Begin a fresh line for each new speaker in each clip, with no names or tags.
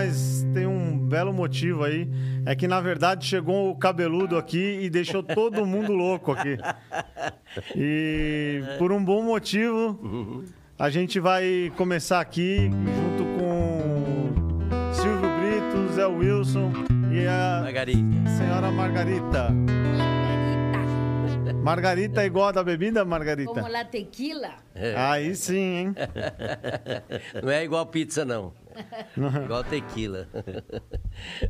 mas tem um belo motivo aí. É que, na verdade, chegou o cabeludo aqui e deixou todo mundo louco aqui. E por um bom motivo, a gente vai começar aqui junto com Silvio Brito, Zé Wilson e a
Margarita.
senhora Margarita. Margarita é igual a da bebida, Margarita?
Como la tequila.
Aí sim, hein?
Não é igual pizza, não. Igual tequila.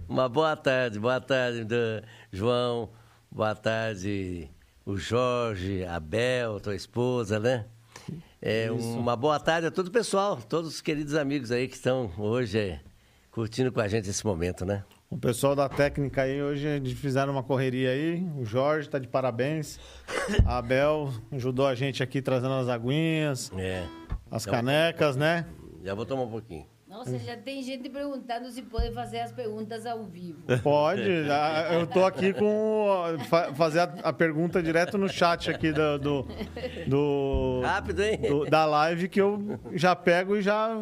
Uma boa tarde, boa tarde, João. Boa tarde, o Jorge, a Bel, tua esposa, né? É, uma boa tarde a todo o pessoal, todos os queridos amigos aí que estão hoje é, curtindo com a gente esse momento, né?
O pessoal da técnica aí hoje fizeram uma correria aí. O Jorge tá de parabéns. A Abel ajudou a gente aqui trazendo as aguinhas,
É.
as canecas, né?
Já vou tomar um pouquinho.
Nossa, já tem gente perguntando se pode fazer as perguntas ao vivo.
Pode. Eu tô aqui com fa- fazer a, pergunta direto no chat aqui do, do, do-
Rápido, hein?
do- da live que eu já pego e já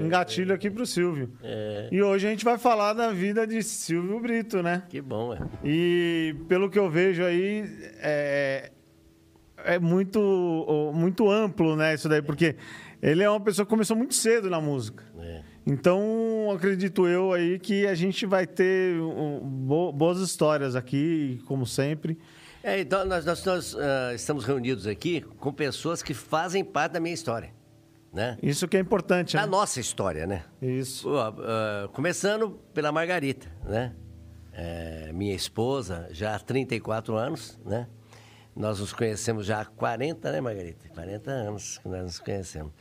engatilho aqui pro Silvio.
É.
E hoje a gente vai falar da vida de Silvio Brito, né?
Que bom, é.
E pelo que eu vejo aí, é, é muito, muito amplo, né, isso daí, porque ele é uma pessoa que começou muito cedo na música.
é.
Então, acredito eu aí que a gente vai ter bo- boas histórias aqui, como sempre.
É, então, nós, nós- nós, ah, estamos reunidos aqui com pessoas que fazem parte da minha história, né?
Isso que é importante,
Da
né?
nossa história, né?
Isso.
Pô, ah, começando pela Margarita, né? É, minha esposa, já há 34 anos, né? Nós nos conhecemos já há 40, né, Margarita? 40 anos que nós nos conhecemos.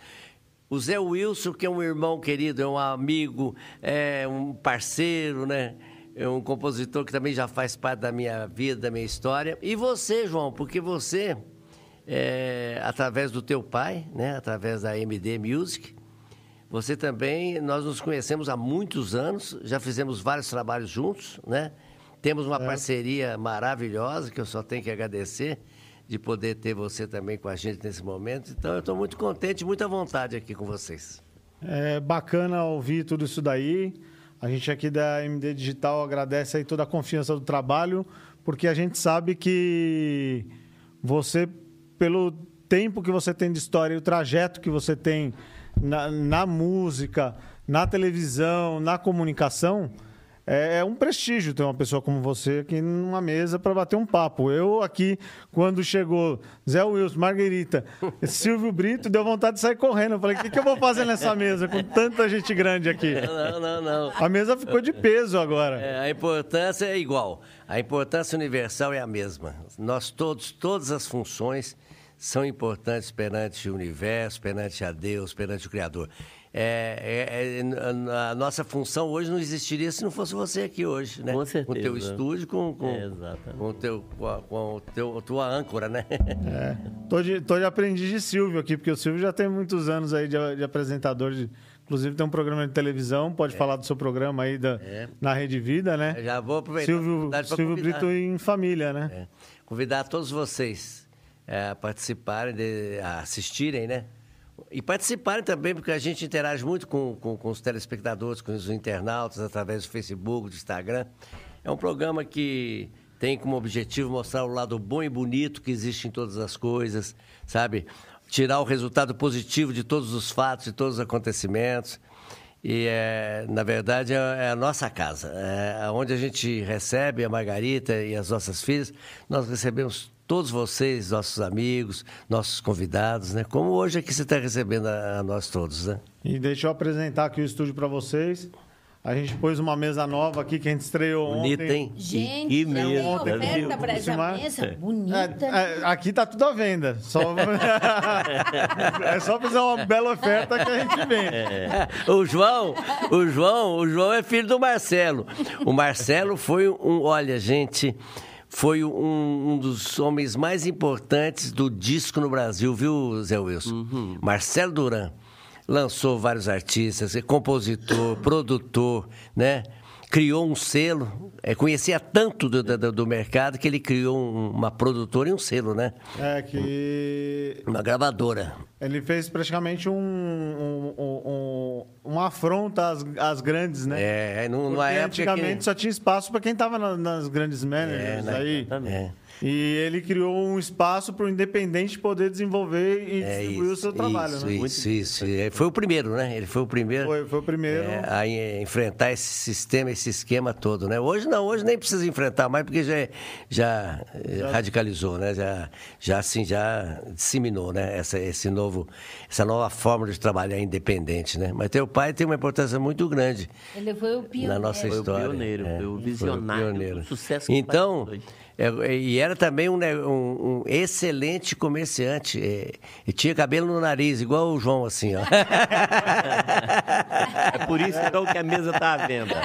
O Zé Wilson, que é um irmão querido, é um amigo, é um parceiro, né? É um compositor que também já faz parte da minha vida, da minha história. E você, João, porque você, é, através do teu pai, né? Através da MD Music, você também, nós nos conhecemos há muitos anos, já fizemos vários trabalhos juntos, né? Temos uma parceria maravilhosa que eu só tenho que agradecer de poder ter você também com a gente nesse momento. Então eu estou muito contente, muita vontade aqui com vocês.
É bacana ouvir tudo isso daí. A gente aqui da MD Digital agradece aí toda a confiança do trabalho, porque a gente sabe que você, pelo tempo que você tem de história e o trajeto que você tem na, na música, na televisão, na comunicação, é, é um prestígio ter uma pessoa como você aqui numa mesa para bater um papo. Eu aqui, quando chegou Zé Wilson, Margarita, Silvio Brito, deu vontade de sair correndo. Eu falei, o que, que eu vou fazer nessa mesa com tanta gente grande aqui?
Não, não, não.
A mesa ficou de peso agora.
É, a importância é igual. A importância universal é a mesma. Nós todos, todas as funções são importantes perante o universo, perante a Deus, perante o Criador. É, é, é, a nossa função hoje não existiria se não fosse você aqui hoje, né?
Com
Com o teu
certeza.
estúdio, com, com,
É,
com, o teu, com, a, com o teu, tua âncora, né?
É. Tô, de, tô de aprendiz de Silvio aqui, porque o Silvio já tem muitos anos aí de, de apresentador. De, inclusive tem um programa de televisão, pode falar do seu programa aí da,
É.
na Rede Vida, né?
Eu já vou aproveitar
Silvio, Silvio. Brito em família, né?
É. Convidar todos vocês é, a participarem, de, a assistirem, né? E participarem também, porque a gente interage muito com, com, com os telespectadores, com os internautas, através do Facebook, do Instagram. É um programa que tem como objetivo mostrar o lado bom e bonito que existe em todas as coisas, sabe? Tirar o resultado positivo de todos os fatos, de todos os acontecimentos. E, é, na verdade, é é a nossa casa. É onde a gente recebe a Margarita e as nossas filhas. Nós recebemos todos vocês, nossos amigos, nossos convidados, né? Como hoje aqui você está recebendo a, a nós todos, né?
E deixa eu apresentar aqui o estúdio para vocês. A gente pôs uma mesa nova aqui que a gente estreou
Bonita,
ontem.
hein?
Gente,
que
já
mesa,
oferta para essa mesa
É,
bonita.
é, aqui tá tudo à venda. Só... é só fazer uma bela oferta que a gente vende.
o João, o João, o João é filho do Marcelo. O Marcelo foi um, olha, gente, foi um, um dos homens mais importantes do disco no Brasil, viu, Zé Wilson? Marcelo Duran lançou vários artistas, é compositor, produtor, né? Criou um selo, é, conhecia tanto do, do, do mercado que ele criou um- uma produtora e um selo, né?
É que
Uma gravadora.
ele fez praticamente um, um- um- um- afronta às, às grandes, né?
É, numa
Porque
época
antigamente
que...
só tinha espaço para quem estava nas grandes managers
É, né?
aí.
É.
E ele criou um espaço para o independente poder desenvolver e
É
distribuir o
isso,
seu trabalho,
isso,
né?
Isso, isso. É, Foi o primeiro, né? Ele foi o primeiro
Foi, foi o primeiro.
é, a en- enfrentar esse sistema, esse esquema todo, né? Hoje não, hoje nem precisa enfrentar mais porque já, já, eh, radicalizou, né? Já, já assim, já disseminou, né? Essa, esse novo, essa nova forma de trabalhar independente, né? Mas teu pai tem uma importância muito grande
Ele foi o pioneiro.
na nossa
Foi o
história.
pioneiro,
é.
foi o visionário do sucesso que o
Então,
pai
é, e era também um, um- um excelente comerciante. é, e tinha cabelo no nariz, igual o João, assim, ó.
É por isso então que a mesa tá à venda.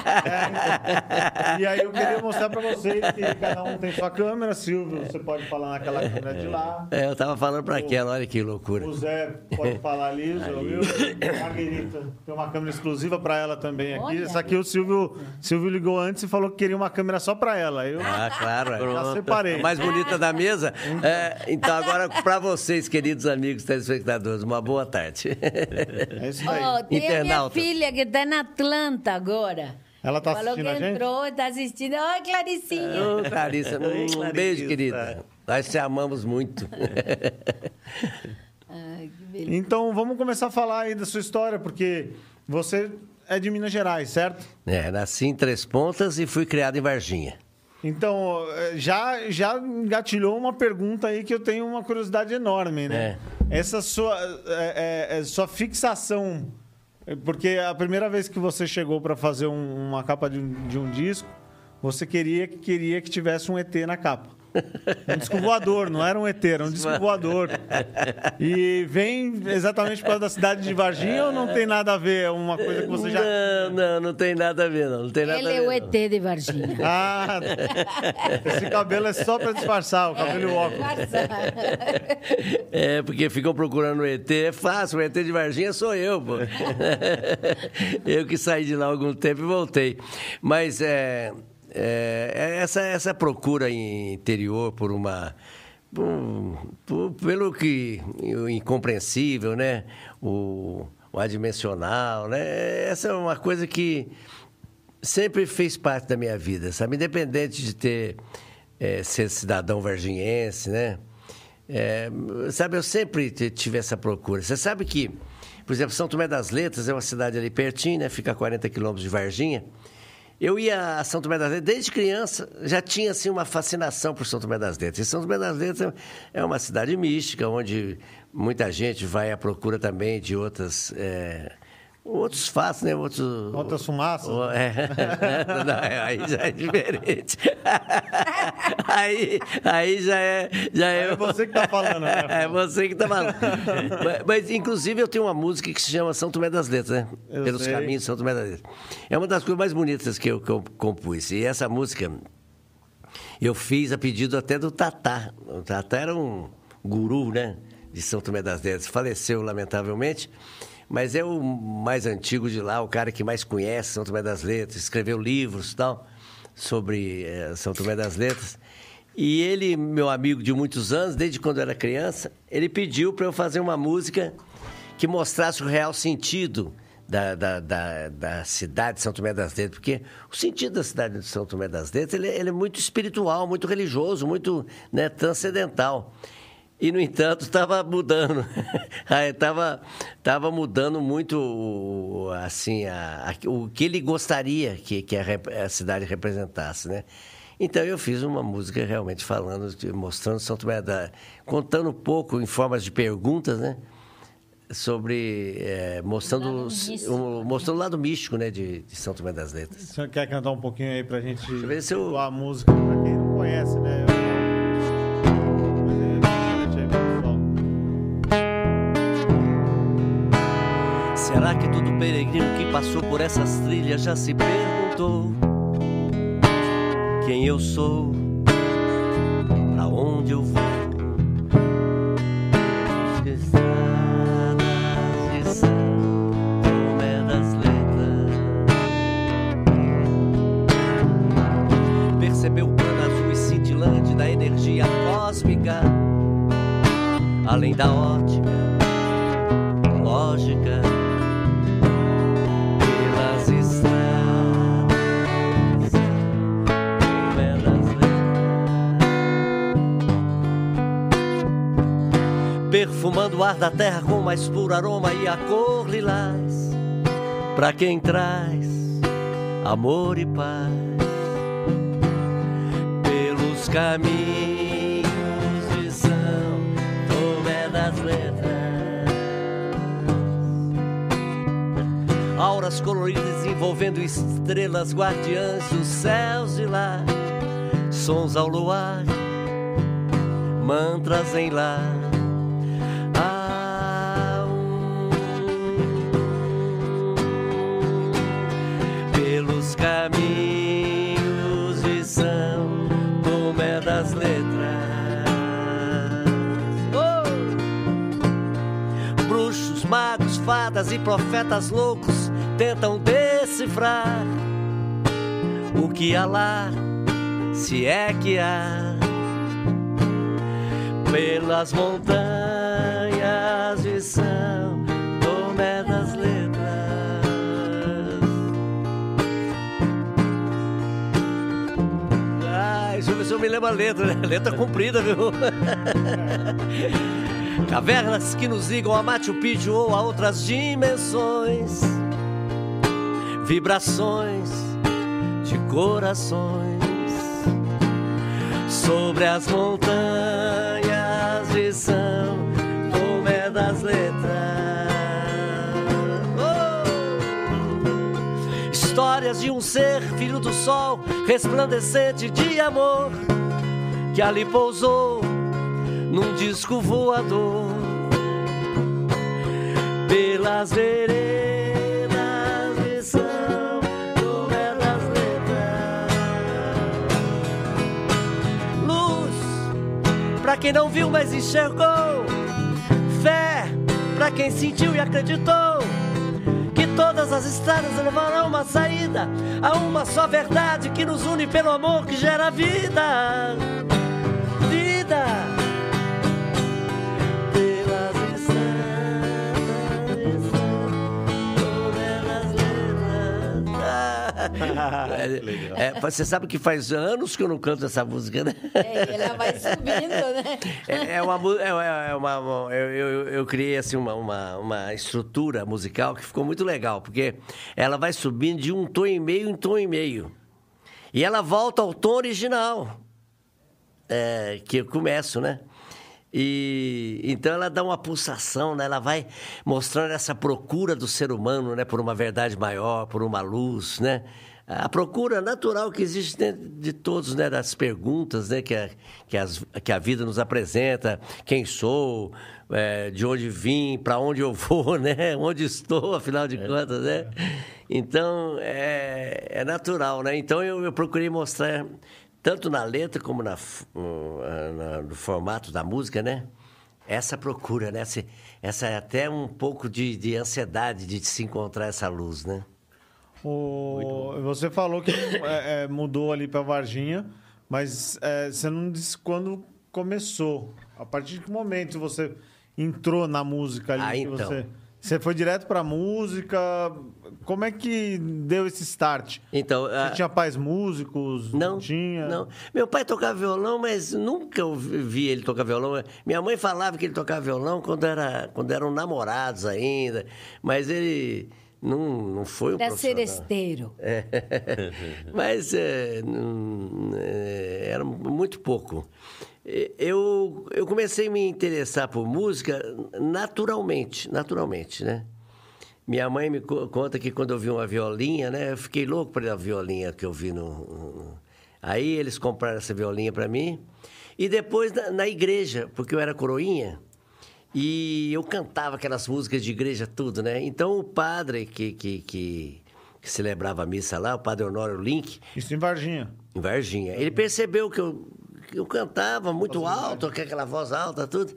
E aí eu queria mostrar para vocês que cada um tem sua câmera. Silvio, você pode falar naquela câmera de lá.
É, eu tava falando pra aquela, olha que loucura.
O Zé pode falar ali, viu? Marguerita tem uma câmera exclusiva para ela também aqui.
Olha.
Essa aqui o Silvio, Silvio ligou antes e falou que queria uma câmera só para ela. Eu
Ah, claro. é.
Já separei.
A mais bonita da mesa. É, então, agora, para vocês, queridos amigos telespectadores, uma boa tarde.
É isso aí.
Oh, tem a minha filha que está em Atlanta agora.
Ela tá
Falou
assistindo
que
a gente?
entrou, está assistindo. Oi, Claricinha.
Ô, Clarissa,
Oi,
um
Clarissa.
beijo, querida. Nós te amamos muito.
Ai, que beleza.
Então vamos começar a falar aí da sua história, porque você é de Minas Gerais, certo?
É, nasci em Três Pontas e fui criado em Varginha.
Então, eh, já, já engatilhou uma pergunta aí que eu tenho uma curiosidade enorme, né? Essa sua, é, é, é, sua fixação, porque a primeira vez que você chegou para fazer um- uma capa de um, de um disco, você queria, queria que tivesse um ET na capa. Um disco voador, não era um ET, era um disco voador. E vem exatamente por causa da cidade de Varginha ou não tem nada a ver? É uma coisa que você já.
Não, não, não tem nada a ver, não. Não tem nada
Ele
a
é
ver.
o
não.
ET de Varginha.
Ah, esse cabelo é só para disfarçar, o cabelo e o óculos.
É, porque ficam procurando o ET, é fácil, o ET de Varginha sou eu, pô. eu que saí de lá há algum tempo e voltei. Mas é, é, essa, essa procura interior por uma. por- pelo que. incompreensível, né? O, o adimensional, né? Essa é uma coisa que sempre fez parte da minha vida, sabe? Independente de ter eh, ser cidadão varginhense, né? Eh, sabe, eu sempre tive essa procura. Você sabe que, por exemplo, São Tomé das Letras é uma cidade ali pertinho, né? Fica a 40 quilômetros de Varginha. Eu ia a São Tomé das Letras, desde criança, já tinha assim, uma fascinação por São Tomé das Letras. E São Tomé das Letras é uma cidade mística, onde muita gente vai à procura também de outras. eh, outros fatos, né? Outros,
Outras fumaças?
o- É. Não, aí já é diferente. aí, aí já é. Já é,
É você que tá falando, né?
É você que tá falando. mas, mas, inclusive, eu tenho uma música que se chama São Tomé das Letras, né?
Eu
Pelos
sei.
caminhos de São Tomé das Letras. É uma das coisas mais bonitas que eu, que eu compus. E essa música eu fiz a pedido até do Tatá. O Tatá era um guru, né? De São Tomé das Letras. Faleceu, lamentavelmente. Mas é o mais antigo de lá, o cara que mais conhece São Tomé das Letras. Escreveu livros tal sobre eh, São Tomé das Letras. E ele, meu amigo de muitos anos, desde quando eu era criança, ele pediu para eu fazer uma música que mostrasse o real sentido da, da, da, da cidade de São Tomé das Letras, porque o sentido da cidade de São Tomé das Letras ele, ele é muito espiritual, muito religioso, muito né, transcendental. E, no entanto, estava mudando. Estava tava mudando muito o- assim, a- a- o que ele gostaria que, que a, a cidade representasse, né? Então eu fiz uma música realmente falando, mostrando São Tomé da, contando um pouco em formas de perguntas, né? Sobre eh, mostrando,
místico,
o, mostrando o lado místico, né, de, de São Tomé das Letras.
Você quer cantar um pouquinho aí pra gente
eu ver se eu-
a música pra quem não conhece, né? Mas
Será que todo peregrino que passou por essas trilhas já se perguntou quem eu sou, pra onde eu vou? Da terra com mais puro aroma e a cor lilás, para quem traz amor e paz pelos caminhos de São Tomé das Letras. Auras coloridas envolvendo estrelas guardiãs dos céus de lá, sons ao luar, mantras em lá. E profetas loucos tentam decifrar o que há lá, se é que há, pelas montanhas de São Tomé das Letras. Ai, deixa eu ver se eu me lembro a letra, né? Letra comprida, viu? Cavernas que nos ligam a Machu Picchu ou a outras dimensões vibrações de corações sobre as montanhas de São Tomé das Letras. Oh! Histórias de um ser filho do sol, resplandecente de amor, que ali pousou num disco voador pelas veredas para quem não viu, mas enxergou. Fé para quem sentiu e acreditou. Que todas as estradas levarão uma saída a uma só verdade que nos une pelo amor que gera. Vida. É, é, você sabe que faz anos que eu não canto essa música, né?
É, ela vai subindo, né?
É, é uma, é, é uma, eu, eu, eu, criei assim uma, uma, uma, estrutura musical que ficou muito legal, porque ela vai subindo de um tom e meio em tom e meio. E ela volta ao tom original, é, que eu começo, né? E então ela dá uma pulsação, né? Ela vai mostrando essa procura do ser humano, né, por uma verdade maior, por uma luz, né? A procura natural que existe dentro de todos, né, das perguntas, né, que a, que, as, que a vida nos apresenta, quem sou, é, de onde vim, para onde eu vou, né, onde estou, afinal de é. contas, né? Então é, é natural, né? Então eu, eu procurei mostrar tanto na letra como na, no, no formato da música, né? Essa procura, né? Essa, essa é até um pouco de, de ansiedade de se encontrar essa luz, né?
O... Você falou que é, é, mudou ali para Varginha, mas é, você não disse quando começou. A partir de que momento você entrou na música ali?
Ah, então.
Você... Você foi direto para música? Como é que deu esse start?
Então,
Você a... tinha pais músicos?
Não,
tinha.
Não. Meu pai tocava violão, mas nunca eu vi ele tocar violão. Minha mãe falava que ele tocava violão quando era quando eram namorados ainda, mas ele não, não foi um
Era
profissional.
seresteiro.
É. mas é, não, é, era muito pouco. Eu, eu comecei a me interessar por música naturalmente, naturalmente, né? Minha mãe me conta que quando eu vi uma violinha, né? Eu fiquei louco pela violinha que eu vi no... Aí eles compraram essa violinha para mim. E depois na, na, igreja, porque eu era coroinha. E eu cantava aquelas músicas de igreja, tudo, né? Então o padre que, que, que, que celebrava a missa lá, o padre Honório Link...
Isso em Varginha.
Em Varginha. Ele percebeu que eu eu cantava muito alto, aquela voz alta, tudo.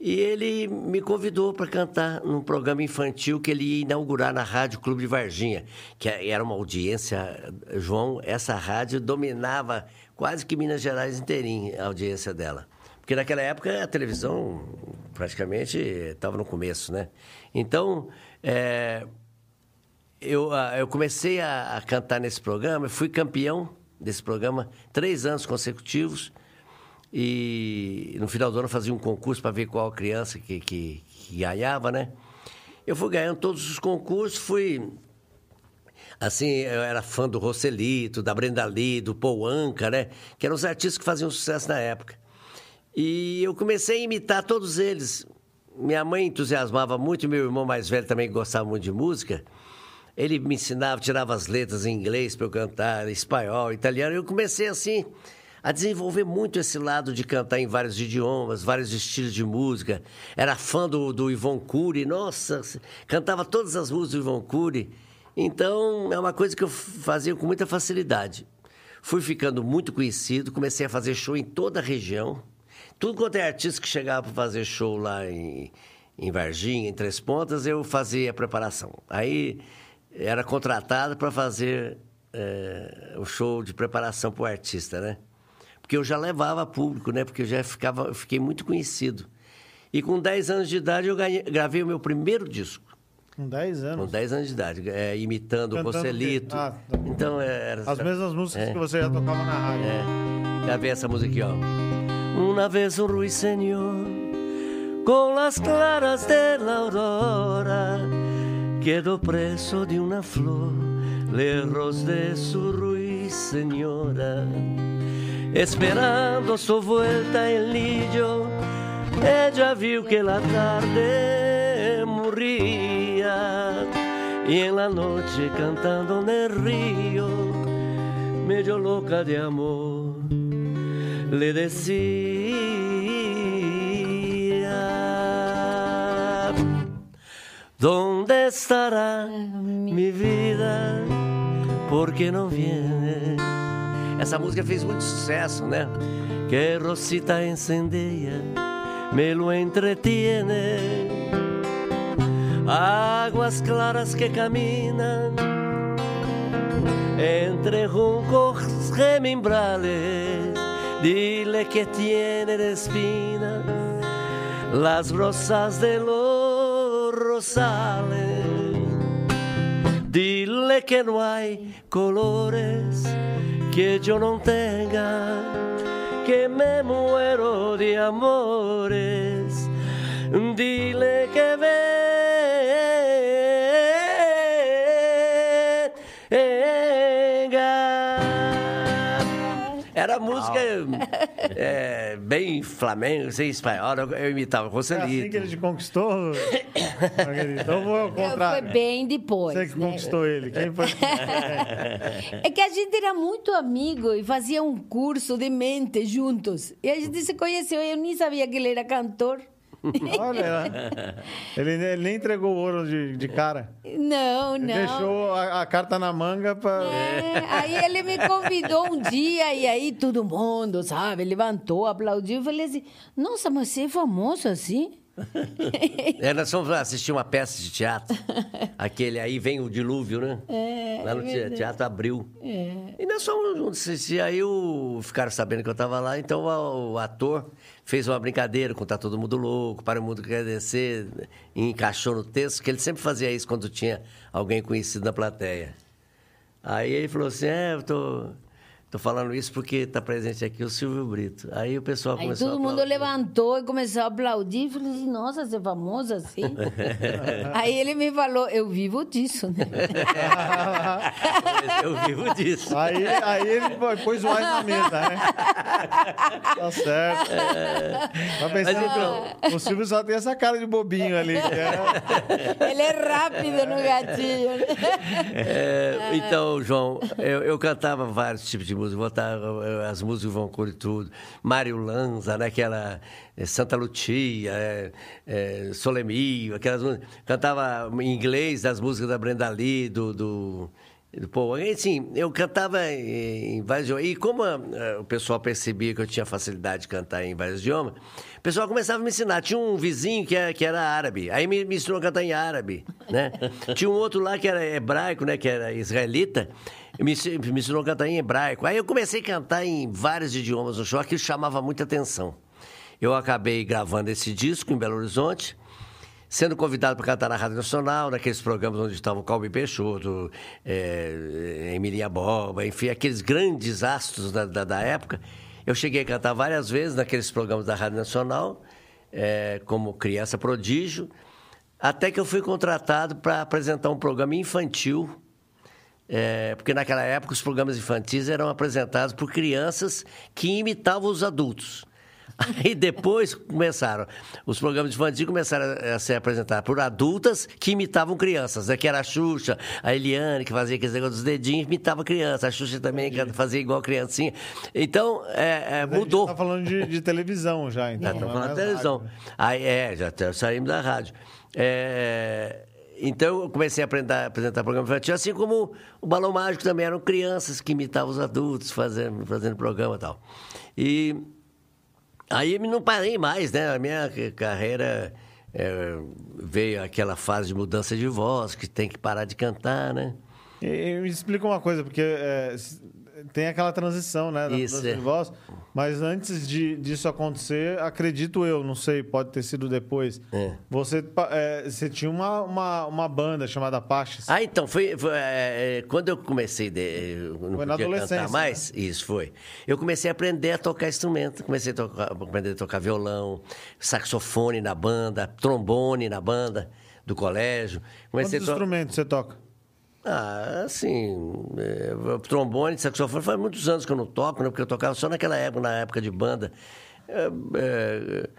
E ele me convidou para cantar num programa infantil que ele ia inaugurar na Rádio Clube de Varginha, que é, era uma audiência, João, essa rádio dominava quase que Minas Gerais inteirinha a audiência dela. Porque naquela época a televisão praticamente estava no começo, né? Então, é, eu, eu comecei a, a cantar nesse programa, fui campeão desse programa três anos consecutivos. E no final do ano fazia um concurso para ver qual criança que, que, que ganhava, né? Eu fui ganhando todos os concursos, fui assim, eu era fã do Roselito, da Brenda Lee, do Paul Anka, né? Que eram os artistas que faziam sucesso na época. E eu comecei a imitar todos eles. Minha mãe entusiasmava muito, meu irmão mais velho também gostava muito de música. Ele me ensinava, tirava as letras em inglês para eu cantar, espanhol, italiano. Eu comecei assim a desenvolver muito esse lado de cantar em vários idiomas, vários estilos de música. Era fã do, do Ivon Cury, nossa, cantava todas as músicas do Ivon Cury. Então, é uma coisa que eu fazia com muita facilidade. Fui ficando muito conhecido, comecei a fazer show em toda a região. Tudo quanto é artista que chegava para fazer show lá em, em Varginha, em Três Pontas, eu fazia a preparação. Aí era contratado para fazer é, o show de preparação para o artista, né? Porque eu já levava público, né? Porque eu já ficava, eu fiquei muito conhecido. E com 10 anos de idade eu ganhei, gravei o meu primeiro disco.
Com 10 anos?
Com 10 anos de idade, é, imitando Cantando o Roselito. Ah, tá então, é, era...
As mesmas músicas é, que você já tocava na rádio.
É. Gravei essa música aqui, ó. Una vez un ruiseñor con las claras de la aurora quedó preso de una flor, lejos de su ruiseñora. Esperando su vuelta el niño, ella vio que la tarde moría y en la noche cantando en el río, medio loca de amor, le decía, ¿dónde estará mi vida? ¿Por qué no viene? Essa música fez muito sucesso, né? Que Rosita incendeia, me lo entretiene. Águas claras que caminan entre juncos remimbrales Dile que tienen espinas las rosas de los rosales. Dile que no hay colores que yo no tenga, que me muero de amores. Dile que Era música é, bem flamengo, sem espanhol. Eu imitava Roselito. É
assim que ele te conquistou, Então vou
comprar. Foi bem depois.
Você que né? conquistou ele. Quem foi?
é que a gente era muito amigo e fazia um curso de mente juntos. E a gente se conheceu. Eu nem sabia que ele era cantor.
Olha, ele, ele, nem entregou o ouro de, de cara.
Não,
ele
não.
Deixou a, a, carta na manga para.
É, aí ele me convidou um dia e aí todo mundo, sabe, levantou, aplaudiu. Eu falei assim: Nossa, mas você é famoso assim?
É, nós fomos assistir uma peça de teatro. Aquele aí vem o dilúvio, né?
É,
lá no
é
Teatro Abril.
É.
E nós fomos assistir. Aí o, ficaram sabendo que eu estava lá, então o, o, ator fez uma brincadeira com tá todo mundo louco, para o mundo quer descer, e encaixou no texto, que ele sempre fazia isso quando tinha alguém conhecido na plateia. Aí ele falou assim: É, eu tô. Tô falando isso porque está presente aqui o Silvio Brito. Aí o pessoal
Aí
começou
todo mundo levantou e começou a aplaudir. Falei assim, nossa, você é famoso assim? Aí ele me falou, eu vivo disso, né?
eu vivo disso.
Aí, aí ele pôs o ar na mesa, né? Tá certo. É... Tá pensando, então... o Silvio só tem essa cara de bobinho ali. É...
Ele é rápido no gatinho.
É, então, João, eu, eu cantava vários tipos de música, botar as músicas vão cor e tudo. Mário Lanza, né? Aquela é, Santa Lucia, é, é, Solemio, aquelas músicas. Cantava em inglês as músicas da Brenda Lee, do, do Pô, assim, eu cantava em vários idiomas. E como o pessoal percebia que eu tinha facilidade de cantar em vários idiomas, o pessoal começava a me ensinar. Tinha um vizinho que era, que era árabe, aí me, me ensinou a cantar em árabe, né? Tinha um outro lá que era hebraico, né? Que era israelita, me, me ensinou a cantar em hebraico. Aí eu comecei a cantar em vários idiomas no show, aquilo chamava muita atenção. Eu acabei gravando esse disco em Belo Horizonte, sendo convidado para cantar na Rádio Nacional, naqueles programas onde estavam Calbi Peixoto, é, Emilia Boba, enfim, aqueles grandes astros da, da, da, época. Eu cheguei a cantar várias vezes naqueles programas da Rádio Nacional, é, como criança prodígio, até que eu fui contratado para apresentar um programa infantil. É, porque naquela época os programas infantis eram apresentados por crianças que imitavam os adultos. Aí depois começaram, os programas infantis começaram a ser apresentados por adultas que imitavam crianças, né? Que era a Xuxa, a Eliane, que fazia aqueles negócios dos dedinhos, imitava criança. A Xuxa também Entendi. fazia igual criancinha. Então, é, é, mudou.
Está falando de, de, televisão já, então. Já
estamos falando de televisão. Rádio. Aí, é, já saímos da rádio. É, então eu comecei a aprender, apresentar programa infantil, assim como o Balão Mágico também eram crianças que imitavam os adultos fazendo, fazendo programa e tal. E aí não parei mais, né? A minha carreira é, veio aquela fase de mudança de voz, que tem que parar de cantar, né?
E, me explica uma coisa, porque é, tem aquela transição, né? Da
Isso, é.
de voz. Mas antes de, disso acontecer, acredito eu, não sei, pode ter sido depois. É. Você, é, você tinha uma, uma, uma, banda chamada Paches.
Ah, então, foi, foi é, é quando eu comecei, de, eu não foi na adolescência, cantar mais, né? isso foi. Eu comecei a aprender a tocar instrumento, comecei a, tocar, aprender a tocar violão, saxofone na banda, trombone na banda do colégio.
Comecei Quantos to... instrumentos você toca?
Ah, assim, é, trombone, saxofone, faz muitos anos que eu não toco, né? Porque eu tocava só naquela época, na época de banda. É, é,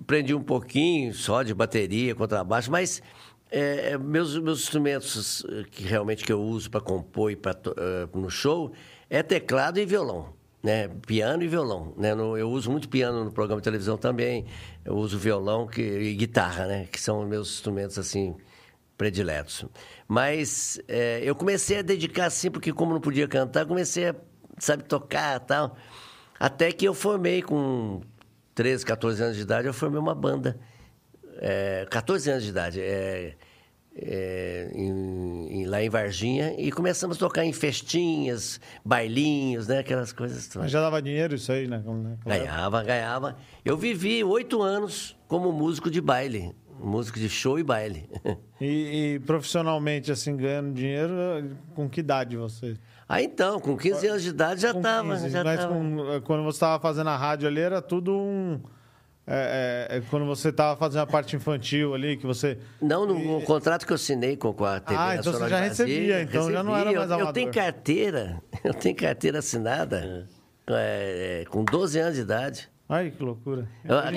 aprendi um pouquinho só de bateria, contrabaixo, mas é, é meus, meus instrumentos que realmente que eu uso para compor e pra, uh, no show é teclado e violão. Né? Piano e violão. Né? eu uso muito piano no programa de televisão também. Eu uso violão que, e guitarra, né? Que são meus instrumentos assim prediletos. Mas é, eu comecei a dedicar assim, porque como não podia cantar, comecei a, sabe, tocar tal. Até que eu formei com 13, 14 anos de idade, eu formei uma banda. É, 14 anos de idade. É, é, em, em, lá em Varginha e começamos a tocar em festinhas, bailinhos, né? Aquelas coisas.
Mas já dava dinheiro isso aí, né?
Ganhava, ganhava. Eu vivi oito anos como músico de baile música de show e baile.
E, e, profissionalmente, assim, ganhando dinheiro, com que idade você?
Ah, então, com 15 anos de idade já estava. Mas
tava. Com, quando você estava fazendo a rádio ali, era tudo um. É, é, quando você estava fazendo a parte infantil ali, que você.
Não, no, no contrato que eu assinei com, com a TV
Ah, então você já recebia, então recebia. já não era mais amador.
Eu tenho carteira, eu tenho carteira assinada é, é com 12 anos de idade.
Ai, que loucura.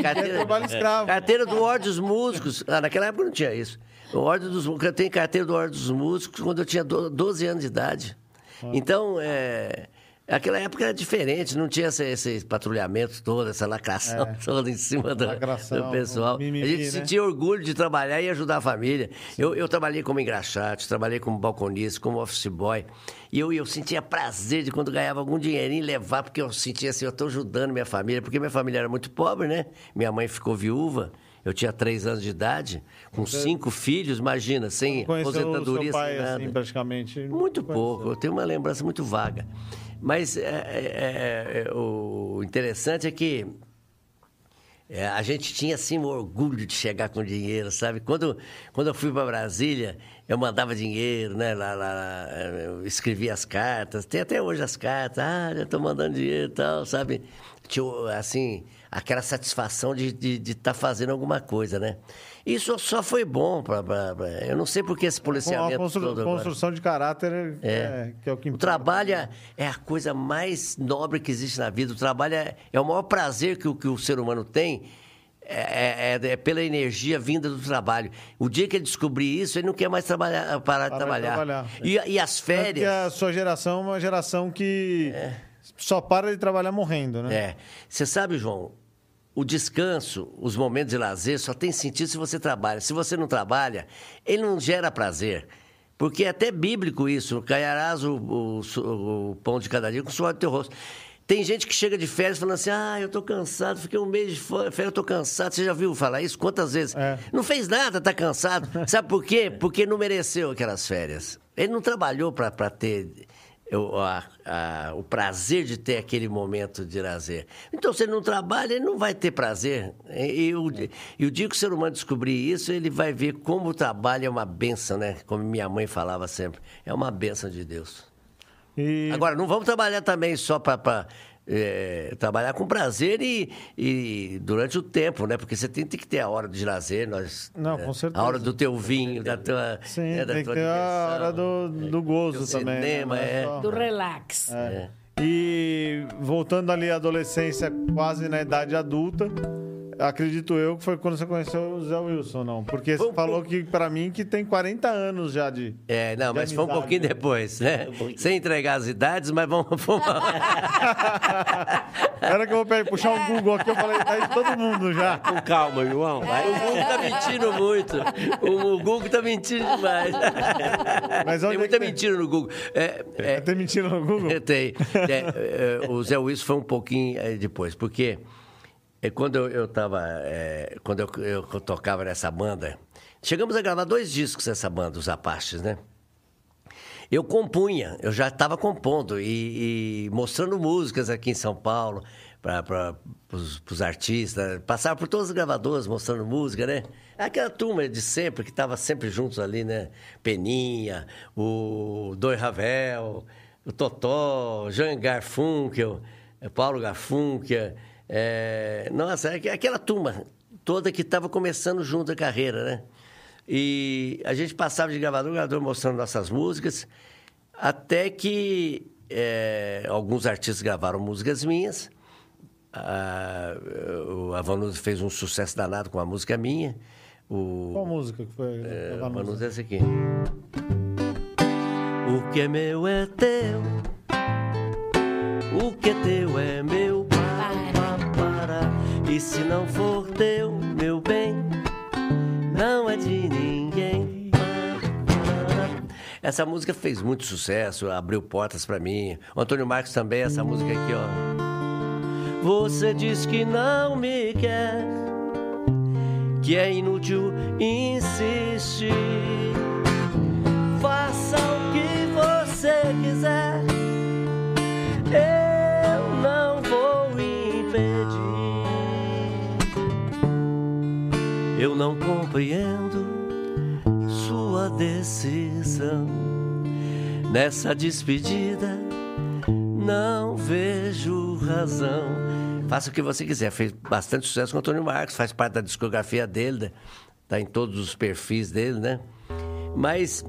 Carteira, trabalho escravo. Carteira do Ordem dos Músicos. Ah, naquela época não tinha isso. O Ordem dos, eu tenho carteira do Ordem dos Músicos quando eu tinha 12 anos de idade. Ah. Então, é, Aquela época era diferente, não tinha esse, esse patrulhamento todo, essa lacração é. toda em cima do, lacração, do pessoal. Mimimi, a gente né? sentia orgulho de trabalhar e ajudar a família. Eu, eu trabalhei como engraxate, trabalhei como balconista, como office boy. E eu, eu sentia prazer de quando ganhava algum dinheirinho levar, porque eu sentia assim, eu estou ajudando minha família, porque minha família era muito pobre, né? Minha mãe ficou viúva. Eu tinha três anos de idade, com Você... cinco filhos, imagina, sem aposentadoria,
o seu pai,
sem nada.
Assim, praticamente.
Muito pouco, eu tenho uma lembrança muito vaga. Mas é, é, é, o interessante é que é, a gente tinha assim um orgulho de chegar com dinheiro, sabe? Quando, quando eu fui para Brasília, eu mandava dinheiro, né? Lá, lá, eu escrevia as cartas, tem até hoje as cartas, ah, já estou mandando dinheiro e tal, sabe? Tinha, assim, aquela satisfação de estar de, de tá fazendo alguma coisa, né? Isso só foi bom para. Eu não sei por que esse policiamento. A
constru, todo construção agora. de caráter é, é, que é o que
importa. O trabalho é, é a coisa mais nobre que existe na vida. O trabalho é, é o maior prazer que o, que o ser humano tem. É, é, é, pela energia vinda do trabalho. O dia que ele descobrir isso, ele não quer mais trabalhar, parar de trabalhar. trabalhar. E, e, as férias. Porque
a sua geração é uma geração que é. só para de trabalhar morrendo, né?
É. Você sabe, João, o descanso, os momentos de lazer só tem sentido se você trabalha. Se você não trabalha, ele não gera prazer. Porque é até bíblico isso. Caiarás o, o, o pão de cada dia com o suor do teu rosto. Tem gente que chega de férias falando assim: ah, eu tô cansado, fiquei um mês de férias, eu tô cansado. Você já viu falar isso? Quantas vezes? É. Não fez nada, tá cansado. Sabe por quê? Porque não mereceu aquelas férias. Ele não trabalhou para ter eu, a, a, o prazer de ter aquele momento de lazer. Então, se ele não trabalha, ele não vai ter prazer. E, o, e o dia que o ser humano descobrir isso, ele vai ver como o trabalho é uma benção, né? Como minha mãe falava sempre. É uma benção de Deus. E... Agora, não vamos trabalhar também só para é, trabalhar com prazer e, e durante o tempo, né? Porque você tem, tem que ter a hora de lazer, nós,
Não,
né?
com certeza.
a hora do teu vinho, da tua,
Sim,
né, da
tem que
tua
ter a hora do, do gozo
do
também. né?
cinema,
Não
é.
Do relax.
É.
E voltando ali à adolescência, quase na idade adulta, acredito eu que foi quando você conheceu o Zé Wilson, não? Porque você
um
falou que para mim que tem 40 anos já de.
É, não,
de
mas foi um
amizade,
pouquinho
né?
depois, né? Sem entregar as idades, mas vamos. vamos...
Era que eu vou puxar um Google aqui, eu falei, tá aí todo mundo já.
Com calma, João. Vai.
O Google tá mentindo muito. O, o Google tá mentindo demais.
Mas
Tem
é
muita
que tem?
mentira no Google. É, é,
Tem mentira no Google?
Tem. É, é, o Zé Wilson foi um pouquinho é, depois, porque é, quando eu, eu tava. é, quando eu, eu tocava nessa banda, chegamos a gravar dois discos dessa banda, os Apaches, né? Eu compunha, eu já estava compondo e, e mostrando músicas aqui em São Paulo para os artistas, passava por todas as gravadoras mostrando música, né? Aquela turma de sempre, que estava sempre juntos ali, né? Peninha, o Doi Ravel, o Totó, Jean Garfunkel, Paulo Garfunkel. Eh, nossa, aqu- aquela turma toda que estava começando junto a carreira, né? E a gente passava de gravador em gravador mostrando nossas músicas, até que eh, alguns artistas gravaram músicas minhas. A, o a Vanusa fez um sucesso danado com a música minha. O,
Qual música que foi?
é,
Tava
a
no-
Vanusa é essa aqui. O que é meu é teu, o que é teu é meu. Para, para. E se não for teu, meu bem, não é de ninguém. Essa música fez muito sucesso, abriu portas pra mim. O Antônio Marcos também, essa música aqui, ó. Você diz que não me quer, que é inútil insistir. Faça o que você quiser, compreendo sua decisão nessa despedida. Não vejo razão. Faça o que você quiser. Fez bastante sucesso com Antônio Marcos, faz parte da discografia dele, tá em todos os perfis dele, né? Mas,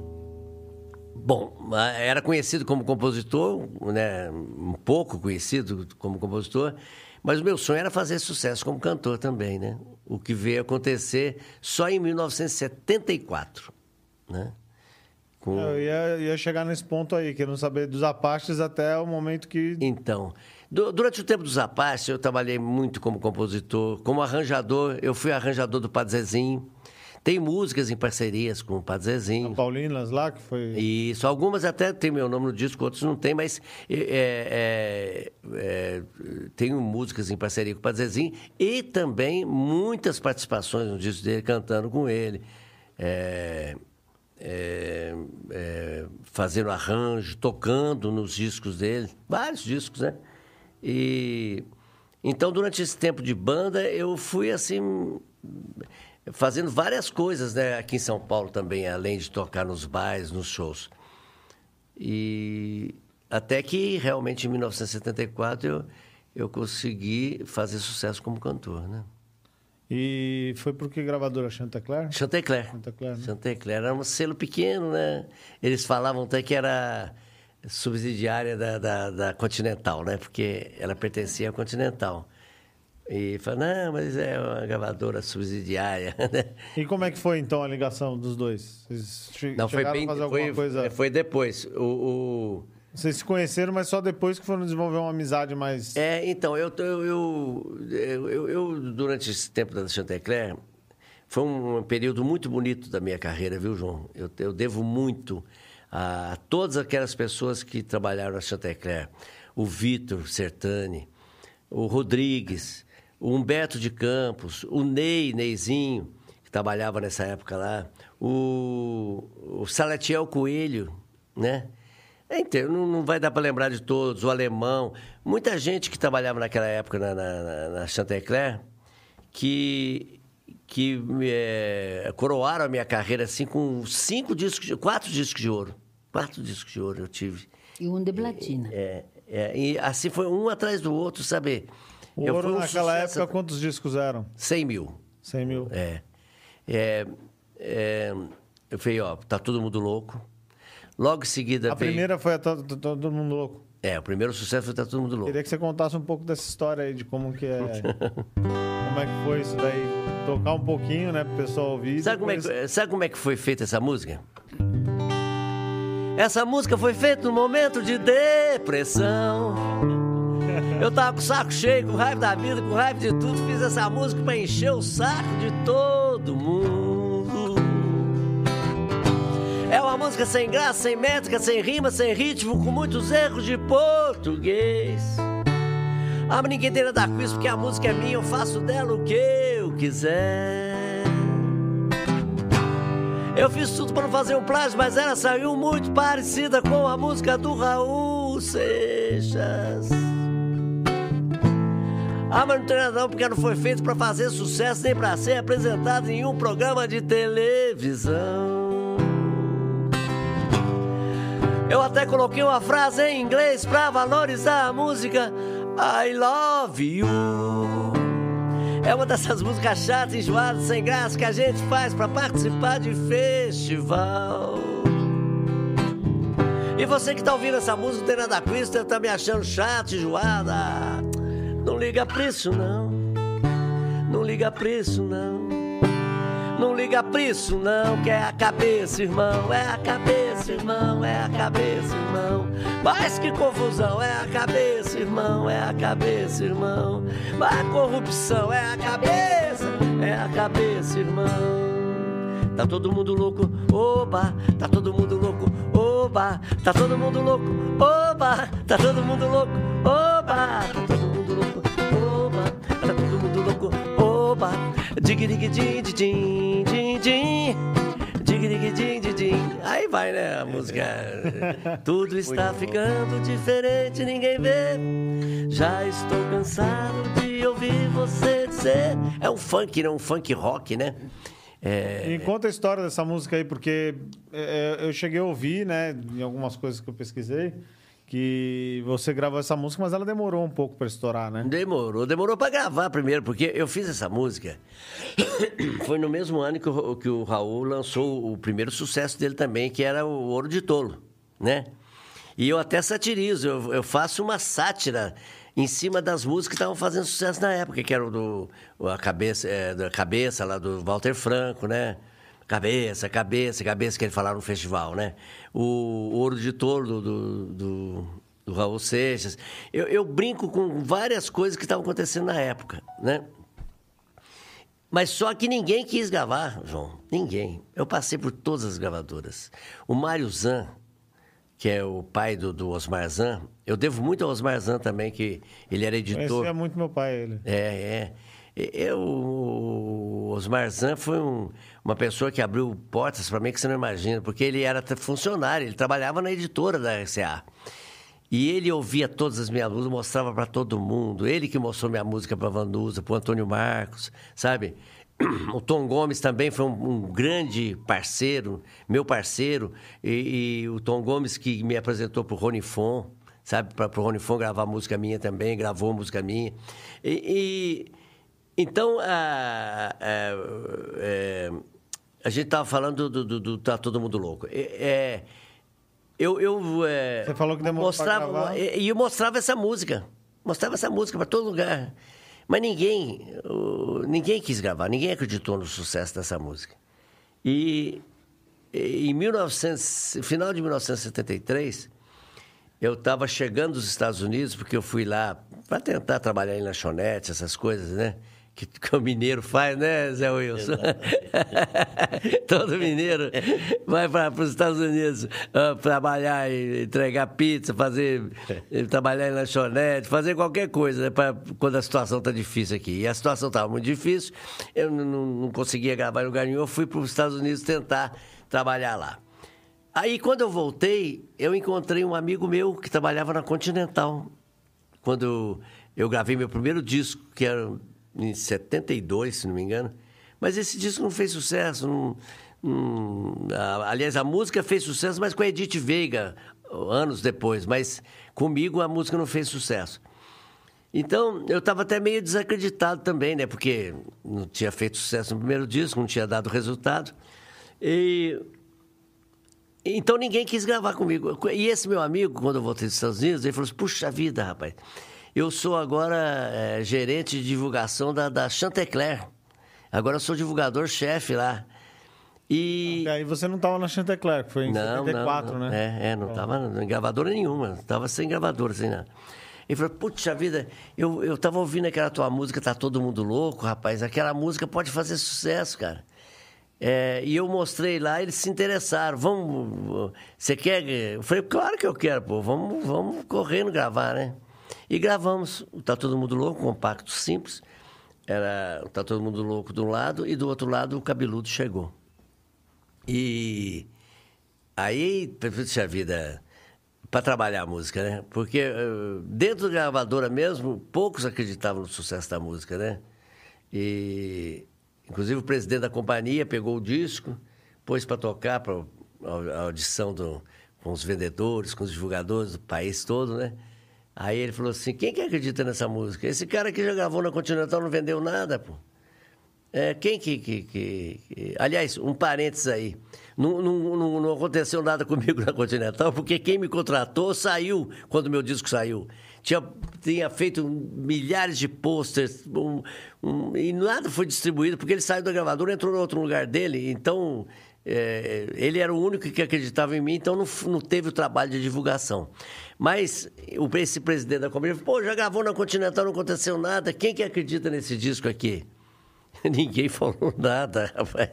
bom, era conhecido como compositor, né? Um pouco conhecido como compositor, mas o meu sonho era fazer sucesso como cantor também, né? O que veio acontecer só em 1974, né? Com...
Eu ia, ia chegar nesse ponto aí, querendo saber dos Apaches até o momento que.
Então, du- durante o tempo dos Apaches, eu trabalhei muito como compositor, como arranjador. Eu fui arranjador do Padre Zezinho. Tem músicas em parcerias com o Padre Zezinho.
Paulinas lá, que foi.
Isso, algumas até tem meu nome no disco, outros não tem, mas é, é, é, tenho músicas em parceria com o Padre Zezinho e também muitas participações no disco dele, cantando com ele. É, é, é, fazendo arranjo, tocando nos discos dele, vários discos, né? E então durante esse tempo de banda eu fui assim fazendo várias coisas, né? Aqui em São Paulo também, além de tocar nos bares, nos shows. E até que realmente em 1974 eu eu consegui fazer sucesso como cantor, né?
E foi por que gravadora Chantecler?
Chantecler.
Chantecler, né?
Chantecler. Era um selo pequeno, né? Eles falavam até que era subsidiária da, da, da Continental, né? Porque ela pertencia à Continental. E falaram, não, mas é uma gravadora subsidiária, né?
E como é que foi então a ligação dos dois? Vocês che-
Não, foi bem...
a fazer
Foi,
coisa?
foi depois. O, o-
Vocês se conheceram, mas só depois que foram desenvolver uma amizade mais.
É, então, eu, eu, eu, eu, eu- durante esse tempo da Chantecler, foi um período muito bonito da minha carreira, viu, João? Eu, eu devo muito a todas aquelas pessoas que trabalharam na Chantecler. O Vitor Sertani, o Rodrigues, o Humberto de Campos, o Ney, Neizinho, que trabalhava nessa época lá, o, o Salatiel Coelho, né? É, Então, não, não vai dar para lembrar de todos, o alemão, muita gente que trabalhava naquela época na, na, na- Chantecler, que, que eh, coroaram a minha carreira assim com cinco discos, de- quatro discos de ouro. Quatro discos de ouro eu tive.
E um de platina.
É, É, e assim foi um atrás do outro, sabe?
O
Eu
Ouro,
um
naquela
sucesso-
época, quantos discos eram?
100 mil.
100 mil.
É. É, é, eu falei, ó, tá todo mundo louco. Logo em seguida
A
veio...
primeira foi a to- Todo Mundo Louco.
É, o primeiro sucesso foi Tá Todo Mundo Louco.
Queria que você contasse um pouco dessa história aí, de como que é... como é que foi isso daí. Tocar um pouquinho, né, pro pessoal ouvir.
Sabe como, é
depois-
que, sabe como é que foi feita essa música? Essa música foi feita num momento de depressão. Eu tava com o saco cheio, com raiva da vida, com raiva de tudo. Fiz essa música pra encher o saco de todo mundo. É uma música sem graça, sem métrica, sem rima, sem ritmo, com muitos erros de português. Ah, ninguém tem nada com isso, porque a música é minha, eu faço dela o que eu quiser. Eu fiz tudo para não fazer um plágio, mas ela saiu muito parecida com a música do Raul Seixas. Ah, tem nada não, porque não foi feito para fazer sucesso nem para ser apresentado em um programa de televisão. Eu até coloquei uma frase em inglês pra valorizar a música I Love You. É uma dessas músicas chatas, enjoadas, sem graça que a gente faz pra participar de festival. E você que tá ouvindo essa música não tem nada com isso, tá me achando chato, enjoada. Não liga isso, não. Não liga isso, não. Não liga isso não, que é a cabeça, irmão, é a cabeça, irmão, é a cabeça, irmão. Mas que confusão, é a cabeça, irmão, é a cabeça, irmão. Mas corrupção é a cabeça, é a cabeça, irmão. Tá todo mundo louco, oba, tá todo mundo louco, oba, tá todo mundo louco, oba, tá todo mundo louco, oba, tá todo mundo louco, oba, digiriguidim, din, din, din, digiriguidim, din, din. Aí vai, né, a música. Tudo está ficando diferente, ninguém vê. Já estou cansado de ouvir você dizer. É um funk, né? Um funk rock, né? É,
E conta a história dessa música aí, porque é, eu cheguei a ouvir, né, em algumas coisas que eu pesquisei, que você gravou essa música, mas ela demorou um pouco para estourar, né?
Demorou, demorou pra gravar primeiro, porque eu fiz essa música. Foi no mesmo ano que o, que o Raul lançou o primeiro sucesso dele também, que era o Ouro de Tolo, né? E eu até satirizo, eu, eu faço uma sátira em cima das músicas que estavam fazendo sucesso na época, que era do a cabeça, é, da cabeça lá do Walter Franco, né? Cabeça, cabeça, cabeça, que ele falaram no festival, né? O, o Ouro de Tolo do, do, do, do Raul Seixas. Eu, eu brinco com várias coisas que estavam acontecendo na época, né? Mas só que ninguém quis gravar, João. Ninguém. Eu passei por todas as gravadoras. O Mário Zan, que é o pai do, do Osmar Zan, eu devo muito ao Osmar Zan também, que ele era editor.
Conhecia muito meu pai, ele.
É, é. Eu, o Osmar Zan foi um- uma pessoa que abriu portas para mim que você não imagina, porque ele era funcionário, ele trabalhava na editora da RCA. E ele ouvia todas as minhas músicas, mostrava para todo mundo. Ele que mostrou minha música para Vanusa, para Antônio Marcos, sabe? O Tom Gomes também foi um, um grande parceiro, meu parceiro. E, e o Tom Gomes que me apresentou para o Rony Fon, sabe? Para o Rony Fon gravar música minha também, gravou música minha. E, e- então, a, a, é, a gente estava falando do, do, do Tá Todo Mundo Louco. É, é, eu, eu é,
Você falou que demorou
mostrava. E eu mostrava essa música. Mostrava essa música para todo lugar. Mas ninguém, ninguém quis gravar, ninguém acreditou no sucesso dessa música. E e em 1900, final de 1973, eu estava chegando dos Estados Unidos, porque eu fui lá para tentar trabalhar em lanchonete, essas coisas, né? Que, que o mineiro faz, né, Zé Wilson? Todo mineiro vai para os Estados Unidos ah, trabalhar, e entregar pizza, fazer, eh, trabalhar em lanchonete, fazer qualquer coisa, né, pra, quando a situação está difícil aqui. E a situação estava muito difícil, eu não, não- não conseguia gravar em lugar nenhum, eu fui para os Estados Unidos tentar trabalhar lá. Aí, quando eu voltei, eu encontrei um amigo meu que trabalhava na Continental. Quando eu gravei meu primeiro disco, que era em 72, se não me engano. Mas esse disco não fez sucesso. não- não- aliás, a música fez sucesso, mas com a Edith Veiga anos depois, mas comigo a música não fez sucesso. Então, eu estava até meio desacreditado também, né? Porque não tinha feito sucesso no primeiro disco, não tinha dado resultado. E... Então, ninguém quis gravar comigo. E esse meu amigo, quando eu voltei dos Estados Unidos, ele falou assim, puxa vida, rapaz, eu sou agora é, gerente de divulgação da, da Chantecler. Agora eu sou divulgador-chefe lá. E...
Aí você não estava na Chantecler, que foi em
não,
74,
não, não.
né?
É, é não estava em gravadora nenhuma. Estava sem gravadora, sem nada. Ele falou, puxa vida, eu, eu tava ouvindo aquela tua música, tá todo mundo louco, rapaz. Aquela música pode fazer sucesso, cara. É, e eu mostrei lá, eles se interessaram. Vamos. Você quer. Eu falei, claro que eu quero, pô. Vamos, vamos correndo gravar, né? E gravamos. Tá todo mundo louco, compacto simples. Era Tá todo mundo louco de um lado e do outro lado o cabeludo chegou. E aí, puxa vida para trabalhar a música, né? Porque uh, dentro da gravadora mesmo, poucos acreditavam no sucesso da música, né? E inclusive o presidente da companhia pegou o disco, pôs para tocar para a audição do, com os vendedores, com os divulgadores do país todo, né? Aí ele falou assim: quem que acredita nessa música? Esse cara que já gravou na Continental não vendeu nada, pô. É, quem que, que, que, que, Aliás, um parênteses aí. Não, não, não, não, aconteceu nada comigo na Continental, porque quem me contratou saiu quando meu disco saiu. Tinha, tinha feito milhares de posters um, um, e nada foi distribuído, porque ele saiu da gravadora entrou em outro lugar dele. Então, é, ele era o único que acreditava em mim, então não, não teve o trabalho de divulgação. Mas o, esse presidente da companhia falou: pô, já gravou na Continental, não aconteceu nada. Quem que acredita nesse disco aqui? Ninguém falou nada, rapaz.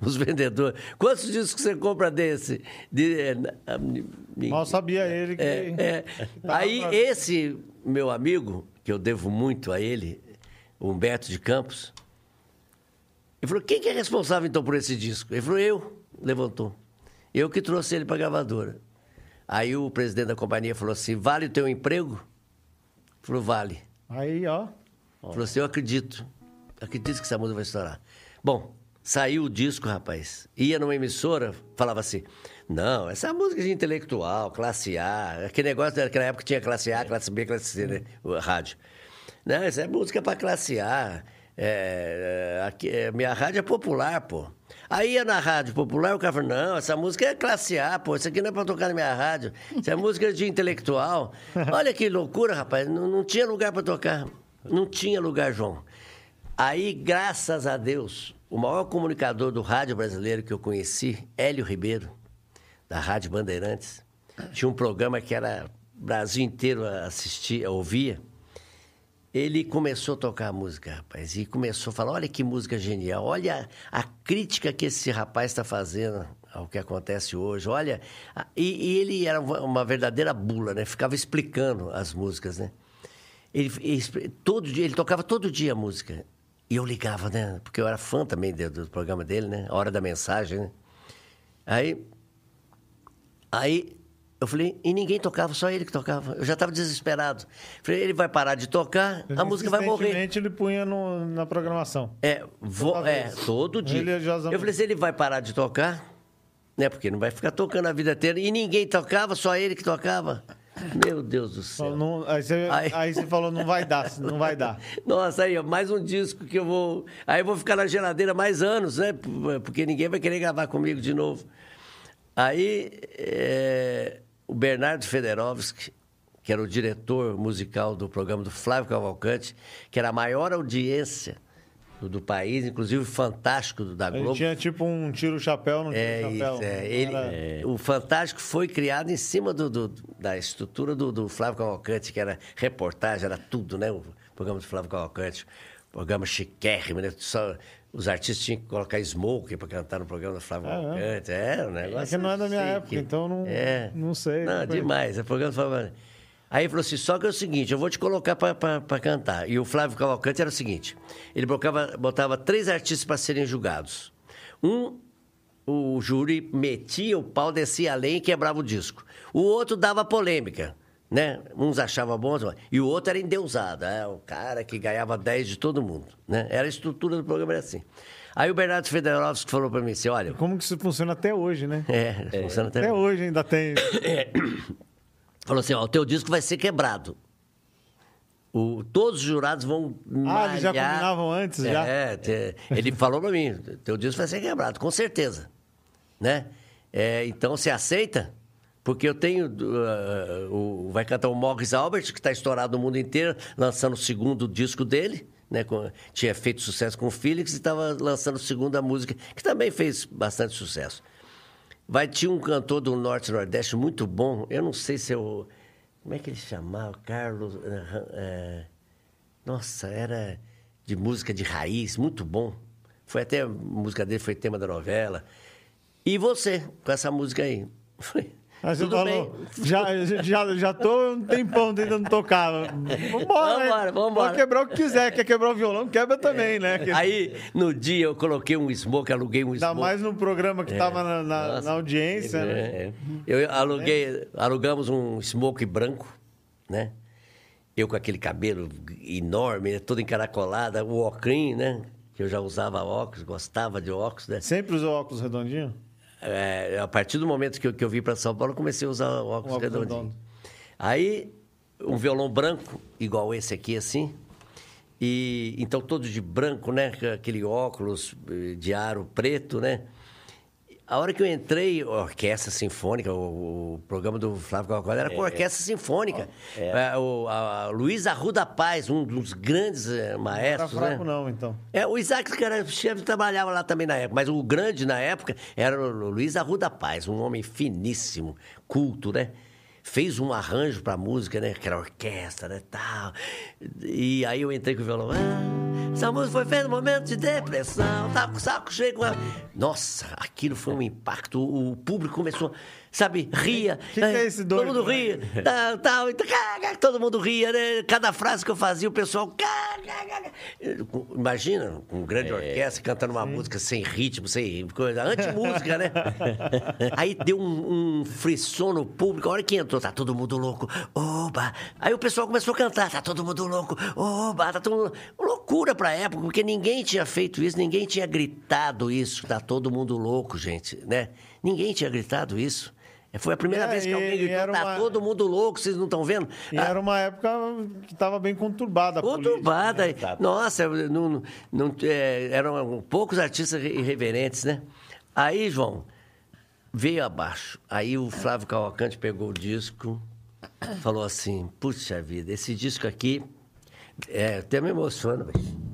Os vendedores. Quantos discos você compra desse? De, é,
Mal sabia ele que.
É, é. Aí, esse meu amigo, que eu devo muito a ele, Humberto de Campos, ele falou: quem que é responsável então por esse disco? Ele falou: eu. Levantou. Eu que trouxe ele para a gravadora. Aí o presidente da companhia falou assim: vale o teu emprego? Ele falou: vale.
Aí, ó.
Falou assim: eu acredito acredito que essa música vai estourar. Bom, saiu o disco, rapaz. Ia numa emissora, falava assim: não, essa é música de intelectual, classe A. Aquele negócio daquela época tinha classe A, classe B, classe C, né? O rádio. Não, essa é música para classe A. É, aqui, é, minha rádio é popular, pô. Aí ia na rádio popular, o cara falou, não, essa música é classe A, pô, isso aqui não é pra tocar na minha rádio. Isso é música de intelectual. Olha que loucura, rapaz, não, não tinha lugar para tocar. Não tinha lugar, João. Aí, graças a Deus, o maior comunicador do rádio brasileiro que eu conheci, Hélio Ribeiro, da Rádio Bandeirantes, tinha um programa que era Brasil inteiro assistia, ouvia. Ele começou a tocar a música, rapaz, e começou a falar: olha que música genial, olha a crítica que esse rapaz está fazendo ao que acontece hoje, olha. E, e, ele era uma verdadeira bula, né? Ficava explicando as músicas, né? Ele, ele, todo dia, ele tocava todo dia a música. E eu ligava, né? Porque eu era fã também do, do programa dele, né? A hora da mensagem, né? Aí. Aí eu falei, e ninguém tocava, só ele que tocava. Eu já estava desesperado. Falei, ele vai parar de tocar, a música vai morrer.
ele punha no, na programação.
É, vo, é todo dia. Eu falei, se ele vai parar de tocar, né? Porque não vai ficar tocando a vida inteira. E ninguém tocava, só ele que tocava. Meu Deus do céu.
Não, aí, você, aí... aí, você, falou, não vai dar, não vai dar.
Nossa, aí, mais um disco que eu vou. Aí eu vou ficar na geladeira mais anos, né? Porque ninguém vai querer gravar comigo de novo. Aí é... o Bernardo Federovski, que era o diretor musical do programa do Flávio Cavalcante, que era a maior audiência do, do, país, inclusive fantástico da Globo. Ele
tinha tipo um tiro-chapéu no
é,
tiro-chapéu.
É. Ele, é. O Fantástico foi criado em cima do, do da estrutura do, do, Flávio Cavalcante, que era reportagem, era tudo, né? O programa do Flávio Cavalcante. Programa chiquérrimo, né? Só, os artistas tinham que colocar smoke para cantar no programa do Flávio é, Cavalcante. É, um negócio. É
que não é da minha época, então não, é. não sei.
Não, demais. É programa do Flávio Aí ele falou assim: só que é o seguinte, eu vou te colocar para cantar. E o Flávio Cavalcante era o seguinte: ele botava, botava três artistas para serem julgados. Um, o júri metia o pau, descia além e quebrava o disco. O outro dava polêmica. Né? Uns achavam bom, e o outro era endeusado, é o cara que ganhava 10 de todo mundo, né? Era a estrutura do programa era assim. Aí o Bernardo Federovski falou para mim assim, olha...
Como que isso funciona até hoje, né?
É, é funciona até,
até hoje ainda tem...
É. Falou assim, ó, o teu disco vai ser quebrado. O, todos os jurados vão
Ah, eles já combinavam antes,
é,
já?
É, ele falou para mim, teu disco vai ser quebrado, com certeza, né? É, então, você aceita? Porque eu tenho. Uh, o, vai cantar o Morris Albert, que está estourado no mundo inteiro, lançando o segundo disco dele. Né, com, tinha feito sucesso com o Felix e estava lançando a segunda música, que também fez bastante sucesso. Vai ter um cantor do Norte Nordeste muito bom, eu não sei se eu. Como é que ele chamava? Carlos. É, nossa, era de música de raiz, muito bom. Foi até a música dele, foi tema da novela. E você, com essa música aí? Foi.
Mas você falou, já, já, já tô um tempão tentando tocar. Vambora,
vambora, vambora.
Pode quebrar o que quiser. Quer quebrar o violão, quebra também, né?
Aí, no dia, eu coloquei um smoke, aluguei um smoke.
Ainda mais no programa que é. tava na, na, na audiência, é, né? É.
Eu aluguei, alugamos um smoke branco, né? Eu com aquele cabelo enorme, todo encaracolado, o óculos, né? Que eu já usava óculos, gostava de óculos, né?
Sempre usou óculos redondinho?
É, a partir do momento que eu, que eu vim para São Paulo, comecei a usar óculos, óculos redondinhos. Redondo. Aí, um violão branco, igual esse aqui, assim. E então todo de branco, né? Aquele óculos eh, de aro preto, né? A hora que eu entrei, orquestra sinfônica, o, o programa do Flávio Cavalcante era com é, orquestra sinfônica. É. é. O, a, a Luiz Arruda Paz, um dos grandes é, maestros. Não era
fraco,
né?
não, então.
É, o Isaac, que era chefe, trabalhava lá também na época, mas o grande na época era o Luiz Arruda Paz, um homem finíssimo, culto, né? Fez um arranjo para música, né? Que era orquestra, né? Tal. E aí eu entrei com o violão. Ah, essa música foi feita no momento de depressão. Tava com o saco cheio. A... Nossa, aquilo foi um impacto. O público começou sabe, ria.
Que, que é esse doido?
Todo mundo ria. tal, tal, todo mundo ria, né? Cada frase que eu fazia, o pessoal. Imagina, com um grande é. orquestra cantando uma Sim. música sem ritmo, sem coisa, anti-música, né? Aí deu um, um frisson no público. A hora que entrou, tá todo mundo louco. Oba! Aí o pessoal começou a cantar, tá todo mundo louco. Oba! Tá todo mundo. Loucura pra época, porque ninguém tinha feito isso, ninguém tinha gritado isso. Tá todo mundo louco, gente, né? Ninguém tinha gritado isso. Foi a primeira é, vez que alguém gritou, tá uma... todo mundo louco, vocês não estão vendo?
E ah, era uma época que estava bem conturbada
Conturbada. Política, né? Nossa, não, não, é, eram poucos artistas irreverentes, né? Aí, João, veio abaixo. Aí o Flávio Cavalcante pegou o disco, falou assim, puxa vida, esse disco aqui, é, até me emociona, velho.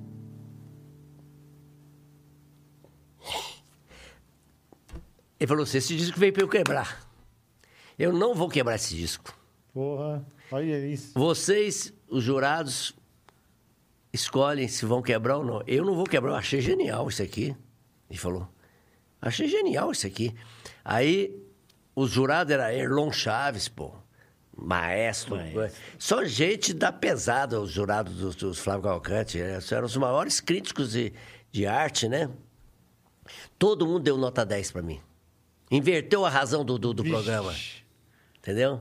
Ele falou assim, esse disco veio para eu quebrar. Eu não vou quebrar esse disco.
Porra, olha isso.
Vocês, os jurados, escolhem se vão quebrar ou não. Eu não vou quebrar, eu achei genial isso aqui. Ele falou. Achei genial isso aqui. Aí, os jurados era Erlon Chaves, pô. Maestro. Maestro. Só gente da pesada, os jurados dos, dos Flávio Calcante. Eram os maiores críticos de, de arte, né? Todo mundo deu nota 10 para mim. Inverteu a razão do, do, do programa. Entendeu?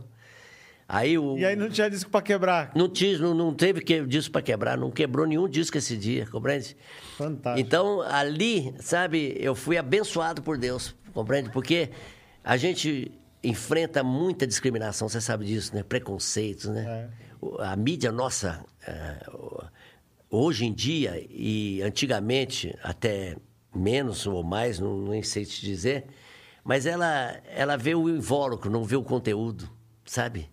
Aí o...
E aí não tinha disco para quebrar?
Não, tinha, não, não teve que, disco para quebrar, não quebrou nenhum disco esse dia, compreende?
Fantástico.
Então, ali, sabe, eu fui abençoado por Deus, compreende? Porque a gente enfrenta muita discriminação, você sabe disso, né? Preconceitos, né? É. A mídia nossa, é, hoje em dia e antigamente, até menos ou mais, não, nem sei te dizer, mas ela, ela vê o invólucro, não vê o conteúdo, sabe?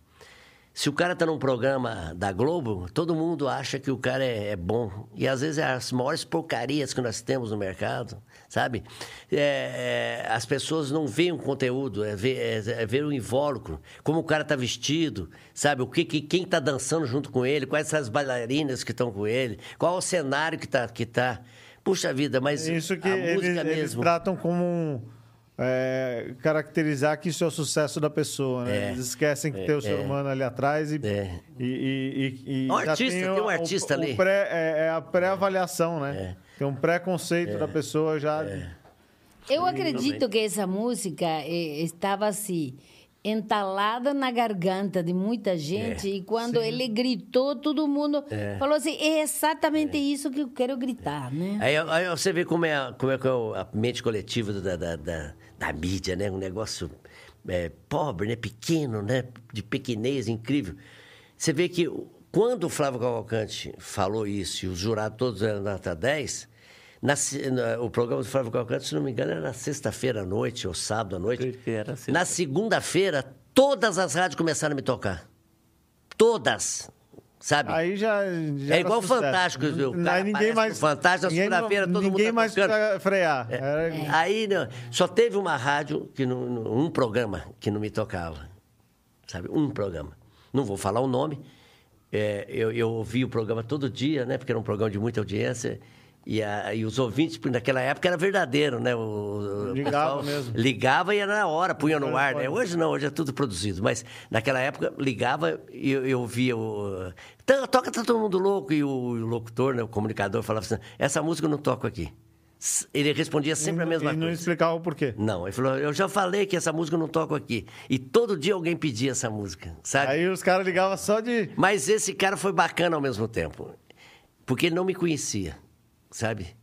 Se o cara tá num programa da Globo, todo mundo acha que o cara é, é bom. E às vezes é as maiores porcarias que nós temos no mercado, sabe? É, é, as pessoas não veem o conteúdo, é ver, é, é ver o invólucro, como o cara tá vestido, sabe? O que, que quem tá dançando junto com ele, quais são as bailarinas que estão com ele, qual o cenário que tá. Que tá. Puxa vida, mas
Isso que a eles, música mesmo. Eles tratam como um é, caracterizar que isso é o sucesso da pessoa, né? É, Eles esquecem que é, tem o ser é. humano ali atrás e.
É.
E, e, e,
e um artista, tem, tem um artista
o,
ali.
O pré, é, é, a pré-avaliação, né? Tem um pré-conceito da pessoa já.
Eu acredito que essa música estava assim entalada na garganta de muita gente.
É,
e quando ele gritou, todo mundo falou assim: é exatamente
É.
isso que eu quero gritar, né?
Aí, aí você vê como é, a- como é, é a mente coletiva da, da, da, da mídia, né? Um negócio é, pobre, né? Pequeno, né? De pequenez, incrível. Você vê que quando o Flávio Cavalcante falou isso e os jurados todos eram nota 10, na na- o programa do Flávio Cavalcante, se não me engano, era na sexta-feira à noite ou sábado à noite.
Era sexta.
Na segunda-feira, todas as rádios começaram a me tocar. Todas. Sabe?
Aí já. já
É igual. Fantástico, viu? Cara
Aí ninguém mais.
Fantástico,
ninguém-
segunda-feira, todo mundo
Ninguém
tá
mais
tocando.
frear. Era-
Aí não, só teve uma rádio, que não- um programa que não me tocava. Sabe? Um programa. Não vou falar o nome. É, eu, eu ouvi o programa todo dia, né? Porque era um programa de muita audiência. E, a- e os ouvintes, naquela época era verdadeiro, né? O,
Ligava mesmo.
Ligava e era na hora, punha no ar, né? Hoje não, hoje é tudo produzido. Mas naquela época, ligava e eu, eu via o... "Tá, Toca Tá Todo Mundo Louco. E o, o locutor, né? o comunicador, falava assim, essa música eu não toco aqui. Ele respondia sempre a mesma
e não
coisa.
explicava o porquê.
Não, ele falou, eu já falei que essa música eu não toco aqui. E todo dia alguém pedia essa música, sabe?
Aí os caras ligavam só de.
Mas esse cara foi bacana ao mesmo tempo. Porque ele não me conhecia, sabe?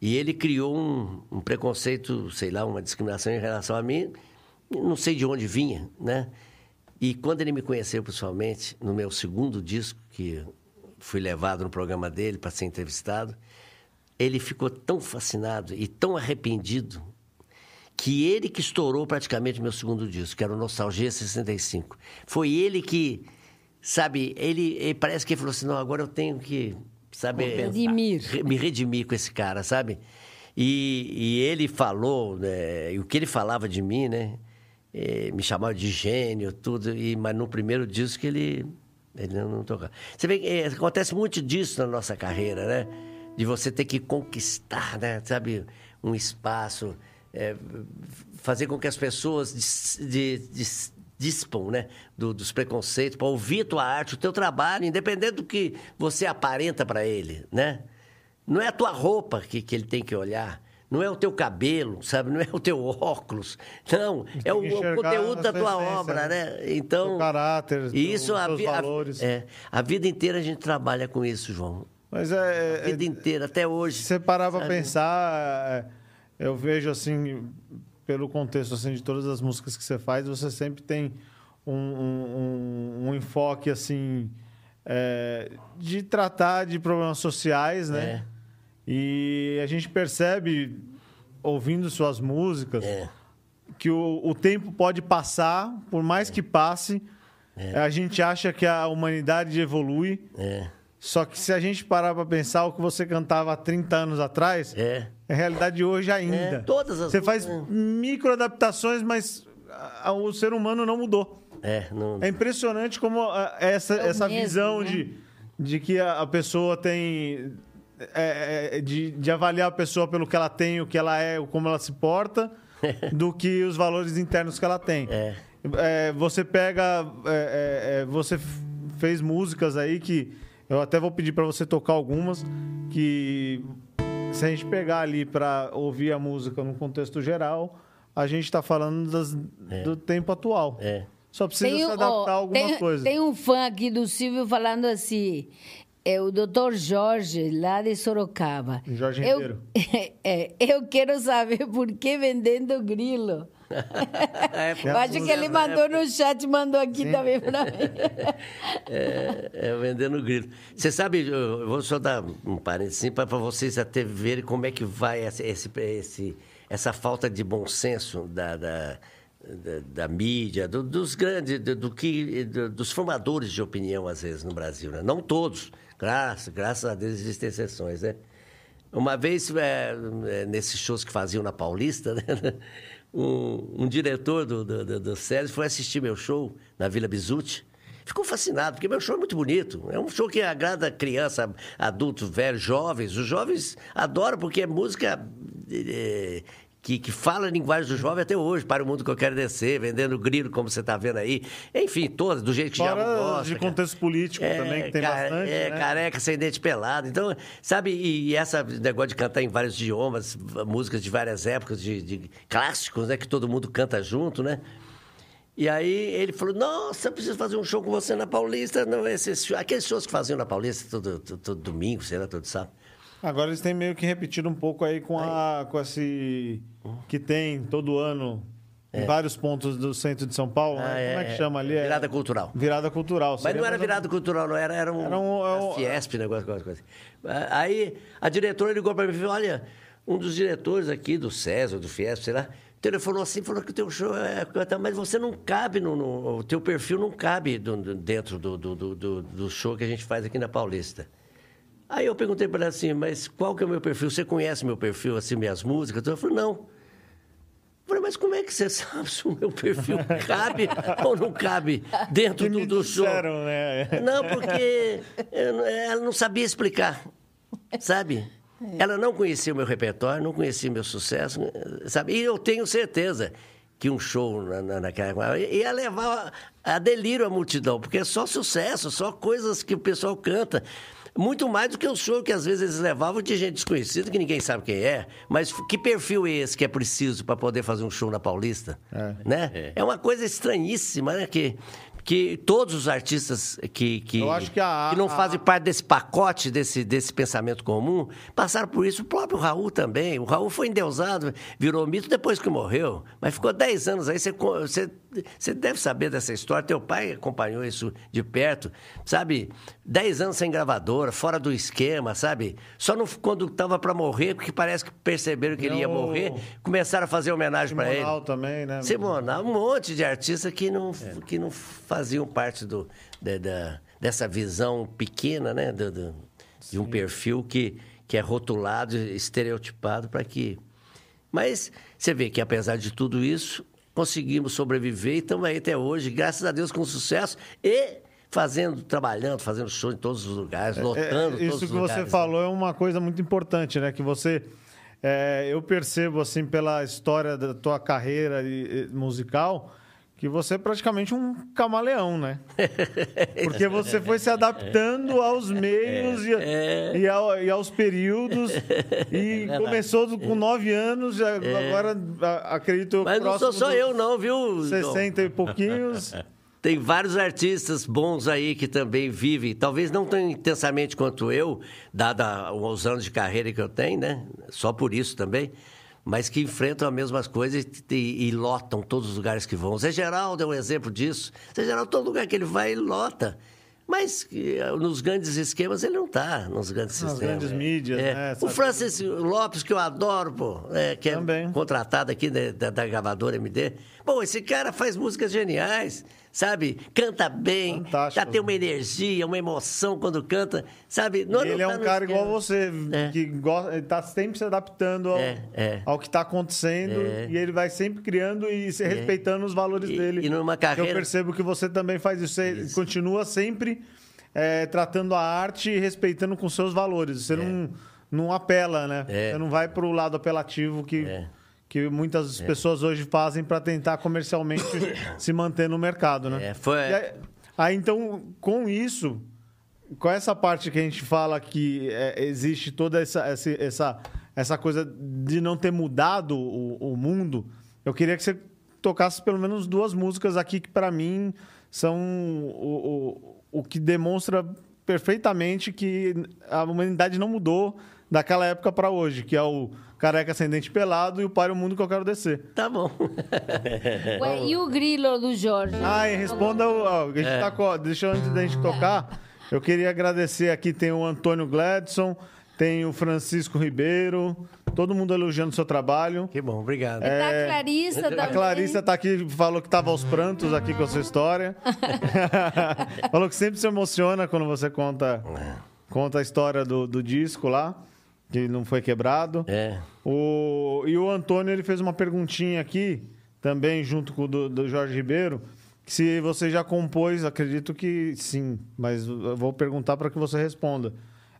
E ele criou um, um preconceito, sei lá, uma discriminação em relação a mim. Não sei de onde vinha, né? E quando ele me conheceu pessoalmente, no meu segundo disco, que fui levado no programa dele para ser entrevistado, ele ficou tão fascinado e tão arrependido que ele que estourou praticamente meu segundo disco, que era o Nostalgia 65. Foi ele que, sabe, ele, ele parece que ele falou assim, não, agora eu tenho que, sabe...
Redimir.
re- Me redimir com esse cara, sabe? E, e ele falou, né, e o que ele falava de mim, né? eh, me chamava de gênio, tudo, e, mas no primeiro disco ele, ele não, não tocava. Você vê que eh, acontece muito disso na nossa carreira, né? De você ter que conquistar, né? Sabe, um espaço, eh, fazer com que as pessoas dis, de- dis- dispam, né? do- dos preconceitos, para ouvir a tua arte, o teu trabalho, independente do que você aparenta para ele, né? Não é a tua roupa que, que ele tem que olhar. Não é o teu cabelo, sabe? Não é o teu óculos. Não, é o, o conteúdo da tua obra,
né?
né? Então,
Teu caráter,
e isso a, vi- a-
valores.
é, a vida inteira a gente trabalha com isso, João.
Mas
A
é. é-
vida inteira, até hoje.
Se você parar
sabe?
pensar, é, eu vejo assim, pelo contexto assim, de todas as músicas que você faz, você sempre tem um, um- um- enfoque assim é, de tratar de problemas sociais, né?
É.
E a gente percebe, ouvindo suas músicas,
É.
que o, o tempo pode passar, por mais que passe, a gente acha que a humanidade evolui.
É,
Só que se a gente parar pra pensar o que você cantava há 30 anos atrás,
é.
é realidade hoje ainda.
É, todas as
Você faz
músicas,
micro adaptações, mas a- o ser humano não mudou.
É, não,
É impressionante como a- essa,
É
essa
mesmo,
visão
né?
de, de que a, pessoa tem. é, é, de, de avaliar a pessoa pelo que ela tem, o que ela é, como ela se porta, do que os valores internos que ela tem.
É.
É, você pega. é, é, é, você fez músicas aí que. Eu até vou pedir para você tocar algumas que. Se a gente pegar ali para ouvir a música no contexto geral, a gente está falando das- do tempo atual.
É.
Só precisa se
um-
adaptar
ó,
a algumas
tem,
coisas.
Tem um fã aqui do Silvio falando assim. É o doutor Jorge, lá de Sorocaba.
Jorge
eu,
Ribeiro.
é, eu quero saber por que vendendo grilo.
É,
acho que ele mandou no chat, mandou aqui também para mim.
É, é vendendo grilo. Você sabe, eu vou só dar um parênteses para vocês até verem como é que vai esse, esse- essa falta de bom senso da, da, da- da mídia, do- dos grandes, do, do que, do- dos formadores de opinião, às vezes, no Brasil. Né? Não todos, graças, graças a Deus existem exceções, né? Uma vez, é, é, nesses shows que faziam na Paulista, né? Um, um diretor do, do, do, do Sérgio foi assistir meu show na Vila Bizuti. Ficou fascinado, porque meu show é muito bonito. É um show que agrada criança, adultos, velhos, jovens. Os jovens adoram, porque é música eh, que, que fala a linguagem do jovem até hoje. Para o mundo que eu quero descer, vendendo grilo, como você está vendo aí. Enfim, todas, do jeito que já gosta.
de
cara.
contexto político também, que tem bastante.
É,
né?
careca, sem dente pelado. Então, sabe, e, e essa negócio de cantar em vários idiomas, músicas de várias épocas, de, de clássicos, né? Que todo mundo canta junto, né? E aí ele falou, nossa, eu preciso fazer um show com você na Paulista. Não, esses, aqueles shows que faziam na Paulista todo, todo, todo domingo, sei lá, todo sábado.
Agora eles têm meio que repetido um pouco aí com, a, com esse. que tem todo ano em vários pontos do centro de São Paulo.
Ah,
né? Como é que
é,
chama ali? É-
Virada cultural.
Virada cultural.
Mas não era virada cultural, não. Era, era um,
Era um- é um-
Fiesp, negócio, coisa, coisa. Aí a diretora ligou para mim e falou, olha, um dos diretores aqui do César, do Fiesp, sei lá, telefonou assim, falou que o teu show é... Mas você não cabe, no, no- o teu perfil não cabe do- dentro do, do, do- do show que a gente faz aqui na Paulista. Aí eu perguntei para ela assim, mas qual que é o meu perfil? Você conhece meu perfil, assim, minhas músicas? Ela falou, não. Eu falei, mas como é que você sabe se o meu perfil cabe ou não cabe dentro do, do show?
disseram, né?
Não, porque eu ela não sabia explicar, sabe? Ela não conhecia o meu repertório, não conhecia o meu sucesso, sabe? E eu tenho certeza que um show na, na, naquela ia levar a, a delírio a multidão, porque é só sucesso, só coisas que o pessoal canta. Muito mais do que o show que às vezes eles levavam de gente desconhecida, que ninguém sabe quem é. Mas que perfil é esse que é preciso para poder fazer um show na Paulista?
É.
Né? É. uma coisa estranhíssima, né? Que, que todos os artistas que, que,
Eu acho que a-
não
a-
fazem parte desse pacote, desse, desse pensamento comum, passaram por isso. O próprio Raul também. O Raul foi endeusado, virou mito depois que morreu. Mas ficou 10 anos aí. Você, você, você deve saber dessa história. Teu pai acompanhou isso de perto. Sabe? 10 anos sem gravadora, fora do esquema, sabe? Só no, quando estava para morrer, porque parece que perceberam que ele ia
Não.
morrer, começaram a fazer homenagem para ele.
Simonal também, né?
Simonal, um monte de artistas que não, que não faziam parte do, da, da- dessa visão pequena, né? do- do- de um perfil que, que é rotulado, estereotipado para que. Mas você vê que, apesar de tudo isso, conseguimos sobreviver e estamos aí até hoje, graças a Deus, com sucesso e fazendo, trabalhando, fazendo show em todos os lugares, lotando
É,
todos
isso que você
lugares.
falou é uma coisa muito importante, né? Que você. é, eu percebo, assim, pela história da tua carreira musical, que você é praticamente um camaleão, né? Porque você foi se adaptando aos meios e, e ao- e aos períodos. E começou com nove anos, agora acredito.
Mas não sou só eu, não, viu? Dom?
60 e pouquinhos.
Tem vários artistas bons aí que também vivem, talvez não tão intensamente quanto eu, dada os anos de carreira que eu tenho, né? Só por isso também. Mas que enfrentam as mesmas coisas e, e- e lotam todos os lugares que vão. Zé Geraldo é um exemplo disso. Zé Geraldo, todo lugar que ele vai, ele lota. Mas eh, nos grandes esquemas ele não está, nos grandes
Nas
sistemas.
grandes mídias,
É.
né?
O Francis Lopes, que eu adoro, pô, é, que é
Também.
contratado aqui da, da, da gravadora MD. Pô, esse cara faz músicas geniais, sabe? Canta bem,
Fantástico.
já tem uma energia, uma emoção quando canta, sabe? Não-
E
não
ele é
tá
um
no
cara
esquema.
igual você,
É.
que gosta, ele tá sempre se adaptando ao,
É, é.
ao que está acontecendo
É.
e ele vai sempre criando e se respeitando os valores
E-
dele.
e numa carreira-
Eu percebo que você também faz isso, você
Isso.
continua sempre é, tratando a arte e respeitando com seus valores. Você não, não apela, né?
É.
Você não vai para o lado apelativo que,
É.
que muitas pessoas hoje fazem para tentar comercialmente se manter no mercado, né?
É, foi-
aí, aí, então, com isso, com essa parte que a gente fala que é, existe toda essa, essa, essa, essa coisa de não ter mudado o, o mundo, eu queria que você tocasse pelo menos duas músicas aqui que, para mim, são o, o, o que demonstra perfeitamente que a humanidade não mudou daquela época para hoje, que é o Careca Ascendente Pelado e o Pai o Mundo que eu quero descer.
Tá bom.
Ué, e o grilo do Jorge?
Ah, e responda o. ó, a gente
É.
tá co- deixa eu, antes da gente tocar, eu queria agradecer aqui, tem o Antônio Gladson, tem o Francisco Ribeiro, todo mundo elogiando o seu trabalho.
que bom, obrigado.
E da Clarissa também.
É, A Clarissa tá aqui, falou que tava aos prantos aqui com a sua história. falou que sempre se emociona quando você conta, conta a história do, do disco lá, que não foi quebrado.
É.
O, e o Antônio ele fez uma perguntinha aqui, também junto com o do, do Jorge Ribeiro, que se você já compôs, acredito que sim, mas eu vou perguntar para que você responda.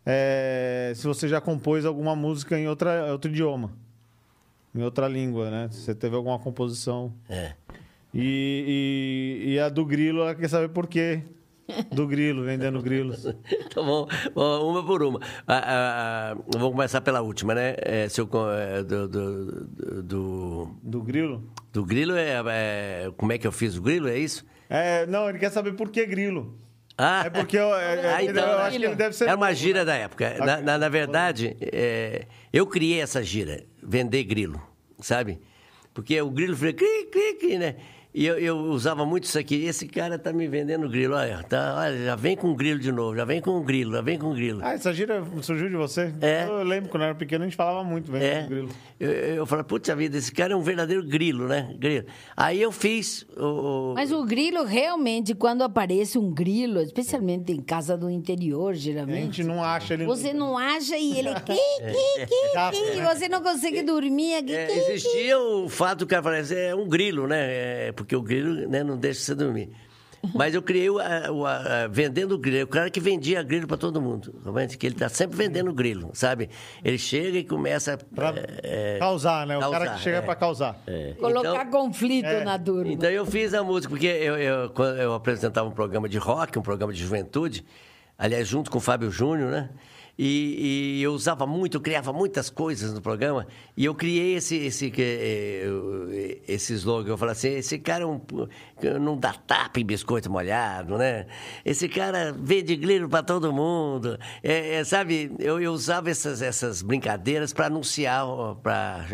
É, se você já compôs alguma música em outra, outro idioma, em outra língua, né? Se você teve alguma composição.
É.
E, e, e a do Grilo, ela quer saber por quê. Do grilo, vendendo grilos.
tá bom, bom, uma por uma. Ah, ah, ah, vamos começar pela última, né? É, seu, é, do, do, do,
do, grilo?
Do grilo é, é, Como é que eu fiz o grilo? É isso?
É, não, ele quer saber por que grilo. Ah, é porque eu, é,
ah, então, eu acho que ele deve ser. Era uma gira da época. Na, na, na verdade, é, eu criei essa gira, vender grilo, sabe? Porque o grilo fica cri, cri, cri, né? E eu, eu, usava muito isso aqui. Esse cara tá me vendendo grilo. Olha, tá, olha, já vem com grilo de novo, já vem com grilo, já vem com grilo.
Ah, essa gira surgiu de você?
É.
Eu lembro quando eu era pequeno, a gente falava muito, vem é. com grilo.
Eu, eu falei, putz, vida, esse cara é um verdadeiro grilo, né? Grilo. Aí eu fiz o,
o... Mas o grilo, realmente, quando aparece um grilo, especialmente em casa do interior, geralmente.
A gente não acha ele.
Você não acha e ele. Qui, qui, qui, e você não consegue dormir. Aqui,
é, existia o fato que aparece, é um grilo, né? É, porque o grilo né, não deixa você dormir. Mas eu criei o, a, o a, vendendo grilo. O cara que vendia grilo para todo mundo. Que ele está sempre vendendo grilo, sabe? Ele chega e começa.
Pra é, causar, né? Causar, o cara que chega é, para causar.
É. Colocar então, conflito é. na turma.
Então eu fiz a música, porque eu, eu, quando eu apresentava um programa de rock, um programa de juventude, aliás, junto com o Fábio Júnior, né? E, e, eu usava muito, eu criava muitas coisas no programa. E eu criei esse, esse, esse, esse slogan. Eu falei assim: esse cara é um, não dá tapa em biscoito molhado, né? Esse cara vende grilo para todo mundo. É, é, sabe, eu, eu, usava essas, essas brincadeiras para anunciar, para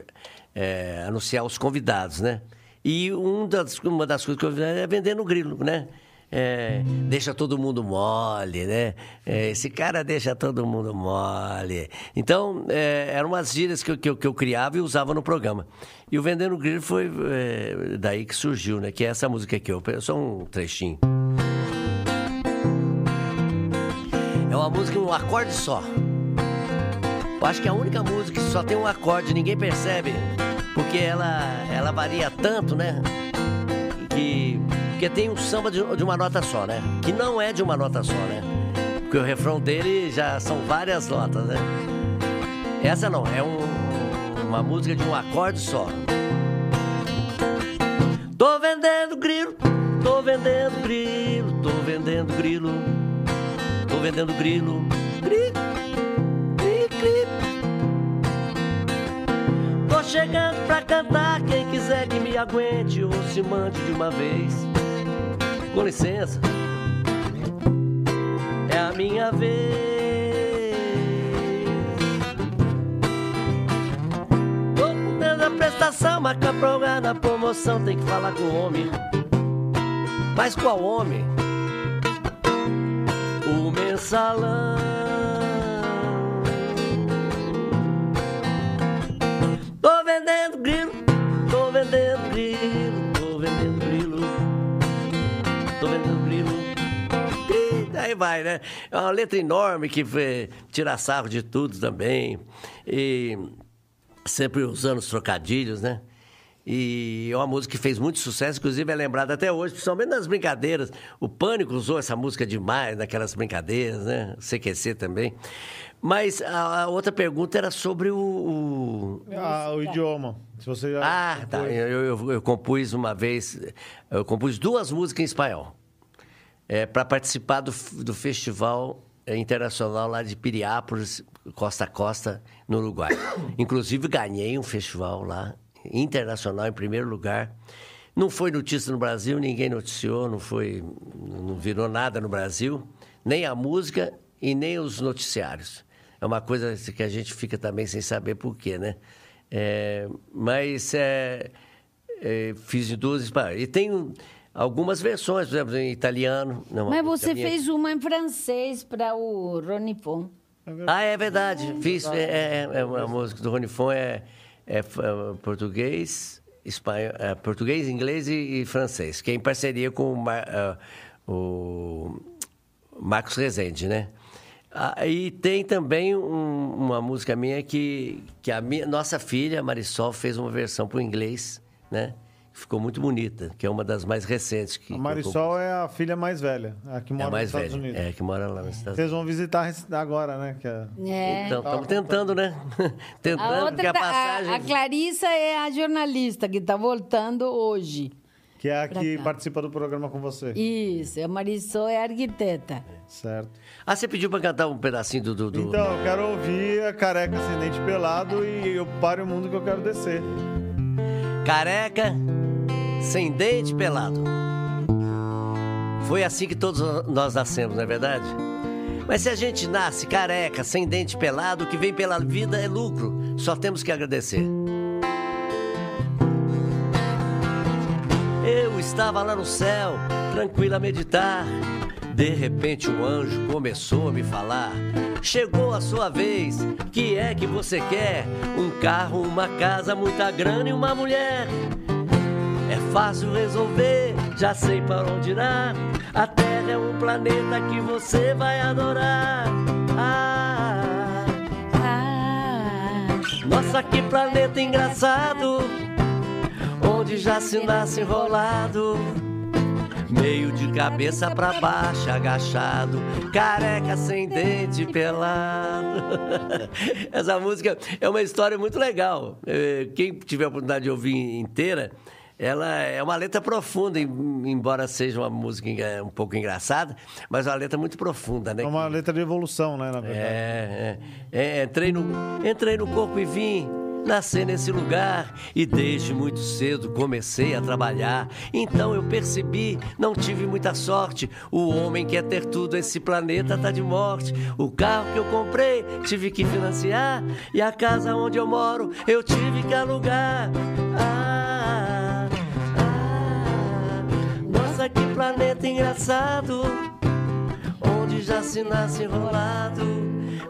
é, anunciar os convidados, né? E um das, uma das coisas que eu fiz é vendendo grilo, né? É, deixa todo mundo mole, né? É, esse cara deixa todo mundo mole. Então, é, eram umas gírias que eu, que, eu, que eu criava e usava no programa. E o Vendendo Grilo foi é, daí que surgiu, né? Que é essa música aqui, só um trechinho. É uma música, um acorde só. Eu acho que é a única música que só tem um acorde, ninguém percebe. Porque ela, ela varia tanto, né? Que porque tem um samba de, de, uma nota só, né? Que não é de uma nota só, né? Porque o refrão dele já são várias notas, né? Essa não, é um, uma música de um acorde só. Tô vendendo grilo, tô vendendo grilo, tô vendendo grilo, tô vendendo grilo, grilo. Tô chegando pra cantar, quem quiser que me aguente ou se mande de uma vez. Com licença, é a minha vez. Tô dando a prestação, marca pra na promoção, tem que falar com o homem. Mas qual homem? O mensalão. Tô vendendo grilo, tô vendendo grilo. Aí vai, né? É uma letra enorme que tira sarro de tudo também. E sempre usando os trocadilhos, né? E é uma música que fez muito sucesso, inclusive é lembrada até hoje, principalmente nas brincadeiras. O Pânico usou essa música demais naquelas brincadeiras, né? O CQC também. Mas a, outra pergunta era sobre o.
O, ah, o idioma. Se você já
ah, tá. Eu, eu, eu, compus uma vez. Eu compus duas músicas em espanhol é, para participar do, do festival é, internacional lá de Piriápolis, Costa a Costa, no Uruguai. Inclusive, ganhei um festival lá, internacional, em primeiro lugar. Não foi notícia no Brasil, ninguém noticiou, não foi, não virou nada no Brasil, nem a música e nem os noticiários. É uma coisa que a gente fica também sem saber por quê, né? É, mas é, é, fiz em duas... E tem algumas versões, por exemplo, em italiano.
Não, Mas você fez uma em francês para o Rony Fon.
Ah, é verdade. Fiz. É, é, é, a música do Rony Fon é, é, é português, espanhol, é, português, inglês e, e, francês, que é em parceria com o, Mar, uh, o Marcos Rezende, né? Ah, e tem também um, uma música minha que, que a minha, nossa filha, Marisol, fez uma versão para o inglês, né? Ficou muito bonita, que é uma das mais recentes. Que,
a Marisol é a filha mais velha, a que mora é a
mais
nos Estados
velha,
Unidos.
É, que mora lá nos Estados
Vocês vão visitar agora, né? Que
é... é.
Então, estamos tentando, né? tentando,
a
outra,
a passagem... A, a Clarissa é a jornalista que está voltando hoje.
Que é a que
cá.
participa do programa com você.
Isso, a Marisol é arquiteta.
Certo.
Ah, você pediu pra cantar um pedacinho do. do, do-
Então, eu quero ouvir a careca ascendente pelado e eu pare o mundo que eu quero descer.
Careca, sem dente, pelado. Foi assim que todos nós nascemos, não é verdade? Mas se a gente nasce careca, sem dente pelado, o que vem pela vida é lucro. Só temos que agradecer. Eu estava lá no céu, tranquilo a meditar. De repente um anjo começou a me falar. Chegou a sua vez, que é que você quer? Um carro, uma casa, muita grana e uma mulher. Fácil resolver, já sei para onde irá. A Terra é um planeta que você vai adorar. Ah,
Ah,
nossa, que planeta engraçado, onde já se nasce enrolado. Meio de cabeça pra baixo, agachado, careca sem dente pelado. Essa música é uma história muito legal. Eh, Quem tiver a oportunidade de ouvir inteira, ela é uma letra profunda, em- embora seja uma música enga- um pouco engraçada, mas é uma letra muito profunda, né?
É uma letra de evolução, né, na verdade.
É, é, é, entrei, no, entrei no corpo e vim nascer nesse lugar e desde muito cedo comecei a trabalhar. Então eu percebi, não tive muita sorte. O homem quer ter tudo, esse planeta tá de morte. O carro que eu comprei tive que financiar e a casa onde eu moro eu tive que alugar. Ah, planeta engraçado já se nasce enrolado.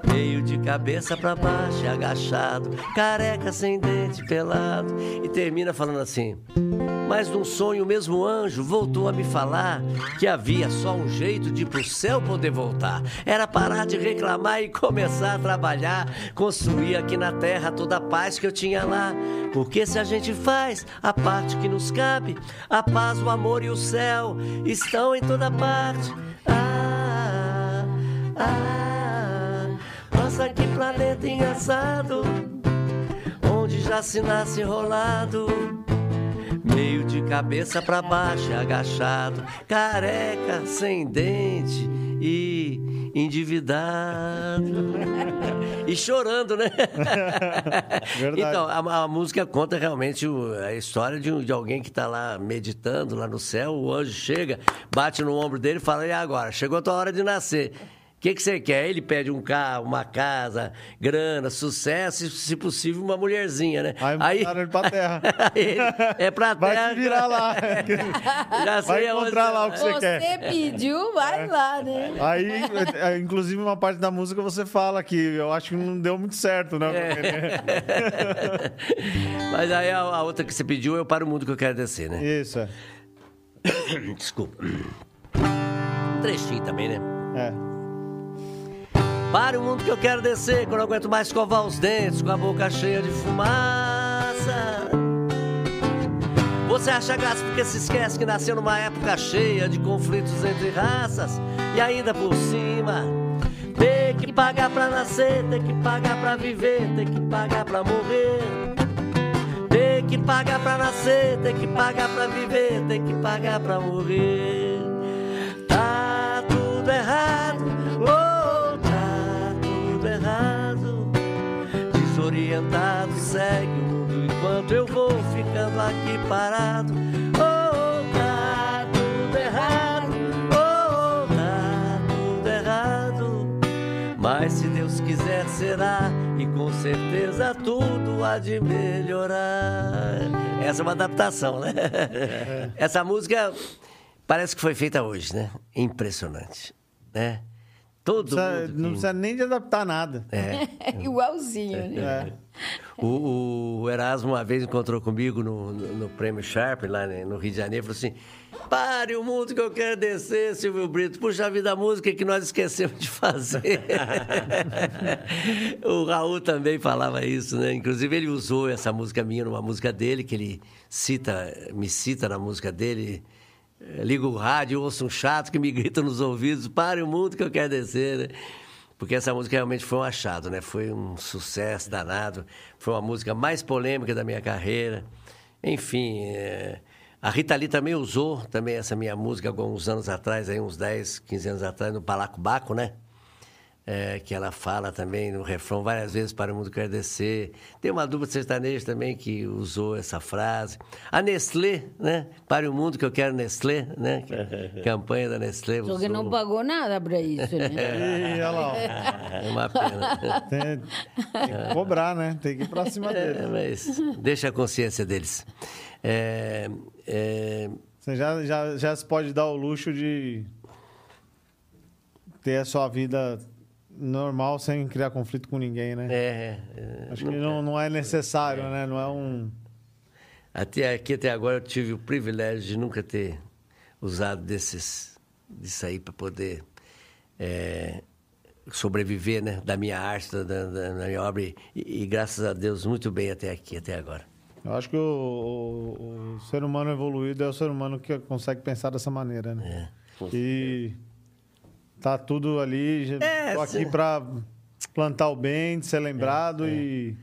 Meio de cabeça pra baixo, agachado, careca sem dente, pelado. E termina falando assim: Mas num sonho, o mesmo anjo voltou a me falar que havia só um jeito de pro céu poder voltar. Era parar de reclamar e começar a trabalhar. Construir aqui na terra toda a paz que eu tinha lá. Porque se a gente faz a parte que nos cabe, a paz, o amor e o céu estão em toda parte. Ah, nossa, que planeta engraçado, onde já se nasce enrolado. Meio de cabeça pra baixo, agachado, careca, sem dente e endividado. E chorando, né?
Verdade.
Então, a, a música conta realmente o- a história de, de alguém que está lá meditando lá no céu. O anjo chega, bate no ombro dele e fala: E agora? Chegou a tua hora de nascer. O que, que você quer? Ele pede um carro, uma casa, grana, sucesso e, se possível, uma mulherzinha, né?
Aí mandaram ele pra terra.
Aí, é pra
Vai
terra.
se virar lá.
Já
Vai
sei aonde-
encontrar lá o que você
você
quer.
pediu, vai lá, né?
Aí, é, inclusive, uma parte da música você fala que eu acho que não deu muito certo, né?
Mas aí a, a outra que você pediu é o Para o Mundo que eu quero descer, né?
Isso, é.
Desculpa. Um trechinho também, né?
É.
Para o mundo que eu quero descer, quando eu aguento mais escovar os dentes com a boca cheia de fumaça. Você acha graça porque se esquece que nasceu numa época cheia de conflitos entre raças e ainda por cima. Tem que pagar pra nascer, tem que pagar pra viver, tem que pagar pra morrer. Tem que pagar pra nascer, tem que pagar pra viver, tem que pagar pra morrer. Tá tudo errado, Segue o mundo enquanto eu vou ficando aqui parado. Oh, tá tudo errado, oh, tá tudo errado. Mas se Deus quiser, será. E com certeza tudo há de melhorar. Essa é uma adaptação, né? Essa música parece que foi feita hoje, né? Impressionante, né? Todo
Precisa-
mundo.
não precisa nem de adaptar nada.
É.
Igualzinho, né?
É.
O, o Erasmo uma vez encontrou comigo no, no, no Prêmio Sharp, lá né, no Rio de Janeiro, e falou assim: pare o mundo que eu quero descer, Silvio Brito. Puxa vida, a música que nós esquecemos de fazer. o Raul também falava isso, né? Inclusive, ele usou essa música minha numa música dele, que ele cita, me cita na música dele. Eh, Ligo o rádio, ouço um chato que me grita nos ouvidos, pare o mundo que eu quero descer, né? Porque essa música realmente foi um achado, né? Foi um sucesso danado. Foi uma música mais polêmica da minha carreira. Enfim, é, A Rita Lee também usou também essa minha música alguns anos atrás, aí uns 10, 15 anos atrás, no Palaco né? É, que ela fala também no refrão várias vezes para o mundo quer descer. Tem uma dupla sertaneja também que usou essa frase. A Nestlé, né? Para o mundo que eu quero Nestlé, né? Campanha da Nestlé.
Só que não pagou nada para isso, né?
E olha lá, ó.
É uma pena.
Tem, tem que cobrar, né? Tem que ir pra cima
É,
dele.
mas deixa a consciência deles. É, é,
Você já, já, já se pode dar o luxo de ter a sua vida normal sem criar conflito com ninguém, né?
é, é,
Acho que não, não é necessário, né? Não é um.
Até aqui, até agora, eu tive o privilégio de nunca ter usado desses, disso aí para poder é, sobreviver, né? Da minha arte, da, da, da minha obra. E, e, graças a Deus, muito bem até aqui, até agora.
Eu acho que o, o- o ser humano evoluído é o ser humano que consegue pensar dessa maneira, né? E tá tudo ali. já
É,
tô aqui pra plantar o bem, ser lembrado e,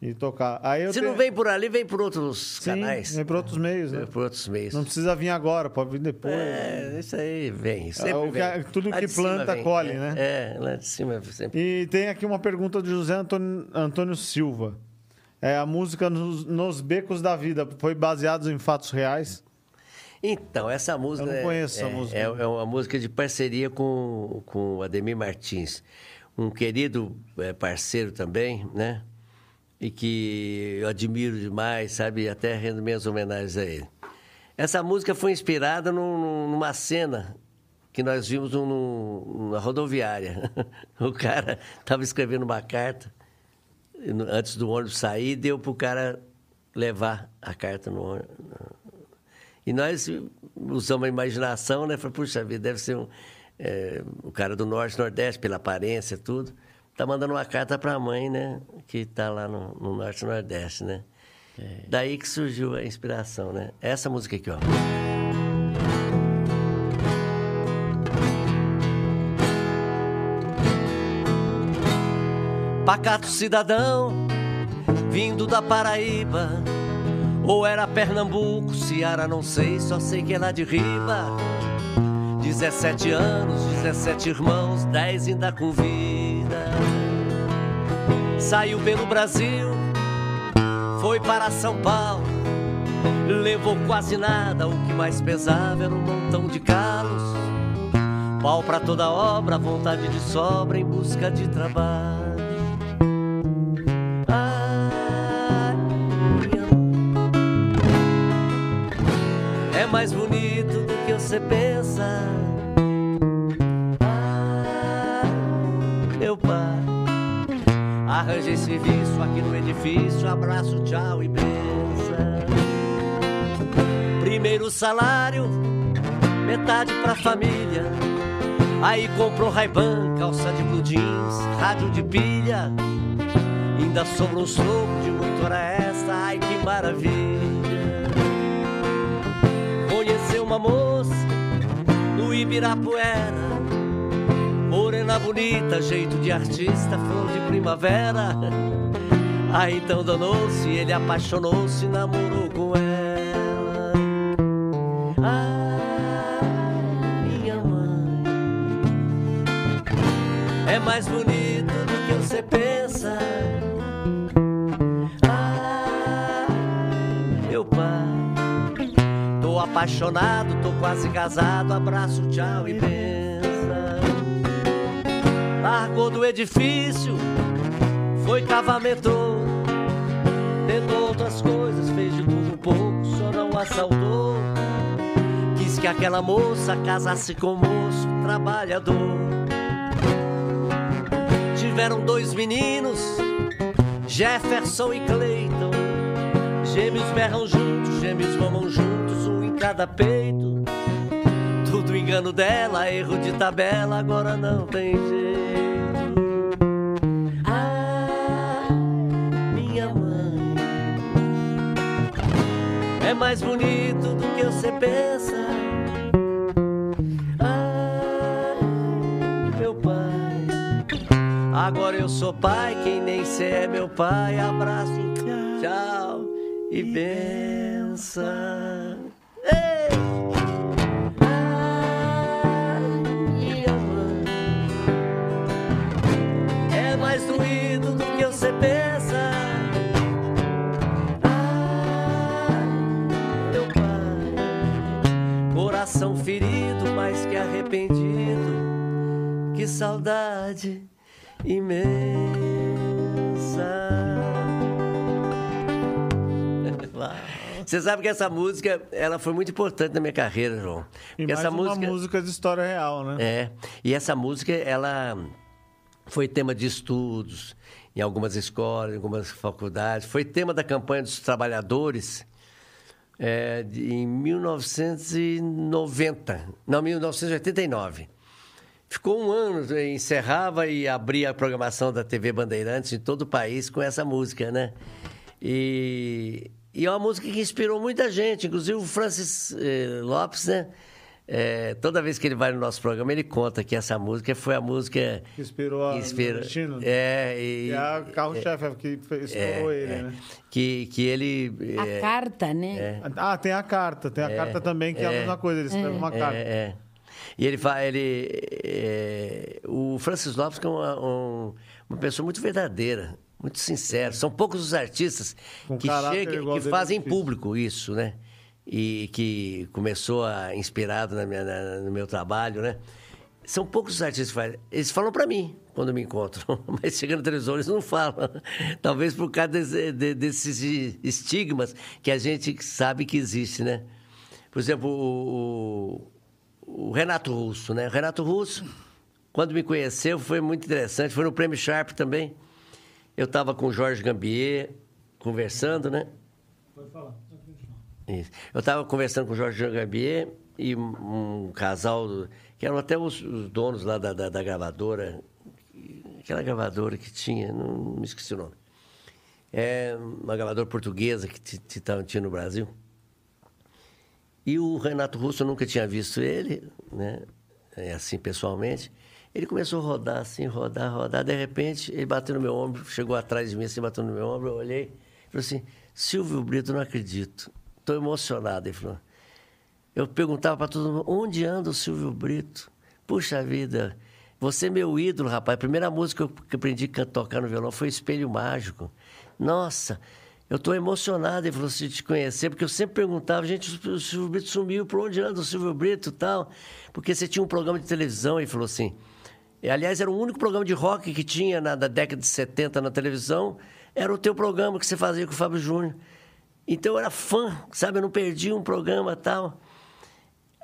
e tocar. Aí eu
Se
tenho-
não vem por ali, vem por outros
Sim,
canais.
Vem por outros meios, né?
Vem por outros meios.
Não precisa vir agora, pode vir depois.
É, isso aí vem. Sempre
o que- tudo
Lá
que
de
planta,
vem.
colhe,
É,
né?
É, lá de cima sempre.
E tem aqui uma pergunta do José Antônio, Antônio Silva. É a música nos, Nos Becos da Vida foi baseada em fatos reais?
Então, essa música.
Eu não
é-
conheço essa
é,
música.
É, é uma música de parceria com, com o Ademir Martins, um querido eh, parceiro também, né? E que eu admiro demais, sabe? Até rendo minhas homenagens a ele. Essa música foi inspirada num- num- numa cena que nós vimos num- na rodoviária. O cara estava escrevendo uma carta antes do ônibus sair, deu para o cara levar a carta no ônibus. E nós usamos a imaginação, né? Falei, puxa vida, deve ser um, é, o cara do Norte, Nordeste, pela aparência, tudo. Tá mandando uma carta para a mãe, né? Que tá lá no, no Norte Nordeste, né? Daí que surgiu a inspiração, né? Essa música aqui, ó. Pacato cidadão, vindo da Paraíba, ou era Pernambuco, Ceará, não sei, só sei que é lá de riba. 17 anos, 17 irmãos, 10 ainda com vida. Saiu pelo Brasil, foi para São Paulo, levou quase nada, o que mais pesava era um montão de calos. Pau pra toda obra, vontade de sobra em busca de trabalho. Mais bonito do que você pensa. Ah, meu pai, arranjei serviço aqui no edifício. Abraço, tchau e benção. Primeiro salário, metade pra família. Aí comprou Ray-Ban, calça de blue jeans, rádio de pilha. Ainda sobrou um troco de muito hora extra, ai que maravilha. Uma moça no Ibirapuera. Morena bonita, jeito de artista, flor de primavera. Aí então danou-se, ele apaixonou-se, namorou com ela. Ah, minha mãe, é mais bonito do que você pensa. Ah, meu pai. Tô apaixonado, quase casado. Abraço, tchau e benção. Largou do edifício, foi cavamentou. Tentou outras coisas, fez de tudo um pouco, só não assaltou. Quis que aquela moça casasse com um moço trabalhador. Tiveram dois meninos, Jefferson e Cleiton. Gêmeos berram juntos, gêmeos mamam juntos, um em cada peito. Tudo engano dela, erro de tabela, agora não tem jeito. Ah, minha mãe, é mais bonito do que você pensa. Ah, meu pai, agora eu sou pai, quem nem cê é meu pai. Abraço, tchau e benção. você pensa. Ah, meu pai, coração ferido, mais que arrependido. Que saudade imensa. Você sabe que essa música, ela foi muito importante na minha carreira, João.
E mais
essa
uma
música...
música de história real, né?
É. E essa música, ela foi tema de estudos, em algumas escolas, em algumas faculdades. Foi tema da campanha dos trabalhadores é, de- em 1990, não, 1989. Ficou um ano, encerrava e abria a programação da TV Bandeirantes em todo o país com essa música, né? E, e é uma música que inspirou muita gente, inclusive o Francis eh, Lopes, né? Eh, toda vez que ele vai no nosso programa, ele conta que essa música foi a música
Que inspirou a
inspira-
Nordestino.
É, e,
E a carro-chefe que fez- estourou ele,
é,
né?
que, que ele...
A
é,
carta, né?
Ah, tem a carta. Tem a carta também, que é, a mesma coisa. Ele escreve uma carta.
É, é. E ele fala, ele, é, o Francis Lopes que é uma, um- uma pessoa muito verdadeira, muito sincera. São poucos os artistas
Com
que chegam, que
é
fazem
difícil.
público isso, né? E que começou a inspirado na minha- na- no meu trabalho, né? São poucos os artistas que fazem. Eles falam para mim quando me encontram, mas chegando na televisão eles não falam. Talvez por causa desse- de- desses estigmas que a gente sabe que existe, né? Por exemplo, o, o- o Renato Russo, né? O Renato Russo, quando me conheceu, foi muito interessante. Foi no Prêmio Sharp também. Eu estava com o Jorge Gambier conversando, né?
Pode falar.
Isso. Eu estava conversando com o Jorge Gambier e um, casal, que eram até os, os donos lá da, da, da gravadora, aquela gravadora que tinha, não, não me esqueci o nome. É uma gravadora portuguesa que tinha no Brasil. E o Renato Russo, eu nunca tinha visto ele, né? É, assim, pessoalmente. Ele começou a rodar, assim, rodar, rodar. De repente, ele bateu no meu ombro, chegou atrás de mim, assim, bateu no meu ombro. Eu olhei falou assim: Silvio Brito, não acredito. Estou emocionado. Ele falou. Eu perguntava para todo mundo: onde anda o Silvio Brito? Puxa vida, você é meu ídolo, rapaz. A primeira música que eu aprendi a tocar no violão foi Espelho Mágico. Nossa, eu estou emocionado em você te conhecer, porque eu sempre perguntava, gente, o Silvio Brito sumiu, por onde anda o Silvio Brito e tal? Porque você tinha um programa de televisão, ele falou assim. E, aliás, era o único programa de rock que tinha na, da década de 70 na televisão, era o teu programa que você fazia com o Fábio Júnior. Então eu era fã, sabe? Eu não perdi um programa tal.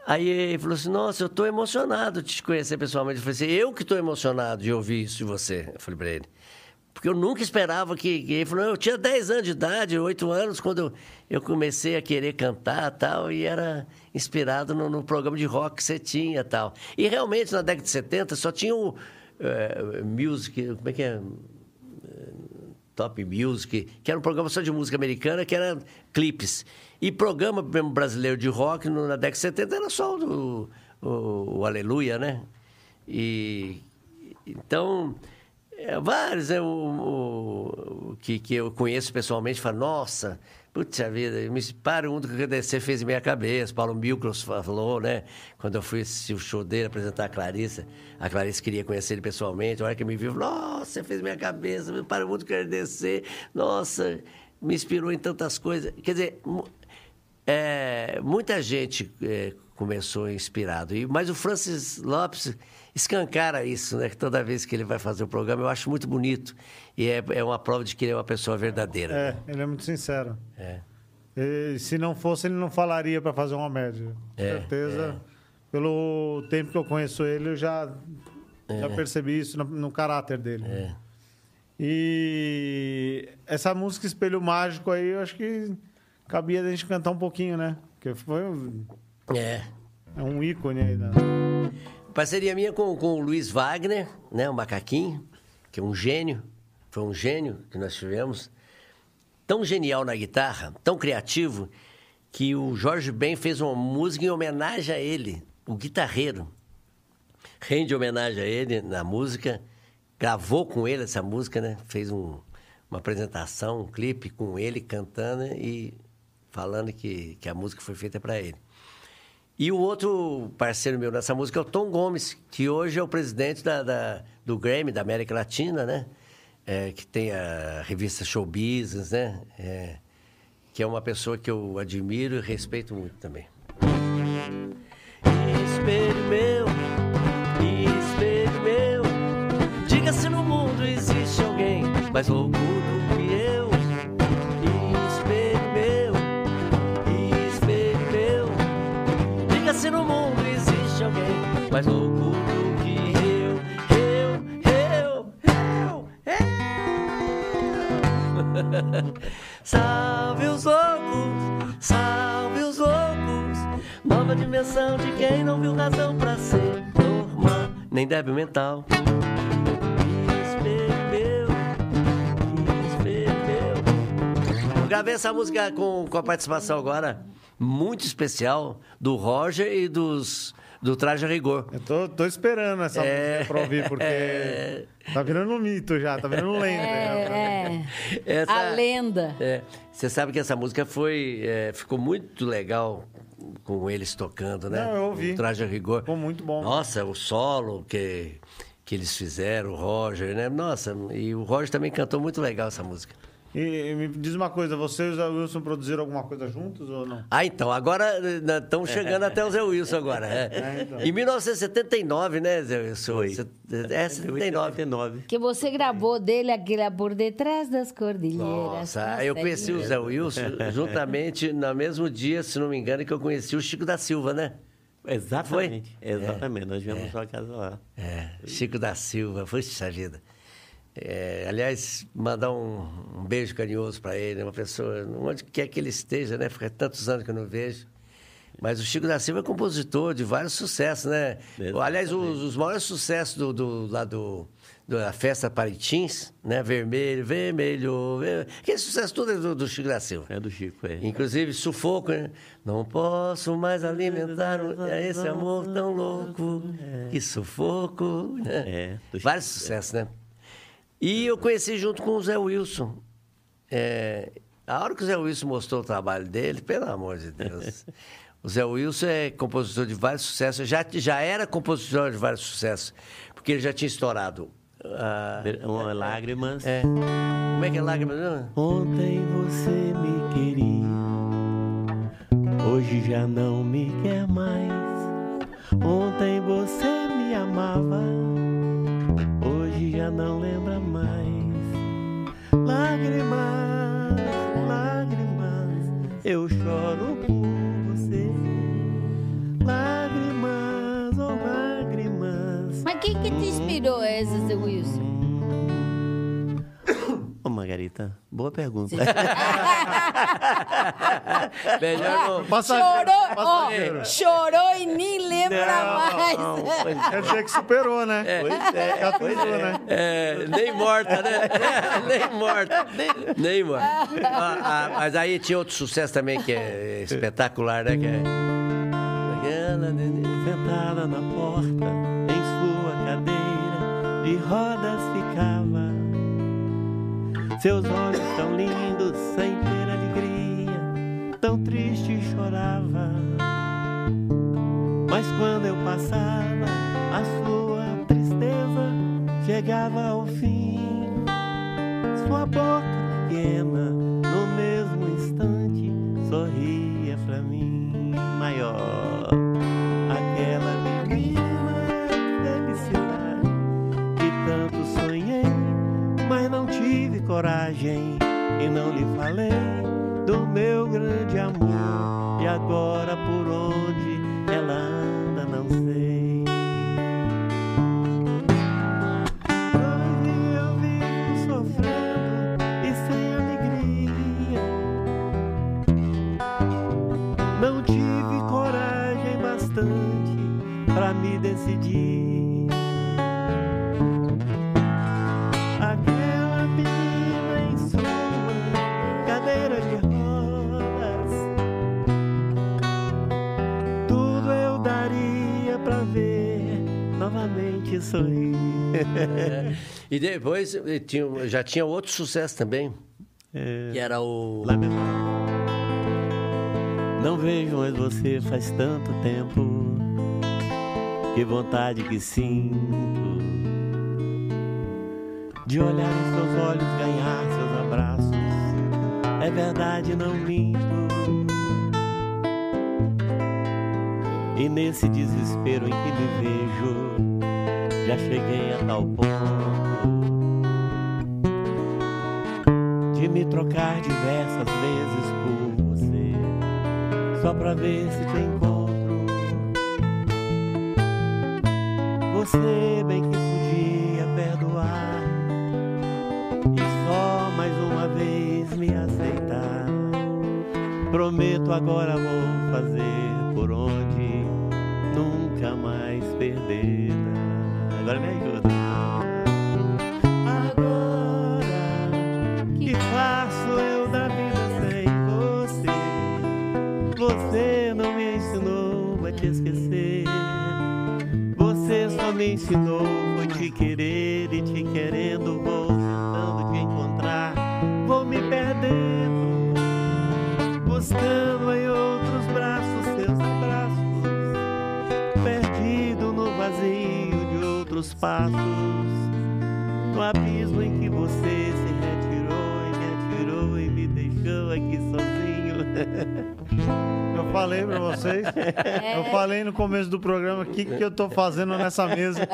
Aí ele falou assim: Nossa, eu estou emocionado de te conhecer pessoalmente. Eu falei assim: Eu que estou emocionado de ouvir isso de você. Eu falei para ele. Porque eu nunca esperava que. Ele falou: Eu tinha 10 anos de idade, 8 anos, quando eu, eu comecei a querer cantar tal, e era inspirado no, no programa de rock que você tinha tal. E realmente, na década de 70, só tinha o eh, music. Como é que é? Top Music, que era um programa só de música americana, que era clipes. E programa mesmo brasileiro de rock no- na década de 70 era só o, o, o Aleluia, né? E então, é, vários né, o, o- que, que eu conheço pessoalmente falam, nossa, putz vida, me para um do que você fez em minha cabeça. Paulo Milcros falou, né? Quando eu fui assistir o show dele, apresentar a Clarissa, a Clarissa queria conhecer ele pessoalmente. A hora que me viu, nossa, você fez minha cabeça, me para muito querer descer. Nossa, me inspirou em tantas coisas. Quer dizer, é, muita gente é, começou inspirado. E, mas o Francis Lopes escancara isso, né? Que toda vez que ele vai fazer o programa, eu acho muito bonito. E é, é uma prova de que ele é uma pessoa verdadeira.
É, ele é muito sincero.
É.
E, se não fosse, ele não falaria para fazer uma média. Com
É,
certeza. Pelo tempo que eu conheço ele, eu já, já percebi isso no, no caráter dele.
É.
E essa música Espelho Mágico aí, eu acho que cabia a gente cantar um pouquinho, né? Porque foi um,
É.
é um ícone aí. Da...
Parceria minha com, com o Luiz Wagner, né? O Macaquinho, que é um gênio. Foi um gênio que nós tivemos. Tão genial na guitarra, tão criativo, que o Jorge Ben fez uma música em homenagem a ele, o guitarreiro. Rende homenagem a ele na música, gravou com ele essa música, né? Fez um- uma apresentação, um clipe com ele cantando e falando que, que a música foi feita para ele. E o outro parceiro meu nessa música é o Tom Gomes, que hoje é o presidente da, da- do Grammy da América Latina, né? É, que tem a revista Show Business, né? É, que é uma pessoa que eu admiro e respeito muito também. espelho meu, espelho meu, diga se no mundo existe alguém mais louco do que eu. Espelho meu, espelho meu, diga se no mundo existe alguém mais louco Salve os loucos, salve os loucos. Nova dimensão de quem não viu razão pra ser normal, nem débil mental. Gravei essa música com, com a participação agora muito especial do Roger e dos do Traje a Rigor.
Eu tô, tô esperando essa
É.
música pra ouvir, porque
É.
tá virando um mito já, tá virando lenda.
É, é.
Essa-
A lenda.
É, você sabe que essa música foi, é, ficou muito legal com eles tocando, né?
Não, eu ouvi.
O Traje a Rigor.
Ficou muito bom.
Nossa, o solo que, que eles fizeram, o Roger, né? Nossa, e o Roger também cantou muito legal essa música.
E, e me diz uma coisa, você e o Zé Wilson produziram alguma coisa juntos ou não?
Ah, então, agora estamos chegando até o Zé Wilson agora. é.
É, então.
Em 1979, né, Zé Wilson?
Foi.
É, 79.
79.
Que você gravou dele aquela por detrás das cordilheiras.
Nossa, eu conheci o Zé Wilson juntamente no mesmo dia, se não me engano, que eu conheci o Chico da Silva, né?
Exatamente. Exatamente. Nós viemos sua casa lá.
É, Chico da Silva, puxa vida. É, aliás, mandar um, um beijo carinhoso para ele, uma pessoa, onde quer que ele esteja, né? Faz tantos anos que eu não vejo. Mas o Chico da Silva é compositor de vários sucessos, né?
Exatamente.
Aliás, os, os maiores sucessos do, do, lá do, da festa Paritins, né? Vermelho, vermelho, vermelho. Aquele sucesso todo é do, do Chico da Silva.
É do Chico, é.
Inclusive, sufoco, né? Não posso mais alimentar o- esse amor tão louco. Que sufoco. Né?
É,
Vários sucessos, né? E eu conheci junto com o Zé Wilson. É, a hora que o Zé Wilson mostrou o trabalho dele, pelo amor de Deus. o Zé Wilson é compositor de vários sucessos. Já, já era compositor de vários sucessos. Porque ele já tinha estourado.
Uma lágrimas.
é. Como é que é lágrima? não?
Ontem você me queria, hoje já não me quer mais. Ontem você me amava, Lágrimas, lágrimas, eu choro por você. Lágrimas, oh lágrimas.
Mas quem que te inspirou essa, Zé Wilson?
Margarita, boa pergunta.
Melhor não.
Chorou, ó, chorou e nem lembra mais.
Quer dizer que superou, né?
Pois é,
Já tudo, né?
É, nem morta, né? nem morta. Nem morta. Ah, ah, mas aí tinha outro sucesso também que é espetacular, né? Que é...
Sentada na porta, em sua cadeira, de rodas ficava. Seus olhos tão lindos, sem ter alegria, tão triste chorava. Mas quando eu passava, a sua tristeza chegava ao fim. Sua boca pequena, no mesmo instante, sorria pra mim. Maior, coragem e não lhe falei do meu grande amor. E agora por onde ela anda, não sei. Eu vivo sofrendo e sem alegria. Não tive coragem bastante pra me decidir. Sorrir.
E depois eh, tinha, já tinha outro sucesso também,
É.
que era o...
Não vejo mais você faz tanto tempo. Que vontade que sinto de olhar em seus olhos, ganhar seus abraços. É verdade, não minto. E nesse desespero em que me vejo, já cheguei a tal ponto de me trocar diversas vezes por você, só pra ver se te encontro. Você bem que podia perdoar e só mais uma vez me aceitar. Prometo agora vou fazer por onde nunca mais perder. Agora me ajuda. Agora que faço eu da vida sem você? Você não me ensinou a te esquecer. Você só me ensinou a te querer e te querendo vou tentando te encontrar. Vou me perdendo, passos, no abismo em que você se retirou e me atirou e me deixou aqui sozinho.
Eu falei pra vocês, eu falei no começo do programa o que, que eu tô fazendo nessa mesa.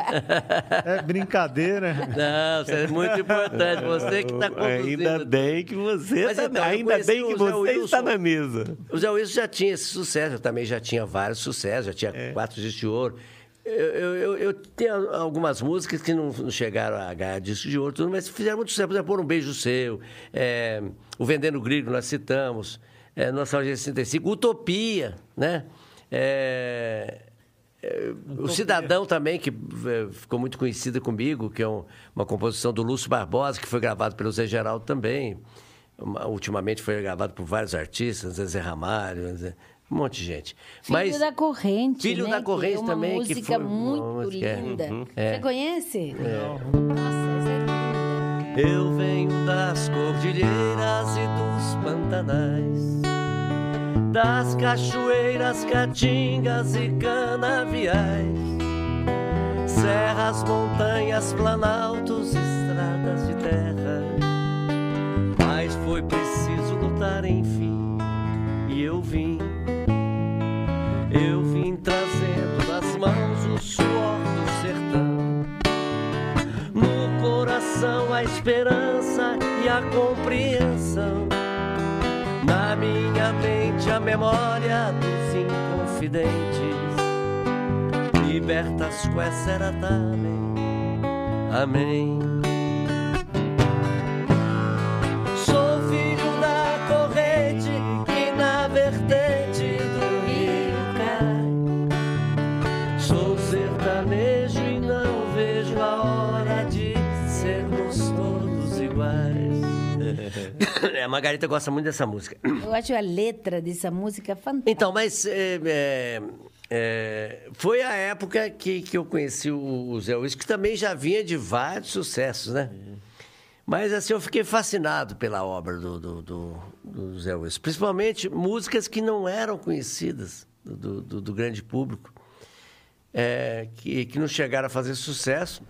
É brincadeira.
Não, isso é muito importante. Você que está conduzindo.
Ainda bem que você
Mas
tá,
então,
ainda bem que você
Wilson.
está na mesa.
O Zé Wilson já tinha esse sucesso, eu também já tinha vários sucessos, já tinha
É.
quatro discos de ouro. Eu, eu, eu, tenho algumas músicas que não, chegaram a ganhar disco de ouro, mas fizeram muito sucesso. Por exemplo, Por um Beijo Seu, é, O Vendendo Grilo, nós citamos, é, Nostalgia 65, Utopia, né? É, é, o Cidadão também, que é, ficou muito conhecida comigo, que é um- uma composição do Lúcio Barbosa, que foi gravado pelo Zé Geraldo também. Uma- ultimamente foi gravado por vários artistas, Zé Ramalho, um monte de gente.
Filho da Corrente.
Filho
né?
da
Que
Corrente
é uma
também, que foi uma
muito
música, é.
linda.
É.
Você conhece? Nossa, essa é linda.
Eu venho das cordilheiras e dos pantanais, das cachoeiras, caatingas e canaviais, serras, montanhas, planaltos, estradas de terra. Mas foi preciso lutar, enfim, e eu vim. A esperança e a compreensão. Na minha mente a memória dos inconfidentes. Libertas quaeseratame. Amém. É, a Margarita gosta muito dessa música.
Eu acho a letra dessa música fantástica.
Então, mas é, é, é, foi a época que, que eu conheci o, o Zé Luiz, que também já vinha de vários sucessos, né? Mas assim, eu fiquei fascinado pela obra do, do, do, do Zé Luiz. Principalmente músicas que não eram conhecidas do, do, do grande público, é, que, que não chegaram a fazer sucesso,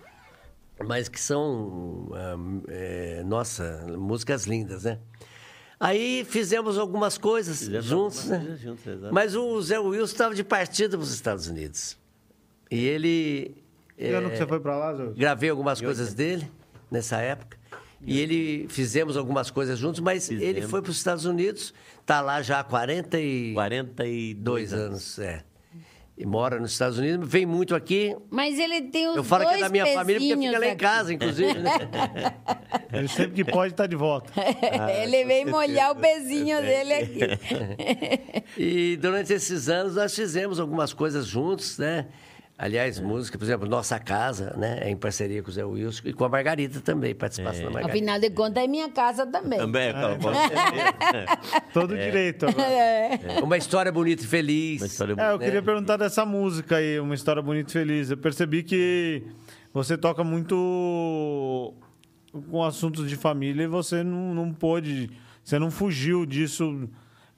mas que são, é, nossa, músicas lindas, né? Aí fizemos algumas coisas
Fizemos
juntos,
algumas
né?
juntos.
Mas o Zé Wilson estava de partida para os Estados Unidos. E ele.
Que ano
é,
que você foi pra lá, Zé?
Gravei algumas coisas dele nessa época. E ele fizemos algumas coisas juntos, mas ele
Fizemos.
foi para os Estados Unidos, está lá já há 42
42
anos. É. E mora nos Estados Unidos, vem muito aqui.
Mas ele tem os
Eu falo que é da minha família porque fica lá em casa, inclusive. Né?
Ele sempre que pode tá de volta.
ele vem molhar o pezinho dele aqui.
E durante esses anos nós fizemos algumas coisas juntos, né? Aliás, música, por exemplo, Nossa Casa, né? É em parceria com o Zé Wilson e com a Margarita também, participação da Margarita.
Afinal de contas, é minha casa também.
Também, é. com certeza.
Todo direito. agora.
É.
Uma história bonita e feliz.
Uma história
É, eu
né?
queria perguntar dessa música aí, uma história bonita e feliz. Eu percebi que você toca muito com assuntos de família e você não, não pôde, você não fugiu disso,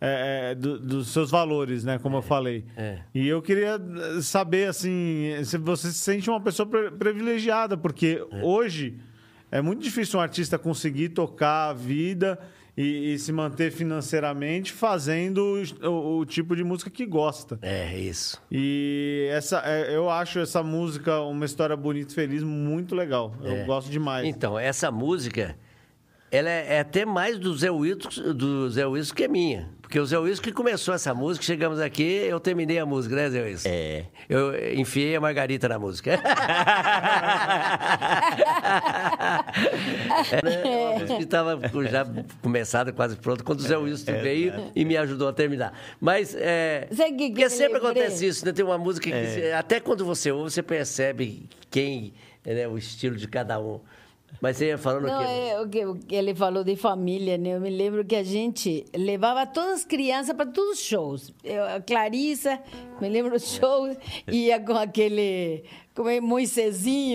é, é, do- dos seus valores, né? Como eu falei.
é.
E eu queria saber, assim, se você se sente uma pessoa pri- privilegiada, porque hoje é muito difícil um artista conseguir tocar a vida e, e se manter financeiramente fazendo o, o- o tipo de música que gosta.
É, isso.
E essa, é, eu acho essa música uma história bonita e feliz muito legal. Eu gosto demais.
Então, essa música, ela é, é até mais do Zé Wilson, do Zé Wilson que é minha. Porque o Zé Wilson que começou essa música, chegamos aqui, eu terminei a música, né, Zé Wilson?
É.
Eu enfiei a Margarita na música. é, né? A música estava já começada, quase pronta, quando o Zé Wilson veio e me ajudou a terminar. Mas, é,
que
porque sempre
lembrei?
acontece isso, né? Tem uma música que, você- até quando você ouve, você percebe quem, né, o estilo de cada um. Mas você ia falando
Não,
o quê?
é, o, que, ele falou de família, né? Eu me lembro que a gente levava todas as crianças para todos os shows. Eu, a Clarissa, me lembro dos shows, ia com aquele como é,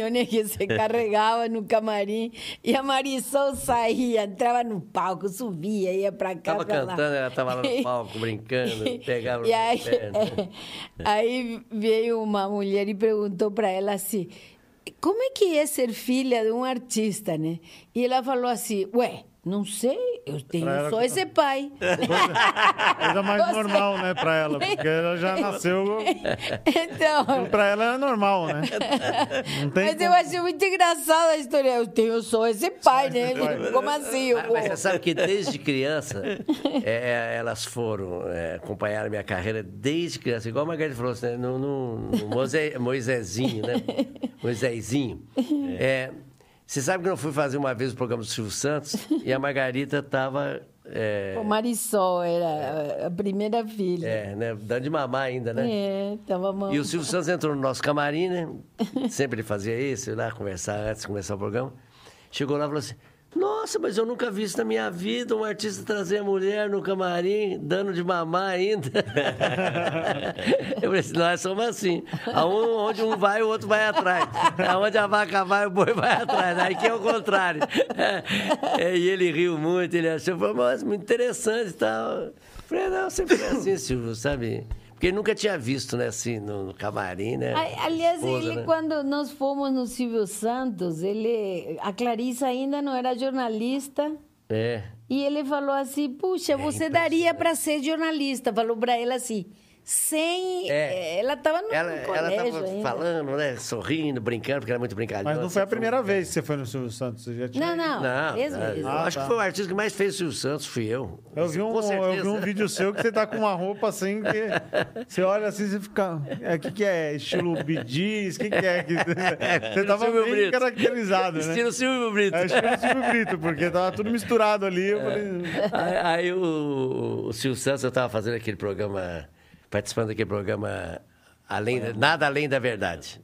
né? Que se carregava no camarim. E a Marisol saía, entrava no palco, subia, ia para cá,
Tava
pra lá.
cantando, ela tava lá no palco, brincando, pegava
E aí,
perna.
aí veio uma mulher e perguntou para ela assim: como é que é ser filha de um artista, né? E ela falou assim: ué, não sei, eu tenho
ela
só esse pai.
Coisa mais
Você-
normal, né, pra ela, porque ela já nasceu.
então.
Pra ela é normal, né? Não tem.
Mas eu
como-
achei muito engraçada a história. Eu tenho só esse pai, né? Como assim? Eu
Mas, você sabe que desde criança é, é, elas foram é, acompanhar a minha carreira desde criança, igual a Margarida falou, assim, né, no, no, no Moisé- Moisésinho, né? Moisésinho. É, você sabe que eu fui fazer uma vez o programa do Silvio Santos e a Margarita estava. É,
O Marisol era a primeira filha.
é, né, dando de mamar ainda, né?
É, tava mal.
E o Silvio Santos entrou no nosso camarim, né? Sempre ele fazia isso, lá conversar antes de começar o programa. Chegou lá e falou assim: Nossa, mas eu nunca vi isso na minha vida, um artista trazer a mulher no camarim, dando de mamar ainda. eu falei assim: Nós somos assim. Onde um vai, o outro vai atrás. Aonde a vaca vai, o boi vai atrás. Aí que é o contrário. É, e ele riu muito, ele achou, falou, mas muito interessante e tal. Eu falei, não, sempre foi assim, Silvio, sabe? Porque nunca tinha visto, né, assim, no, no camarim, né?
Aliás,
Esposa,
ele
né?
quando nós fomos no Silvio Santos, ele, a Clarissa ainda não era jornalista.
É.
E ele falou assim: Puxa, você daria para ser jornalista. Falou para ela assim, sem.
É.
Ela estava no,
Ela,
no
ela
colégio
tava
ainda.
falando, né? Sorrindo, brincando, porque era muito brincalhona.
Mas não foi a primeira vez que você foi no Silvio Santos. Você já tinha
Não, não.
Não, não,
vezes.
eu
Ah,
acho
tá.
que foi o artista que mais fez o Silvio Santos, fui eu.
Eu vi, um, eu vi um vídeo seu que você tá com uma roupa assim que você olha assim e fica. O é, que, que é? Estilo bidis? O que, que é? Que... Você tava bem
Brito.
caracterizado, né?
Estilo Silvio Brito.
É estilo Silvio Brito, porque tava tudo misturado ali. Eu falei.
Aí, aí o, o Silvio Santos, eu estava fazendo aquele programa, participando daquele programa além, da- Nada Além da Verdade.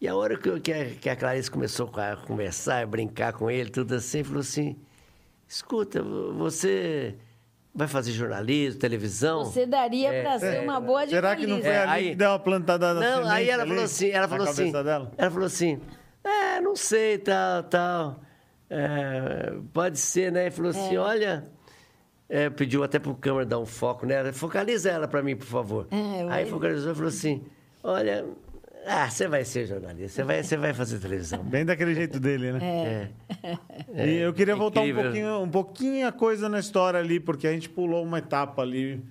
E a hora que, eu- que, a, que a Clarice começou a conversar, a brincar com ele, tudo assim, falou assim: escuta, você vai fazer jornalismo, televisão?
Você daria
É,
para ser uma boa
Será que não foi
jornalista.
ali
aí-
que deu uma plantada na
Não, aí ela
ali,
falou assim, ela falou assim,
dela?
ela falou assim, é, não sei, tal, tal, é, pode ser, né? E falou assim, olha, é, pediu até pro câmera dar um foco nela, focaliza ela para mim, por favor.
É,
aí focalizou e falou assim, olha, ah, você vai ser jornalista, você vai, você vai fazer televisão.
Bem daquele jeito dele, né?
É.
E eu queria voltar um pouquinho, um pouquinho a coisa na história ali, porque a gente pulou uma etapa ali.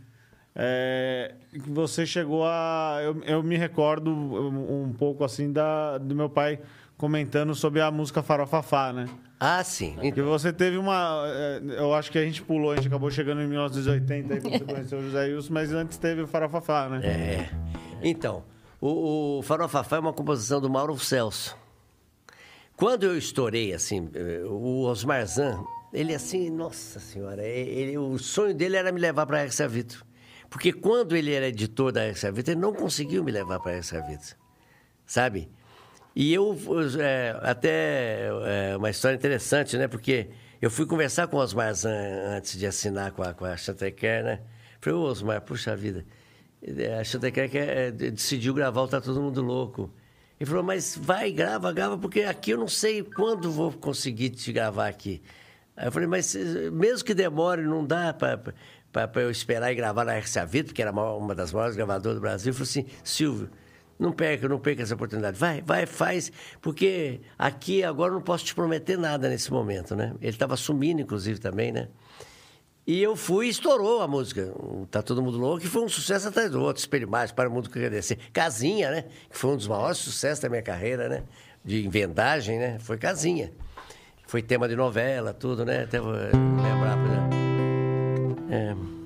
É, que você chegou a. Eu, eu me recordo um, um pouco assim da, do meu pai comentando sobre a música Farofafá, né?
Ah, sim.
Que você teve uma. é, Eu acho que a gente pulou, a gente acabou chegando em 1980 aí quando você conheceu o José Wilson, mas antes teve o Farofafá, né?
É. Então, o, o Farofafá é uma composição do Mauro Celso. Quando eu estourei, assim, eh, o Osmar Zan, ele assim, nossa senhora, ele, o sonho dele era me levar para a Extra Vitro. Porque quando ele era editor da Extra Vitro, ele não conseguiu me levar para a Extra Vitro. Sabe? E eu, é, até é, uma história interessante, né? Porque eu fui conversar com o Osmar antes de assinar com a, com a Chantecair, né? Falei, ô Osmar, puxa vida, a Chantecair quer, é, decidiu gravar o Tá Todo Mundo Louco. Ele falou, mas vai, grava, grava, porque aqui eu não sei quando vou conseguir te gravar aqui. Aí eu falei, mas eh, mesmo que demore, não dá para eu esperar e gravar na RCA Vitor, porque era a uma das maiores gravadoras do Brasil. Ele falou assim, Silvio, Não perca, não perca essa oportunidade. Vai, vai, faz, porque aqui agora não posso te prometer nada nesse momento, né? Ele estava sumindo, inclusive, também, né? E eu fui e estourou a música. Tá Todo Mundo Louco, que foi um sucesso atrás do outro. Espelho Mais, Para o Mundo que Descer. Casinha, né? Que foi um dos maiores sucessos da minha carreira, né? De vendagem, né? Foi Casinha. Foi tema de novela, tudo, né? Até vou lembrar, né? É...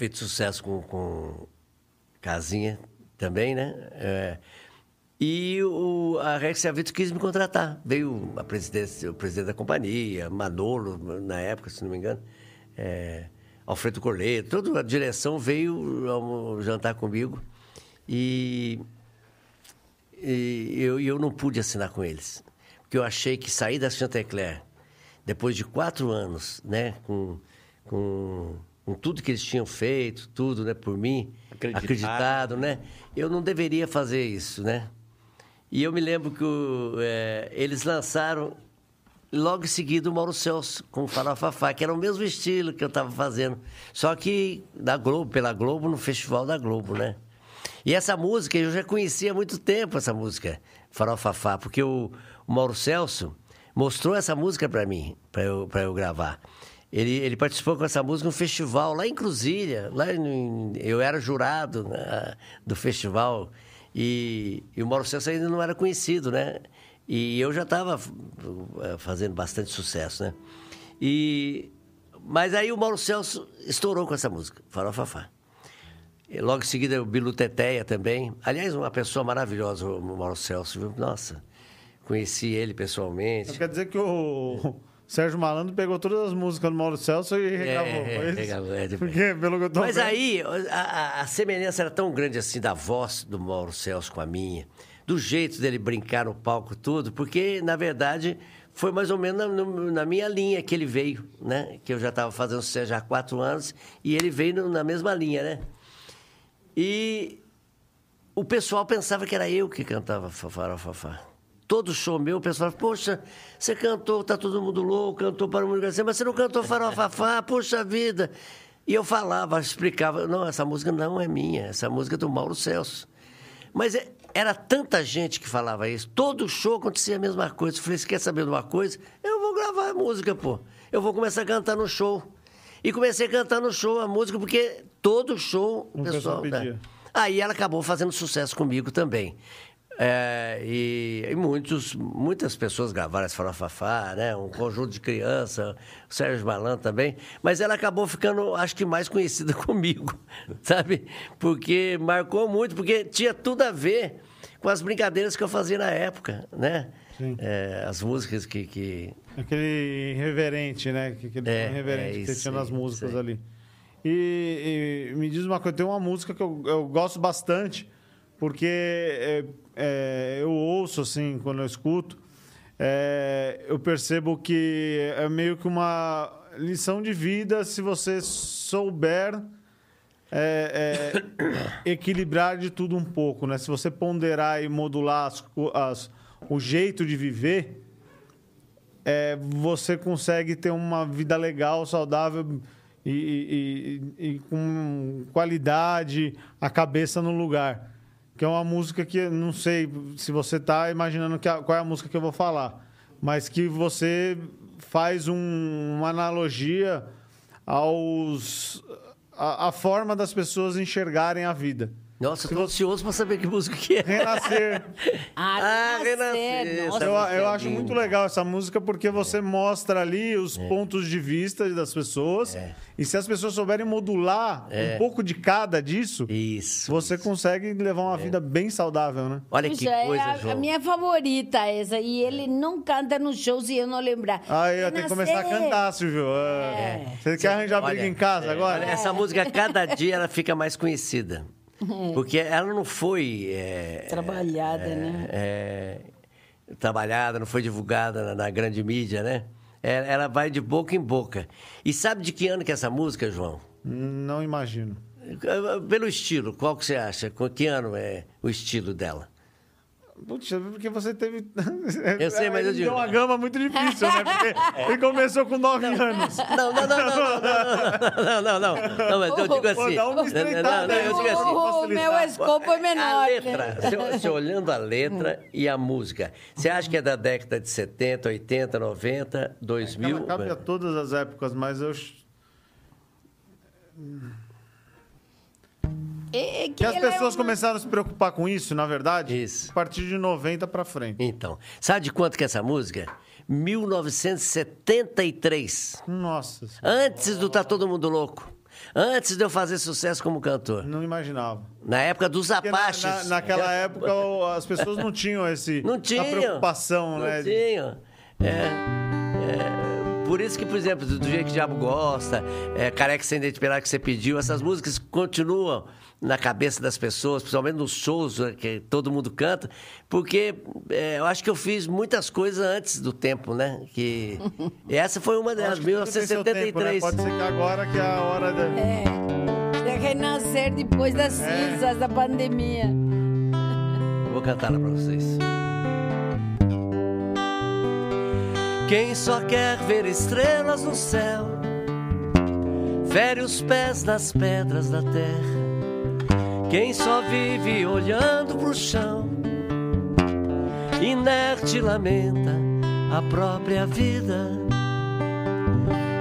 feito sucesso com, com Casinha também, né? É, e o, a Rex Avito quis me contratar. Veio a presidência, o presidente da companhia, Manolo, na época, se não me engano, é, Alfredo Corleto, toda a direção veio ao jantar comigo. E, e eu, eu não pude assinar com eles. Porque eu achei que sair da Chantecler, depois de quatro anos, né, com, com, com tudo que eles tinham feito, tudo, né, por mim,
Acreditado.
acreditado, né, eu não deveria fazer isso, né. E eu me lembro que o, é, eles lançaram logo em seguida o Mauro Celso com o Farofafá, que era o mesmo estilo que eu estava fazendo, só que da Globo, pela Globo, no Festival da Globo, né. E essa música, eu já conhecia há muito tempo essa música, Farofafá, porque o, o Mauro Celso mostrou essa música para mim, para eu, pra eu gravar. Ele, ele participou com essa música no festival lá em Cruzilha. Lá em- eu era jurado né, do festival e, e o Mauro Celso ainda não era conhecido, né? E eu já estava fazendo bastante sucesso, né? E, mas aí o Mauro Celso estourou com essa música, Farofafá. E Logo em seguida, o Bilu Teteia também. Aliás, uma pessoa maravilhosa, o Mauro Celso, viu? Nossa, conheci ele pessoalmente.
Então quer dizer que o Sérgio Malandro pegou todas as músicas do Mauro Celso e regravou.
é, regravou, é, depois.
Porque, pelo que eu tô
Mas
vendo-
aí, a, a- semelhança era tão grande assim da voz do Mauro Celso com a minha, do jeito dele brincar no palco, tudo, porque, na verdade, foi mais ou menos na, na minha linha que ele veio, né? Que eu já estava fazendo sucesso já há quatro anos e ele veio na mesma linha, né? E o pessoal pensava que era eu que cantava Farofafá. Todo show meu, o pessoal falava, poxa, você cantou, tá todo mundo louco, cantou para o mundo Garcia, mas você não cantou Farofafá, poxa vida. E eu falava, explicava, não, essa música não é minha, essa música é do Mauro Celso. Mas é- era tanta gente que falava isso, todo show acontecia a mesma coisa. Eu falei, você quer saber de uma coisa? Eu vou gravar a música, pô. Eu vou começar a cantar no show. E comecei a cantar no show a música, porque todo show o
pessoal
né? Aí ela acabou fazendo sucesso comigo também. É, e, e muitos, muitas pessoas gravaram essa farofafá, né? Um conjunto de criança, o Sérgio Malan também. Mas ela acabou ficando, acho que mais conhecida comigo, sabe? Porque marcou muito, porque tinha tudo a ver com as brincadeiras que eu fazia na época, né? É, as músicas que, que...
Aquele irreverente, né? Que- Aquele
É,
tom irreverente
é
que tinha nas músicas ali. E, e me diz uma coisa, tem uma música que eu, eu gosto bastante, porque é, é, eu ouço, assim, quando eu escuto, é, eu percebo que é meio que uma lição de vida se você souber é, é, equilibrar de tudo um pouco, né? Se você ponderar e modular as as- o jeito de viver, é, você consegue ter uma vida legal, saudável e, e- e- e com qualidade, a cabeça no lugar. Que é uma música que não sei se você está imaginando que a- qual é a música que eu vou falar, mas que você faz um- uma analogia aos a, a forma das pessoas enxergarem a vida.
Nossa, eu tô ansioso pra saber que música que é.
Renascer.
Ah,
renascer.
renascer,
Nossa,
Eu, eu
é
acho muito legal essa música porque você mostra ali os pontos de vista das pessoas. E se as pessoas souberem modular
É.
um pouco de cada disso,
Isso.
você consegue levar uma vida bem saudável, né?
Olha que
Puxa,
coisa,
é a,
João.
a minha favorita essa. E ele não canta nos shows se eu não lembrar.
Aí eu tenho que começar a cantar, Silvio. É. Você quer arranjar briga
Olha,
em casa
é,
agora?
olha, essa música, cada dia, ela fica mais conhecida.
É.
Porque ela não foi... é,
Trabalhada, né?
é, trabalhada, não foi divulgada na, na grande mídia, né? Ela, ela vai de boca em boca. E sabe de que ano que é essa música, João?
Não imagino.
Pelo estilo, qual que você acha? Com que ano é o estilo dela?
Putz, é porque você teve.
Eu sei, mas eu digo.
Deu uma gama muito difícil, né? Porque é. ele começou com 9 anos.
Não, não, não, não, não, não, não, não, mas eu digo assim.
Dá uma
não, tá? não, eu digo assim.
O meu escopo é menor.
A
né?
letra, você olhando a letra hum. e a música, você acha que é da década de 70, 80, 90, 2000?
Ela cabe a todas as épocas, mas eu.
É, é que
Que as
é
pessoas
uma-
começaram a se preocupar com isso, na verdade,
Isso.
a partir de 90 pra frente.
Então, sabe de quanto que é essa música? 1973.
Nossa, senhora,
Antes do Tá Todo Mundo Louco. Antes de eu fazer sucesso como cantor.
não imaginava.
Na época dos
Porque na-
Apaches.
na- naquela época as pessoas não tinham esse
Não tinha.
a preocupação,
não
né?
tinha. É, é, por isso que, por exemplo, do, jeito que o diabo gosta, é, careca sem dente pelado que você pediu, essas músicas continuam na cabeça das pessoas, principalmente nos shows né, que todo mundo canta, porque é, eu acho que eu fiz muitas coisas antes do tempo, né? Que e essa foi uma delas,
acho que tudo tem seu tempo, né?
1973.
Pode ser que agora que é a hora da.
É, de renascer depois das
É.
cinzas da pandemia.
Vou cantar ela pra vocês. Quem só quer ver estrelas no céu, fere os pés nas pedras da terra. Quem só vive olhando pro chão, inerte lamenta a própria vida.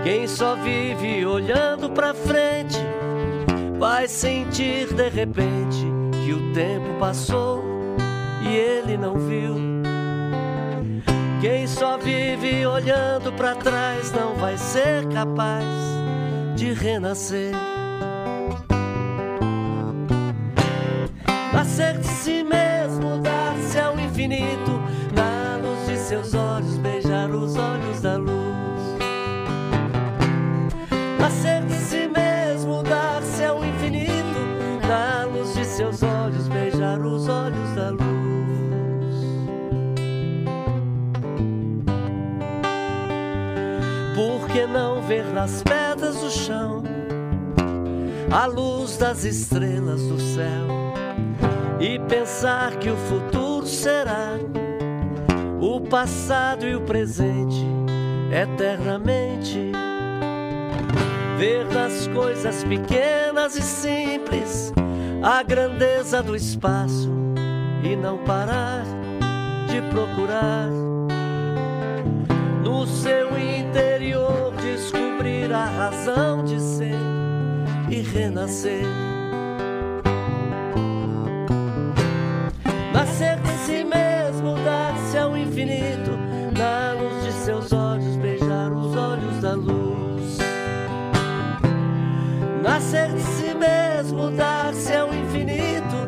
Quem só vive olhando pra frente, vai sentir de repente que o tempo passou e ele não viu. Quem só vive olhando pra trás não vai ser capaz de renascer. Nascer de si mesmo, dar-se ao infinito, na luz de seus olhos, beijar os olhos da luz. Nascer de si mesmo, dar-se ao infinito, na luz de seus olhos, beijar os olhos da luz. Por que não ver nas pedras do chão a luz das estrelas do céu e pensar que o futuro será o passado e o presente eternamente? Ver nas coisas pequenas e simples a grandeza do espaço e não parar de procurar no seu interior descobrir a razão de ser e renascer. Nascer de si mesmo, dar-se ao infinito, na luz de seus olhos, beijar os olhos da luz. Nascer de si mesmo, dar-se ao infinito,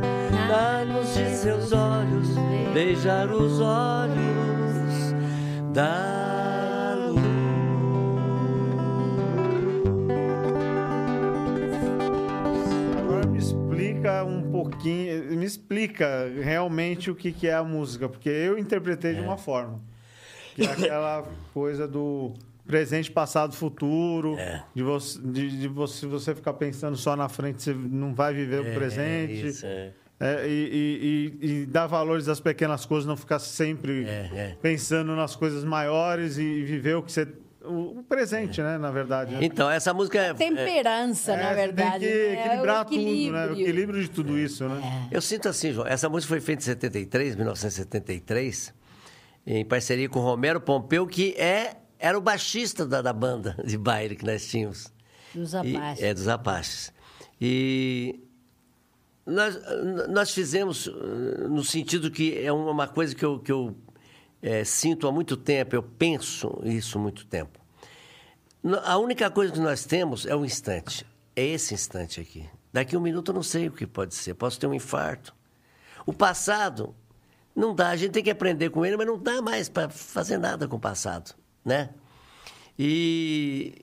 na luz de seus olhos, beijar os olhos da
pouquinho, me explica realmente o que, que é a música, porque eu interpretei de uma forma. Que é aquela coisa do presente, passado, futuro,
É.
de, você, de, de você, você ficar pensando só na frente, você não vai viver o presente.
isso, é.
É, e, e, e, e dar valores às pequenas coisas, não ficar sempre
É, é.
pensando nas coisas maiores e, viver o que você o, o presente, né? Na verdade.
Então, essa música é, é-
Temperança, na
É,
verdade.
Tem que
né? É
equilibrar tudo, né? O
equilíbrio.
de tudo isso, né?
Eu sinto assim, João. Essa música foi feita em 73, 1973, em parceria com Romero Pompeu, que é, era o baixista da, da banda de baile que nós tínhamos.
Dos
E-
Apaches.
é, dos Apaches. E nós, nós fizemos eh, no sentido que é uma coisa que eu, que eu eh, sinto há muito tempo, eu penso isso há muito tempo. A única coisa que nós temos é o instante. É esse instante aqui. Daqui a um minuto eu não sei o que pode ser. Posso ter um infarto. O passado não dá. A gente tem que aprender com ele, mas não dá mais para fazer nada com o passado, né? E-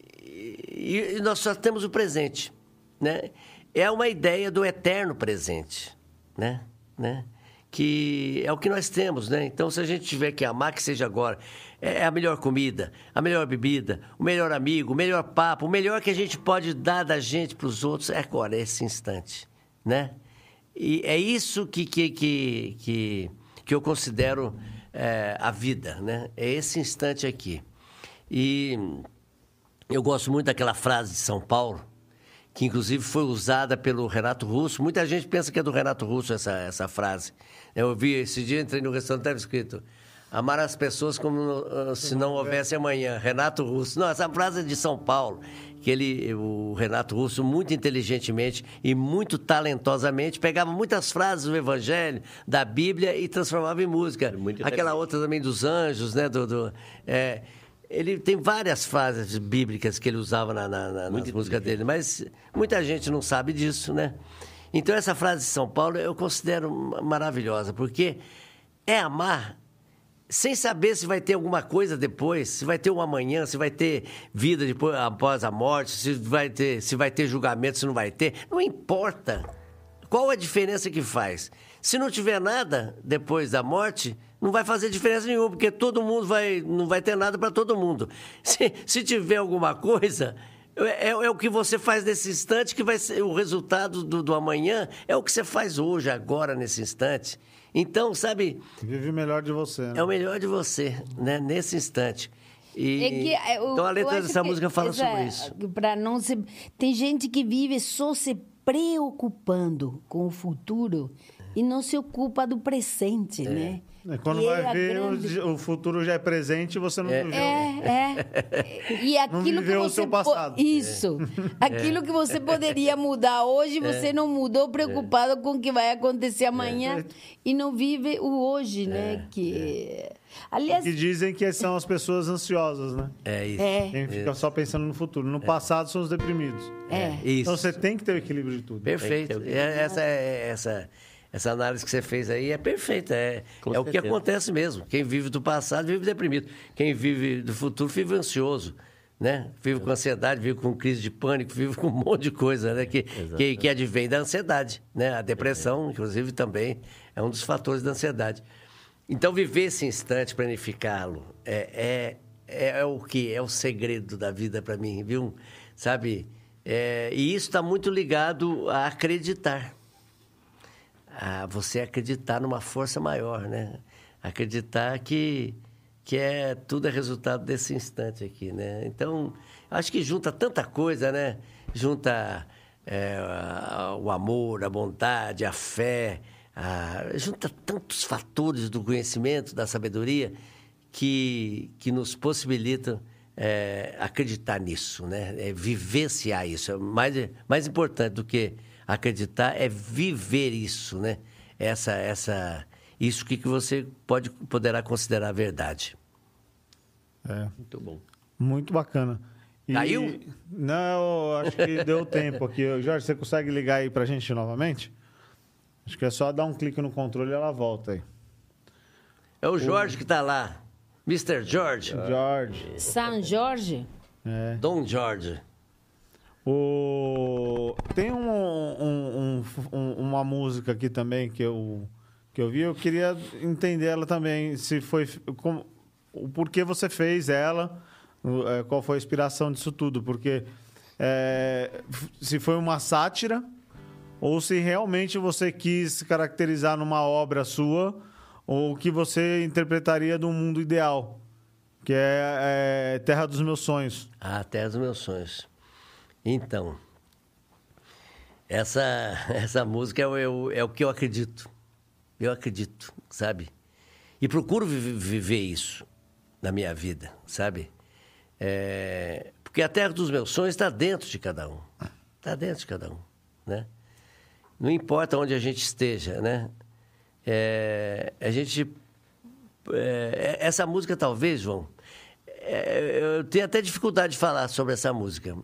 e nós só temos o presente, né? É uma ideia do eterno presente, né? né? Que é o que nós temos, né? Então, se a gente tiver que amar, que seja agora. É a melhor comida, a melhor bebida, o melhor amigo, o melhor papo, o melhor que a gente pode dar da gente para os outros é agora, é esse instante, né? E é isso que, que, que, que, que eu considero é, a vida, né? É esse instante aqui. E eu gosto muito daquela frase de São Paulo, que inclusive foi usada pelo Renato Russo. Muita gente pensa que é do Renato Russo essa, essa frase. Eu vi esse dia, entrei no restaurante, estava escrito. Amar as pessoas como ah, se não houvesse amanhã. Renato Russo. Não, essa frase é de São Paulo. Que ele, o Renato Russo, muito inteligentemente e muito talentosamente, pegava muitas frases do Evangelho, da Bíblia e transformava em música.
Muito
Aquela outra também dos anjos, né? Do, do- é, ele tem várias frases bíblicas que ele usava na, na, na, nas músicas dele, mas muita gente não sabe disso, né? Então, essa frase de São Paulo eu considero ma- maravilhosa, porque é amar sem saber se vai ter alguma coisa depois, se vai ter um amanhã, se vai ter vida depois, após a morte, se vai ter, se vai ter julgamento, se não vai ter. Não importa. Qual a diferença que faz? Se não tiver nada depois da morte, não vai fazer diferença nenhuma, porque todo mundo vai. não vai ter nada para todo mundo. Se, se tiver alguma coisa, é, é o que você faz nesse instante que vai ser o resultado do, do amanhã, é o que você faz hoje, agora, nesse instante. Então, sabe,
Vive o melhor de você. Né?
é o melhor de você, né? Nesse instante. E,
É que, é, o-
então a
eu
letra dessa
que
música fala
essa-
sobre isso.
Pra não se, tem gente que vive só se preocupando com o futuro e não se ocupa do presente, né?
É, Quando
E
vai
a
ver, o
grande-
o, futuro já é presente e você não viveu.
É, é. E aquilo que
viveu o
você
seu
po-
passado.
Isso.
É.
Aquilo que você poderia mudar hoje, você não mudou preocupado com o que vai acontecer amanhã e não vive o hoje, né? Que aliás,
Que dizem que são as pessoas ansiosas, né?
É isso.
é,
Quem fica só pensando no futuro. No passado são os deprimidos.
é.
Isso.
Então você tem que ter o equilíbrio de tudo.
Perfeito.
Que o
É, essa, é- essa, essa análise que você fez aí é perfeita. É,
Com
é o que acontece mesmo. Quem vive do passado vive deprimido. Quem vive do futuro vive ansioso. Né? Vive com ansiedade, vive com crise de pânico, vive com um monte de coisa né? que, que, que advém da ansiedade. Né? A depressão, inclusive, também é um dos fatores da ansiedade. Então, viver esse instante, planificá-lo, é, é, é, o que é o segredo da vida para mim, viu? Sabe? É, e isso está muito ligado a acreditar. A você acreditar numa força maior, né? Acreditar que, que é tudo é resultado desse instante aqui, né? Então, acho que junta tanta coisa, né? Junta é, o amor, a bondade, a fé, a- junta tantos fatores do conhecimento, da sabedoria, que, que nos possibilitam é, acreditar nisso, né? É vivenciar isso. É mais, mais importante do que acreditar é viver isso, né? Essa, essa, isso que, que você pode, poderá considerar verdade.
É,
Muito bom.
muito bacana. E-
Caiu?
Não, acho que deu tempo aqui. Jorge, você consegue ligar aí pra gente novamente? Acho que é só dar um clique no controle e ela volta aí.
É o Jorge que está lá. Mr. George.
Jorge.
São Jorge.
É.
Dom George.
O... Tem um, um- um- um- uma música aqui também que eu, que eu vi. Eu queria entender ela também. Se foi. Como, o porquê você fez ela. é, Qual foi a inspiração disso tudo? Porque é, se foi uma sátira ou se realmente você quis caracterizar numa obra sua ou que você interpretaria de um mundo ideal. que é, é Terra dos Meus Sonhos.
A terra dos meus sonhos. Então, essa, essa música é, o- é o- é o que eu acredito. Eu acredito, sabe? E procuro vi- viver isso na minha vida, sabe? É, porque a terra dos meus sonhos está dentro de cada um. Está dentro de cada um, né? Não importa onde a gente esteja, né? É, a gente... é, essa música talvez, João... é, eu tenho até dificuldade de falar sobre essa música.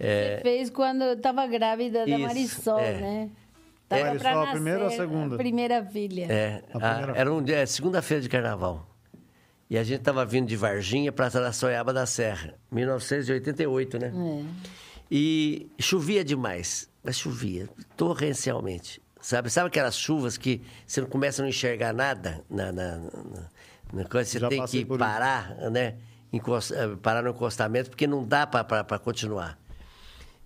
É,
Você fez quando eu estava grávida da
Isso,
Marisol,
é.
né? Tava
Marisol,
pra
a
nascer,
primeira ou a segunda?
A primeira filha.
É,
A
a-
primeira-
era um dia, é, segunda-feira de carnaval. E a gente estava vindo de Varginha para Araçoiaba da Serra, 1988, né?
É.
E chovia demais, mas chovia torrencialmente. Sabe, sabe aquelas chuvas que você não começa a não enxergar nada na, na, na- na coisa, você
Já
tem que
isso.
parar, né? Encos- eh, parar no encostamento, porque não dá para continuar.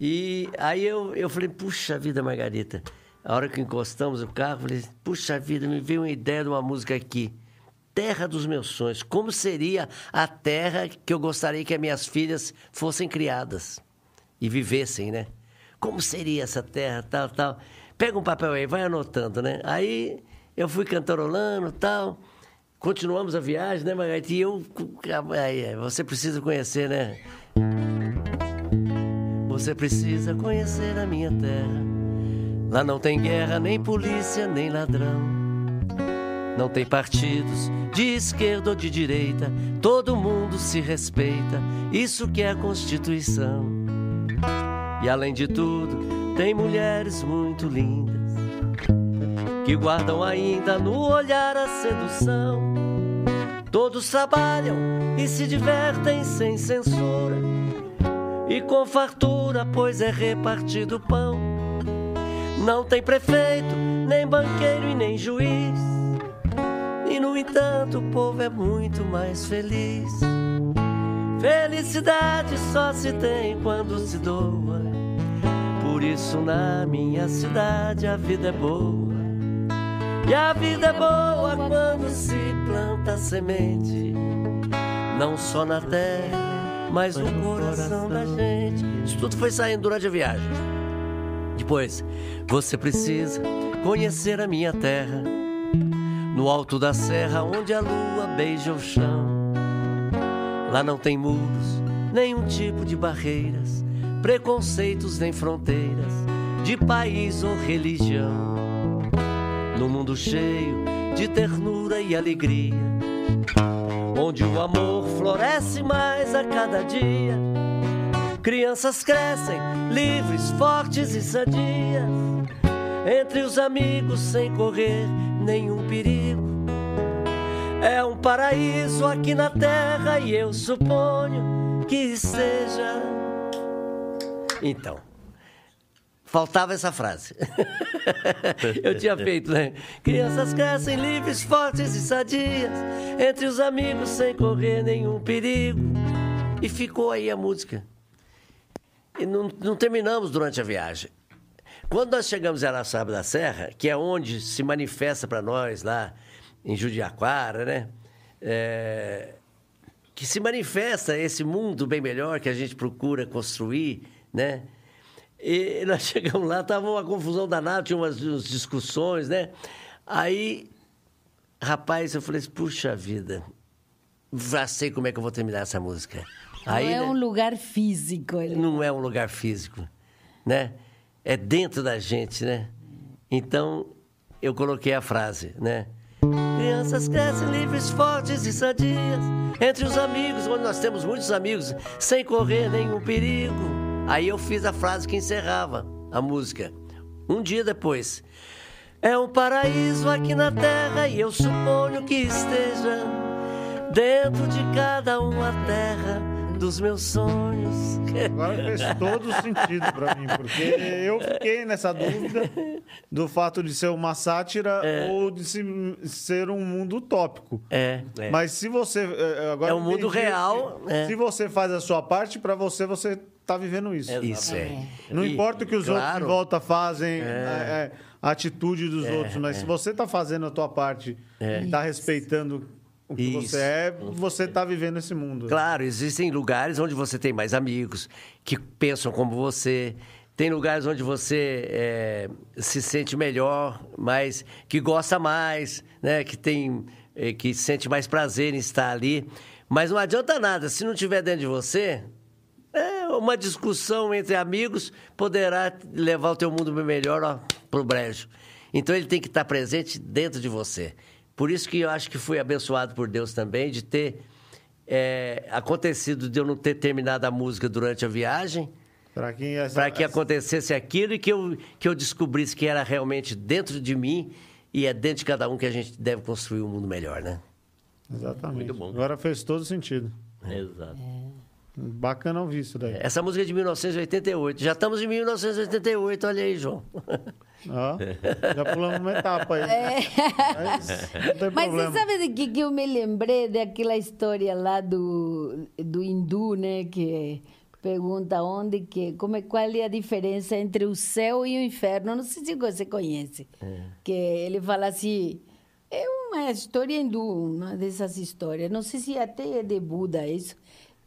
E aí eu, eu falei, puxa vida, Margarita. A hora que encostamos o carro, falei, puxa vida, me veio uma ideia de uma música aqui. Terra dos meus sonhos. Como seria a terra que eu gostaria que as minhas filhas fossem criadas e vivessem, né? Como seria essa terra, tal, tal. Pega um papel aí, vai anotando, né? Aí eu fui cantarolando, tal. Continuamos a viagem, né, Margarita? E eu... Você precisa conhecer, né? Você precisa conhecer a minha terra. Lá não tem guerra, nem polícia, nem ladrão. Não tem partidos de esquerda ou de direita. Todo mundo se respeita. Isso que é a Constituição. E além de tudo, tem mulheres muito lindas que guardam ainda no olhar a sedução. Todos trabalham e se divertem sem censura e com fartura, pois é repartido pão. Não tem prefeito, nem banqueiro e nem juiz. E no entanto, o povo é muito mais feliz. Felicidade só se tem quando se doa. Por isso, na minha cidade, a vida é boa. E a vida é boa quando se planta semente. Não só na terra, mas no coração da gente. Isso tudo foi saindo durante a viagem. Depois, você precisa conhecer a minha terra. No alto da serra, onde a lua beija o chão. Lá não tem muros, nenhum tipo de barreiras, preconceitos nem fronteiras, de país ou religião. No mundo cheio de ternura e alegria, onde o amor floresce mais a cada dia. Crianças crescem livres, fortes e sadias, entre os amigos sem correr nenhum perigo. É um paraíso aqui na terra e eu suponho que seja. Então, faltava essa frase. eu tinha feito, né? Crianças crescem livres, fortes e sadias, entre os amigos sem correr nenhum perigo. E ficou aí a música. E não, não terminamos durante a viagem. Quando nós chegamos em Araçaba da Serra, que é onde se manifesta para nós lá em Judiaquara, né? É, que se manifesta esse mundo bem melhor que a gente procura construir, né? E nós chegamos lá, tava uma confusão danada, tinha umas, umas discussões, né? Aí, rapaz, eu falei assim, puxa vida, já sei como é que eu vou terminar essa música. Aí,
não é
né?
um lugar físico. Ele...
não é um lugar físico, né? É dentro da gente, né? Então, eu coloquei a frase, né? Crianças crescem livres, fortes e sadias, entre os amigos, onde nós temos muitos amigos, sem correr nenhum perigo. Aí eu fiz a frase que encerrava a música. Um dia depois. É um paraíso aqui na terra e eu suponho que esteja dentro de cada uma terra dos meus sonhos.
Agora fez todo sentido pra mim, porque eu fiquei nessa dúvida do fato de ser uma sátira ou de se- ser um mundo utópico.
É, é.
Mas se você. eh, Agora
É um mundo real,
que
é.
Se você faz a sua parte, pra você, você tá vivendo isso.
Isso é.
Não importa o que os outros
claro,
em volta fazem, é, é, a atitude dos outros, mas se você tá fazendo a tua parte e tá respeitando o que
Isso.
você é, você tá vivendo esse mundo.
Claro, existem lugares onde você tem mais amigos que pensam como você. Tem lugares onde você é, se sente melhor, mas que gosta mais, né? Que tem, é, que sente mais prazer em estar ali. Mas não adianta nada se não tiver dentro de você. É, uma discussão entre amigos poderá levar o teu mundo melhor ó, pro brejo. Então ele tem que estar presente dentro de você. Por isso que eu acho que fui abençoado por Deus também de ter é, acontecido de eu não ter terminado a música durante a viagem,
Para que, essa,
para que acontecesse aquilo e que eu, que eu descobrisse que era realmente dentro de mim e é dentro de cada um que a gente deve construir um mundo melhor, né?
Exatamente.
Muito bom.
Agora fez todo sentido.
Exato.
Bacana ouvir isso daí.
Essa música é de 1988. Já estamos em 1988, olha aí, João.
Ó, já pulamos uma etapa aí. Mas não tem
Mas
problema.
você sabe de que, que eu me lembrei daquela história lá do, do hindu, né? Que pergunta onde que, como é, qual é a diferença entre o céu e o inferno. Não sei se você conhece. Que ele fala assim, é uma história hindu, uma dessas histórias. Não sei se até é de Buda isso.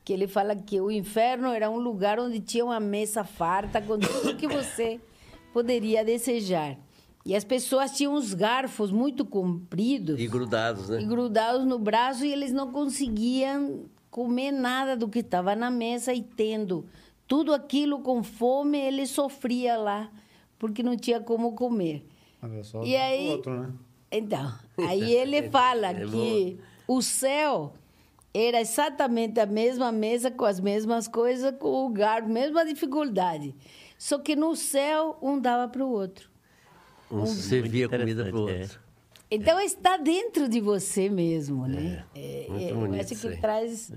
Que ele fala que o inferno era um lugar onde tinha uma mesa farta com tudo que você poderia desejar. E as pessoas tinham uns garfos muito compridos
E grudados, né?
e grudados no braço e eles não conseguiam comer nada do que estava na mesa e tendo tudo aquilo com fome, ele sofria lá, porque não tinha como comer.
Olha só,
E aí-
outro, né?
Então, aí ele fala que o céu era exatamente a mesma mesa com as mesmas coisas, com o garfo, mesma dificuldade. Só que no céu, um dava para o outro.
Um servia comida pro
interessante,
outro.
Então está dentro de você mesmo, né?
É,
É,
muito
é, eu
bonito
acho que traz.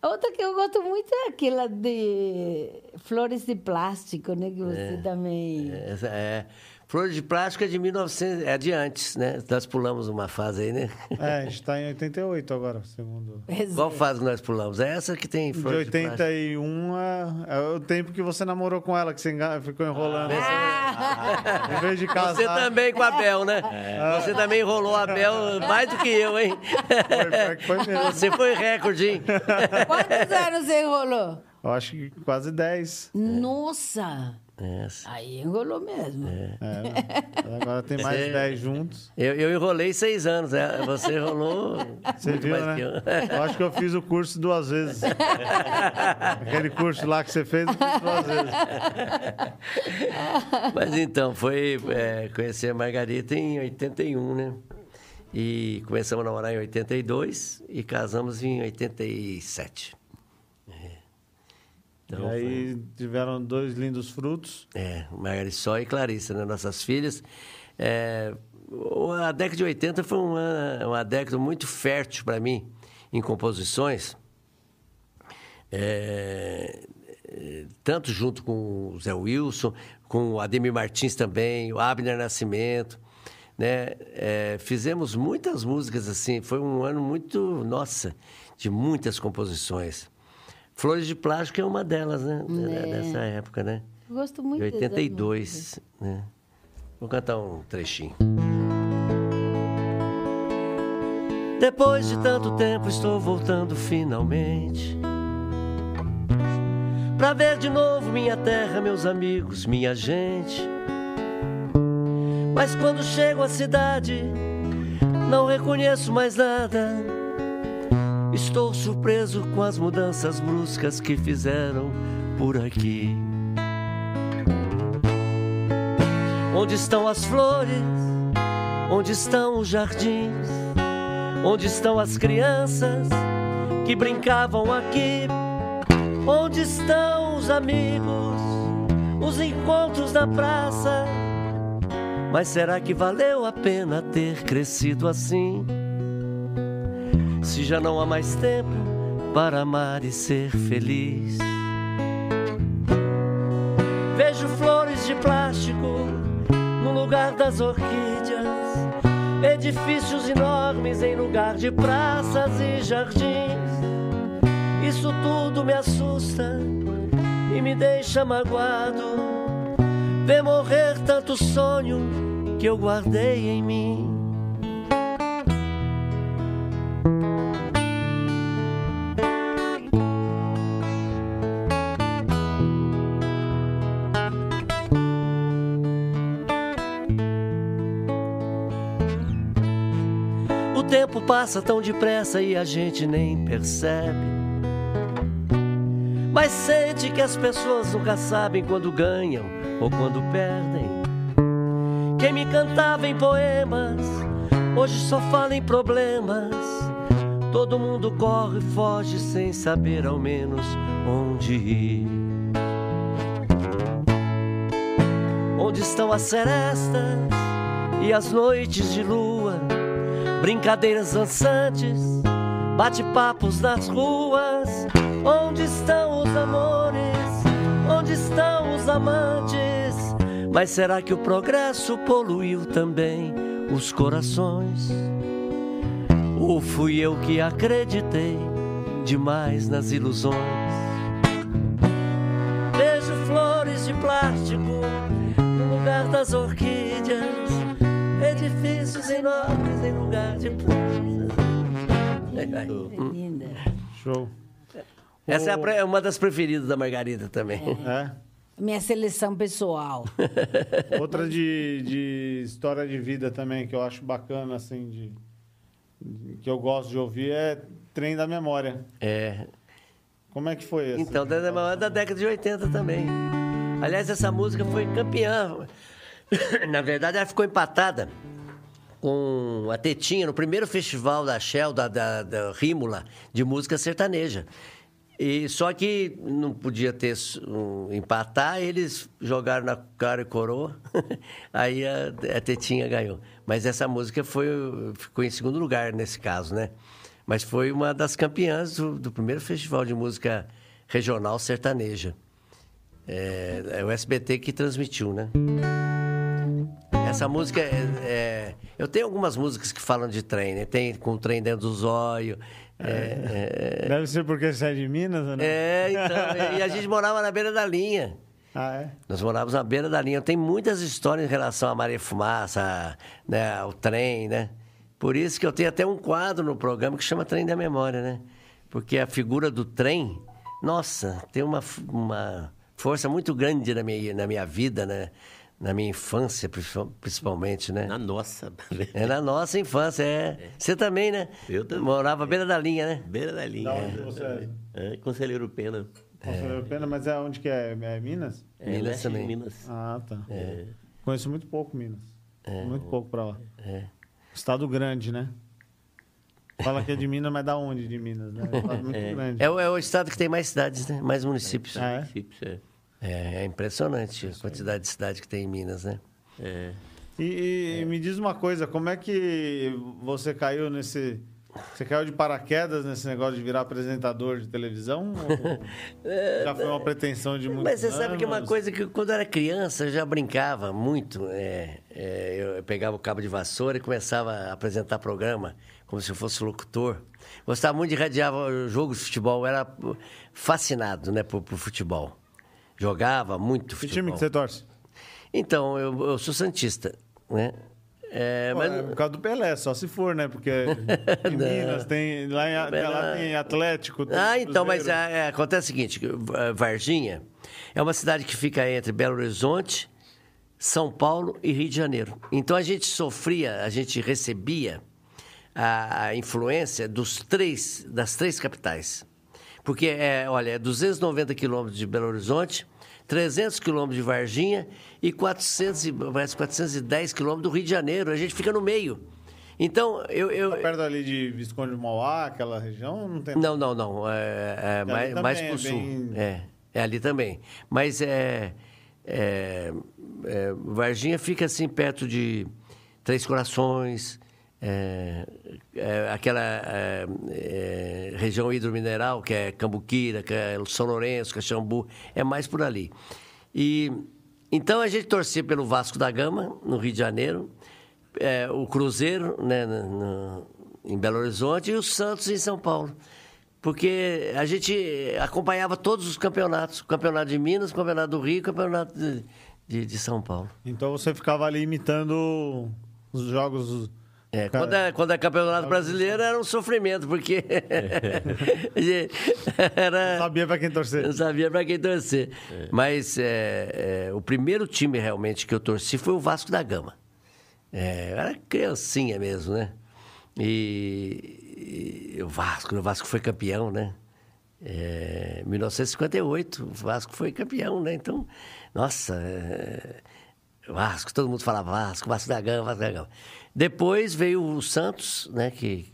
A outra que eu gosto muito é aquela de flores de plástico, né? Que você também.
Essa é. Flor de Plástico é de 1900, é de antes, né? Nós pulamos uma fase aí, né?
É, a gente tá em 88 agora, segundo.
Qual fase que nós pulamos? É essa que tem
De
flor de, plástico.
81 é, é o tempo que você namorou com ela, que você ficou enrolando.
Ah!
Em vez de casar.
Você também com a Bel, né? Você também enrolou a Bel mais do que eu, hein?
Foi, pior que foi mesmo.
Você foi recorde, hein?
Quantos anos você enrolou?
Eu acho que quase 10.
Nossa!
Essa.
Aí enrolou mesmo.
É, agora tem mais
Você-
10 juntos.
Eu, eu enrolei seis anos, né? Você enrolou.
Você
muito
viu,
mais
né?
que eu.
Eu acho que eu fiz o curso duas vezes. Aquele curso lá que você fez, eu fiz duas vezes.
Mas então, foi é, conhecer a Margarita em 81, né? E começamos a namorar em 82 e casamos em 87. Então,
e aí tiveram dois lindos frutos.
É, Margarissó e Clarissa, né? Nossas filhas. É, a década de 80 foi uma, uma década muito fértil para mim em composições. É, tanto junto com o Zé Wilson, com o Ademir Martins também, o Abner Nascimento. Né? É, fizemos muitas músicas assim. Foi um ano muito, nossa, de muitas composições. Flores de Plástico é uma delas, né? Dessa época, né?
Eu gosto muito
De
dessas
82, né? Vou cantar um trechinho. Depois de tanto tempo estou voltando finalmente Pra ver de novo minha terra, meus amigos, minha gente Mas quando chego à cidade Não reconheço mais nada Estou surpreso com as mudanças bruscas que fizeram por aqui Onde estão as flores? Onde estão os jardins? Onde estão as crianças que brincavam aqui? Onde estão os amigos? Os encontros na praça? Mas será que valeu a pena ter crescido assim? Se já não há mais tempo para amar e ser feliz. Vejo flores de plástico no lugar das orquídeas, edifícios enormes em lugar de praças e jardins. Isso tudo me assusta e me deixa magoado. Ver morrer tanto sonho que eu guardei em mim. Passa tão depressa e a gente nem percebe. Mas sente que as pessoas nunca sabem quando ganham ou quando perdem. Quem me cantava em poemas, hoje só fala em problemas. Todo mundo corre e foge sem saber ao menos onde ir. Onde estão as serestas e as noites de lua? Brincadeiras dançantes, bate-papos nas ruas. Onde estão os amores? Onde estão os amantes? Mas será que o progresso poluiu também os corações? Ou fui eu que acreditei demais nas ilusões? Vejo flores de plástico no lugar das orquídeas, edifícios enormes em lugar de plantas.
Linda.
Show.
Essa é a pre- uma das preferidas da Margarida também.
É.
Minha seleção pessoal.
Outra de, de história de vida também, que eu acho bacana, assim, de, de- que eu gosto de ouvir, é Trem da Memória.
É.
Como é que foi essa?
Então, da, da da década de 80 também. Aliás, essa música foi campeã. Na verdade, ela ficou empatada com a Tetinha no primeiro festival da Shell, da, da, da Rímula, de música sertaneja. E só que não podia ter um, empatar, eles jogaram na cara e coroa, aí a, a Tetinha ganhou. Mas essa música foi, ficou em segundo lugar nesse caso, né? Mas foi uma das campeãs do, do primeiro festival de música regional sertaneja. É, é o SBT que transmitiu, né? Essa música é, é- Eu tenho algumas músicas que falam de trem, né? Tem com o trem dentro do zóio. É,
Deve ser porque você é de Minas, né?
é, então. E a gente morava na beira da linha.
Ah, é?
Nós morávamos na beira da linha. Tem muitas histórias em relação à Maria Fumaça, né, ao trem, né? Por isso que eu tenho até um quadro no programa que chama Trem da Memória, né? Porque a figura do trem, nossa, tem uma, uma força muito grande na minha, na minha vida, né? Na minha infância, principal- principalmente, né?
Na nossa.
É na nossa infância, é. Você também, né?
Eu também.
Morava à beira da linha, né?
Beira da linha.
Da onde você é?
É, Conselheiro Pena.
Conselheiro Pena, mas é onde que é? É Minas?
É,
Minas também.
Minas.
Ah, tá.
É.
Conheço muito pouco Minas. Muito pouco pra lá.
É.
Estado grande, né? Fala que é de Minas, mas da onde de Minas, né? É um estado muito grande.
É, o- é o estado que tem mais cidades, né? Mais municípios.
Ah, é?
Municípios, é.
É, é impressionante a quantidade de cidade que tem em Minas, né?
É.
E, e me diz uma coisa, como é que você caiu nesse... Você caiu de paraquedas nesse negócio de virar apresentador de televisão? Já foi uma pretensão de muitos
Mas você sabe que é uma
anos?
coisa que quando eu era criança eu já brincava muito. é, é, eu pegava o cabo de vassoura e começava a apresentar programa como se eu fosse locutor. Gostava muito de radiar jogos de futebol, eu era fascinado né, por, por futebol. Jogava muito
Que
futebol.
time que você torce?
Então, eu, eu sou santista, né? É,
Pô,
mas-
É por causa do Pelé, só se for, né? Porque em Minas tem... Lá, em,
Pelé-
lá tem Atlético, tem
Ah, então, mas é, acontece o seguinte: que, Varginha é uma cidade que fica entre Belo Horizonte, São Paulo e Rio de Janeiro. Então a gente sofria, a gente recebia a, a influência dos três, das três capitais. Porque, é, olha, é 290 quilômetros de Belo Horizonte, 300 quilômetros de Varginha e 400, e- mais 410 quilômetros do Rio de Janeiro. A gente fica no meio. Então, eu... eu
Tá perto ali de Visconde de Mauá, aquela região, não tem...
não, não, não. É, é mais, mais
é
pro sul.
bem-
É, é ali também. Mas é, é, é, Varginha fica assim perto de Três Corações, é, é, aquela é, é, região hidromineral, que é Cambuquira, que é São Lourenço, Caxambu, é mais por ali. E então a gente torcia pelo Vasco da Gama, no Rio de Janeiro, é, o Cruzeiro, né, no- em Belo Horizonte, e o Santos em São Paulo. Porque a gente acompanhava todos os campeonatos. O campeonato de Minas, o campeonato do Rio, o campeonato de, de, de São Paulo.
Então você ficava ali imitando os jogos...
É, quando, é, quando é campeonato brasileiro era um sofrimento, porque era,
Sabia pra quem torcer.
não sabia para quem torcer. Mas é, é, o primeiro time realmente que eu torci foi o Vasco da Gama. É, eu era criancinha mesmo, né? E, e o Vasco, o Vasco foi campeão, né? É, 1958, o Vasco foi campeão, né? Então, nossa, é, Vasco, todo mundo falava Vasco, Vasco da Gama, Vasco da Gama. Depois veio o Santos, né? Que,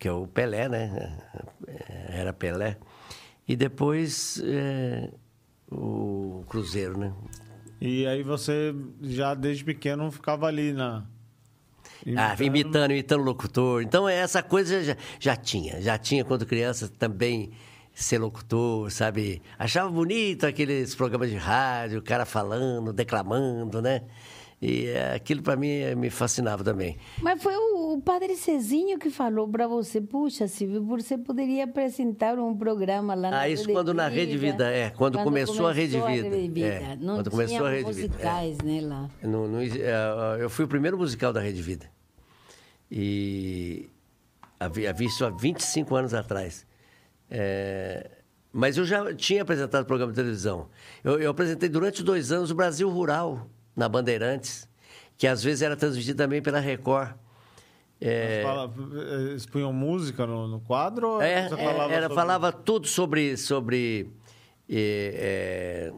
que é o Pelé, né? É, Era Pelé. E depois é, o Cruzeiro, né?
E aí você já desde pequeno ficava ali na.
Ah, imitando, imitando locutor. Então, essa coisa já, já tinha. Já tinha quando criança também ser locutor, sabe? Achava bonito aqueles programas de rádio, o cara falando, declamando, né? E eh, aquilo para mim eh, me fascinava também.
Mas foi o, padre Cezinho que falou para você, puxa, Silvio, você poderia apresentar um programa lá na
Ah, isso quando na Rede Vida, é, quando começou a Rede Vida. É,
Não
quando começou a Rede Vida, é.
musicais, né, lá.
Não- eh, eu fui o primeiro musical da Rede Vida. E havia havia isso há 25 anos atrás. É, mas eu já tinha apresentado programa de televisão. Eu, eu apresentei durante dois anos o Brasil Rural, na Bandeirantes, que às vezes era transmitido também pela Record. É,
Fala, eles punham música no, no quadro? ou
é,
você
é,
falava
era,
sobre-
falava tudo sobre, sobre, eh, eh,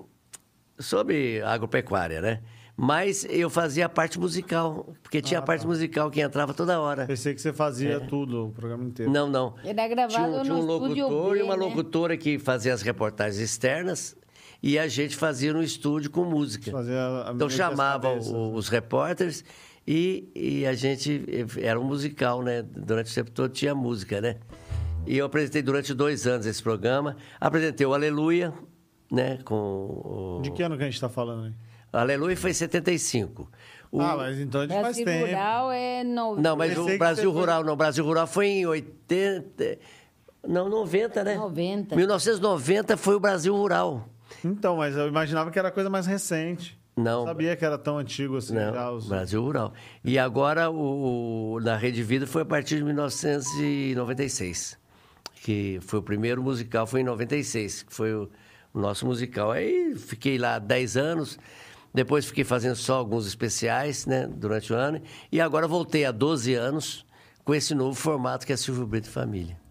sobre agropecuária, né? Mas eu fazia a parte musical, porque tinha
Ah,
a parte
tá.
musical que entrava toda hora.
Pensei que você fazia tudo, o programa inteiro.
Não, não.
Era gravado
tinha, um- tinha um locutor
B,
e uma
né?
locutora que fazia as reportagens externas e a gente fazia no estúdio com música.
Fazia a-
então chamava
cabeças,
o- os repórteres e, e a gente era um musical, né? Durante o tempo todo tinha música, né? E eu apresentei durante dois anos esse programa. Apresentei o Aleluia, né? Com o...
De que ano que a gente tá falando aí?
Aleluia foi em 75. O-
Ah, mas então a gente faz
Brasil
tempo.
Rural é no...
Não, mas o Brasil
foi-
Rural não. O Brasil Rural foi em 80. Não, 90, né?
90.
1990 foi o Brasil Rural.
Então, mas eu imaginava que era coisa mais recente.
Não.
sabia que era tão antigo assim.
Não,
Os...
Brasil Rural. E agora, o, na Rede Vida foi a partir de 1996. Que foi o primeiro musical, foi em 96, que foi o, o nosso musical. Aí fiquei lá 10 anos, depois fiquei fazendo só alguns especiais, né, durante o ano. E agora voltei há 12 anos com esse novo formato que é Silvio Brito e Família.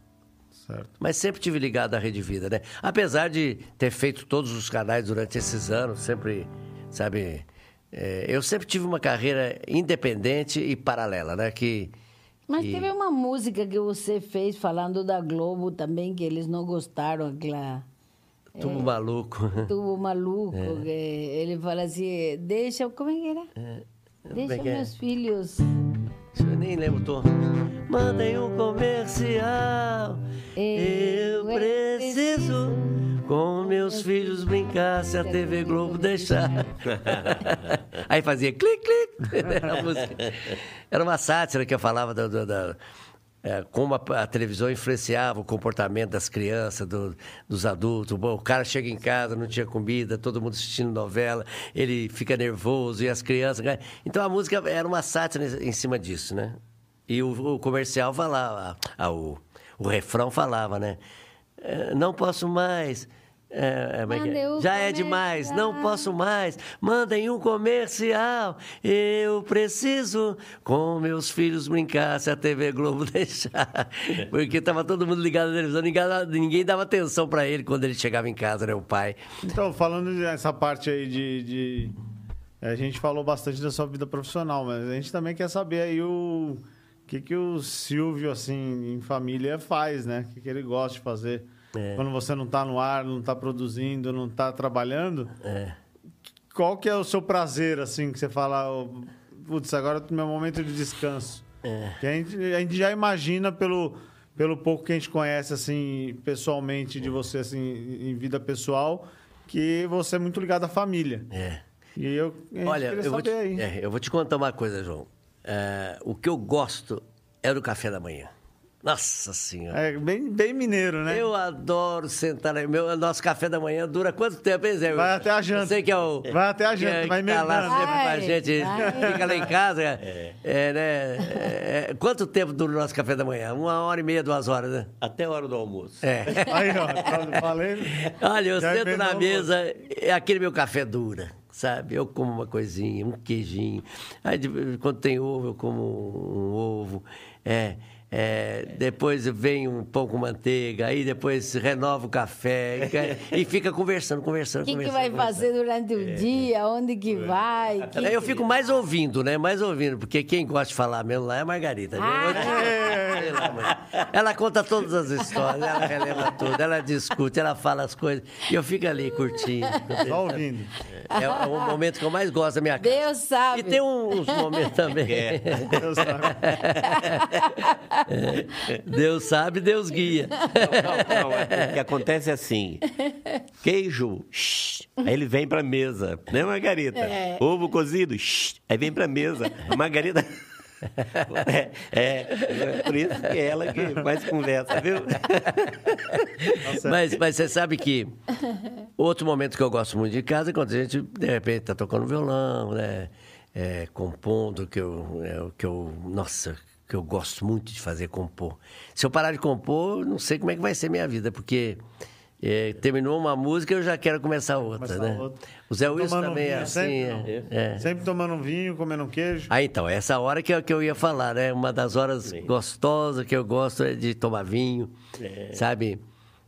Certo.
Mas sempre tive ligado à Rede Vida, né? Apesar de ter feito todos os canais durante esses anos, sempre, sabe... é, eu sempre tive uma carreira independente e paralela, né? Que,
Mas
que-
teve uma música que você fez falando da Globo também, que eles não gostaram, aquela...
tudo maluco.
Tubo maluco,
É.
que ele fala assim, deixa, como é que era? Deixa
é que é?
meus filhos.
Eu nem lembro o tom. Mandem um comercial. Eu preciso com meus filhos brincar se a TV Globo deixar. Aí fazia clique, clique. Era. Era uma sátira que eu falava da- da- é, como a, a televisão influenciava o comportamento das crianças, do- dos adultos. O cara chega em casa, não tinha comida, todo mundo assistindo novela, ele fica nervoso e as crianças. Então a música era uma sátira em cima disso, né? E o, o comercial falava, ah, o, o refrão falava, né? "Eh, Não posso mais. É é?
Mande um
Já é demais, não
comercial."
posso mais. Mandem um comercial. Eu preciso com meus filhos brincar se a TV Globo deixar. Porque tava todo mundo ligado na televisão, ninguém, ninguém dava atenção para ele quando ele chegava em casa, né? O pai.
Então, falando dessa parte aí de, de- A gente falou bastante da sua vida profissional, mas a gente também quer saber aí o... O que, que o Silvio, assim, em família faz, né? O que, que ele gosta de fazer?
É.
Quando você não tá no ar, não tá produzindo, não tá trabalhando,
É.
qual que é o seu prazer, assim, que você fala, "Ô, putz, agora é o meu momento de descanso?
É.
Que a gente, a gente já imagina pelo, pelo pouco que a gente conhece, assim, pessoalmente de você, assim, em vida pessoal, que você é muito ligado à família.
É.
E eu,
Olha, eu vou, te, é, eu vou te contar uma coisa, João. É, o que eu gosto é do café da manhã. Nossa Senhora.
É bem, bem mineiro, né?
Eu adoro sentar. aí. Meu, nosso café da manhã dura quanto tempo, hein, Zé?
Vai até a janta.
Eu sei que é o.
Vai até a
que
janta,
é-
vai
que tá lá sempre com a
Vai,
gente.
vai.
Fica lá em casa. É, é, né? É, é, quanto tempo dura o nosso café da manhã? Uma hora e meia, duas horas, né?
Até a hora do almoço.
É.
Aí, ó, tá- falei.
Olha, eu
Já
sento na mesa, é aquele meu café dura. sabe? Eu como uma coisinha, um queijinho. Aí, quando tem ovo, eu como um ovo. É, é, depois vem um pão com manteiga, aí depois renova o café e, fica conversando, conversando,
O que, que
conversando.
vai
conversando.
fazer durante o dia? Onde que vai? Que
eu
que-
fico mais ouvindo, né? Mais ouvindo, porque quem gosta de falar mesmo lá é a Margarida. né?
Ah.
Mãe. Ela conta todas as histórias, ela relembra tudo, ela discute, ela fala as coisas. E eu fico ali curtindo.
Só ouvindo.
É o momento que eu mais gosto da minha casa.
Deus sabe.
E tem uns momentos também.
Deus sabe.
Deus sabe, Deus guia.
Não, não, é- o que acontece é assim: queijo, shh, aí ele vem pra mesa, né, Margarida?
É.
Ovo cozido, shh, aí vem pra mesa. A Margarida. É, é, é por isso que é ela que mais conversa, viu?
Mas, mas você sabe que outro momento que eu gosto muito de casa é quando a gente, de repente, tá tocando violão, né? É, compondo, que eu, é, o que eu. Nossa, que eu gosto muito de fazer compor. Se eu parar de compor, não sei como é que vai ser minha vida, porque é, terminou uma música eu já quero começar outra,
Começar
né?
outra.
O Zé Wilson
Tomando um
também é
vinho,
assim.
sempre,
é, é.
Sempre tomando um vinho, comendo um queijo.
Ah, então, essa hora que eu, que eu ia falar, né? Uma das horas gostosas que eu gosto é de tomar vinho, sabe?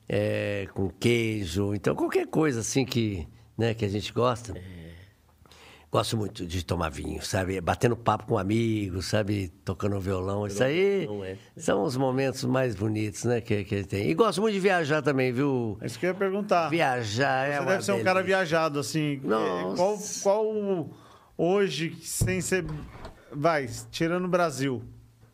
É, com queijo, então qualquer coisa assim que, né, que a gente gosta. Gosto muito de tomar vinho, sabe? Batendo papo com amigos, sabe? Tocando violão. Isso aí
não é.
são os momentos mais bonitos, né? Que, que tem. E gosto muito de viajar também, viu?
É isso que eu ia perguntar.
Viajar é
Você
uma
deve ser um cara viajado, assim.
Nossa.
Qual, qual hoje, sem ser. Vai, tirando o Brasil,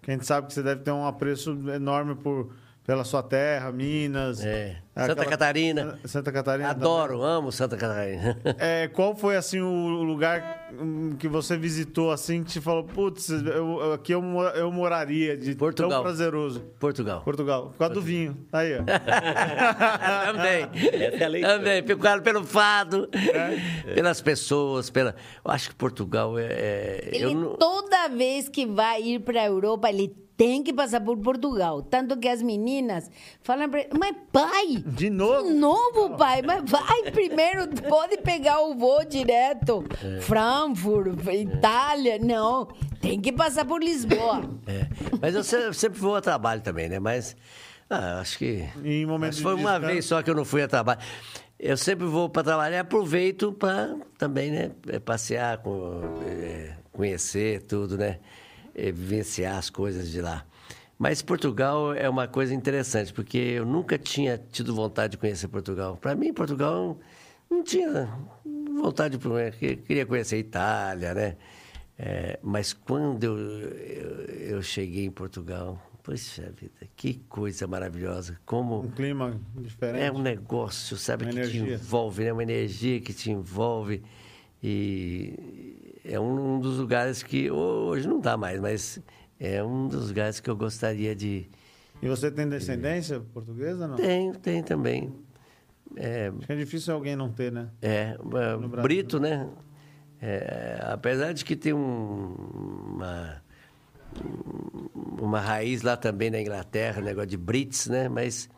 que a gente sabe que você deve ter um apreço enorme por, pela sua terra, Minas.
É.
aquela-
Santa Catarina.
Santa Catarina.
Adoro, amo Santa Catarina.
É, qual foi assim o lugar hum, que você visitou assim que te falou, putz, eu- aqui eu, eu moraria de
Portugal.
tão prazeroso.
Portugal.
Portugal, por causa do vinho. Aí, ó.
Também.
Essa é a leitura.
Também, pelo, pelo fado,
É.
pelas pessoas, pela. Eu acho que Portugal é. é-
Ele,
eu não-
toda vez que vai ir para a Europa, ele tem que passar por Portugal. Tanto que as meninas falam para ele, mas pai,
De novo?
de novo, pai, mas vai primeiro, pode pegar o voo direto.
É.
Frankfurt, Itália, não, tem que passar por Lisboa.
é. Mas eu se- sempre vou a trabalho também, né? Mas. ah, acho que.
Em momentos
Mas foi uma
descanso.
vez só que eu não fui a trabalho. Eu sempre vou para trabalhar e aproveito para também, né? é, Passear, com, é, conhecer tudo, né? É, vivenciar as coisas de lá. Mas Portugal é uma coisa interessante, porque eu nunca tinha tido vontade de conhecer Portugal. Para mim, Portugal não tinha vontade de conhecer. Queria conhecer a Itália, né? É, mas quando eu, eu, eu cheguei em Portugal, poxa vida, que coisa maravilhosa. Como
Um clima diferente.
é um negócio, sabe,
Uma
que te
energia.
envolve, né? Uma energia que te envolve. E é um dos lugares que hoje não dá mais, mas é um dos lugares que eu gostaria de.
E você tem descendência portuguesa, não?
Tem, tem também. É,
Acho que é difícil alguém não ter, né?
é,
Brasil.
Brito, né? É, apesar de que tem um- uma, uma raiz lá também na Inglaterra, negócio de Brits, né? Mas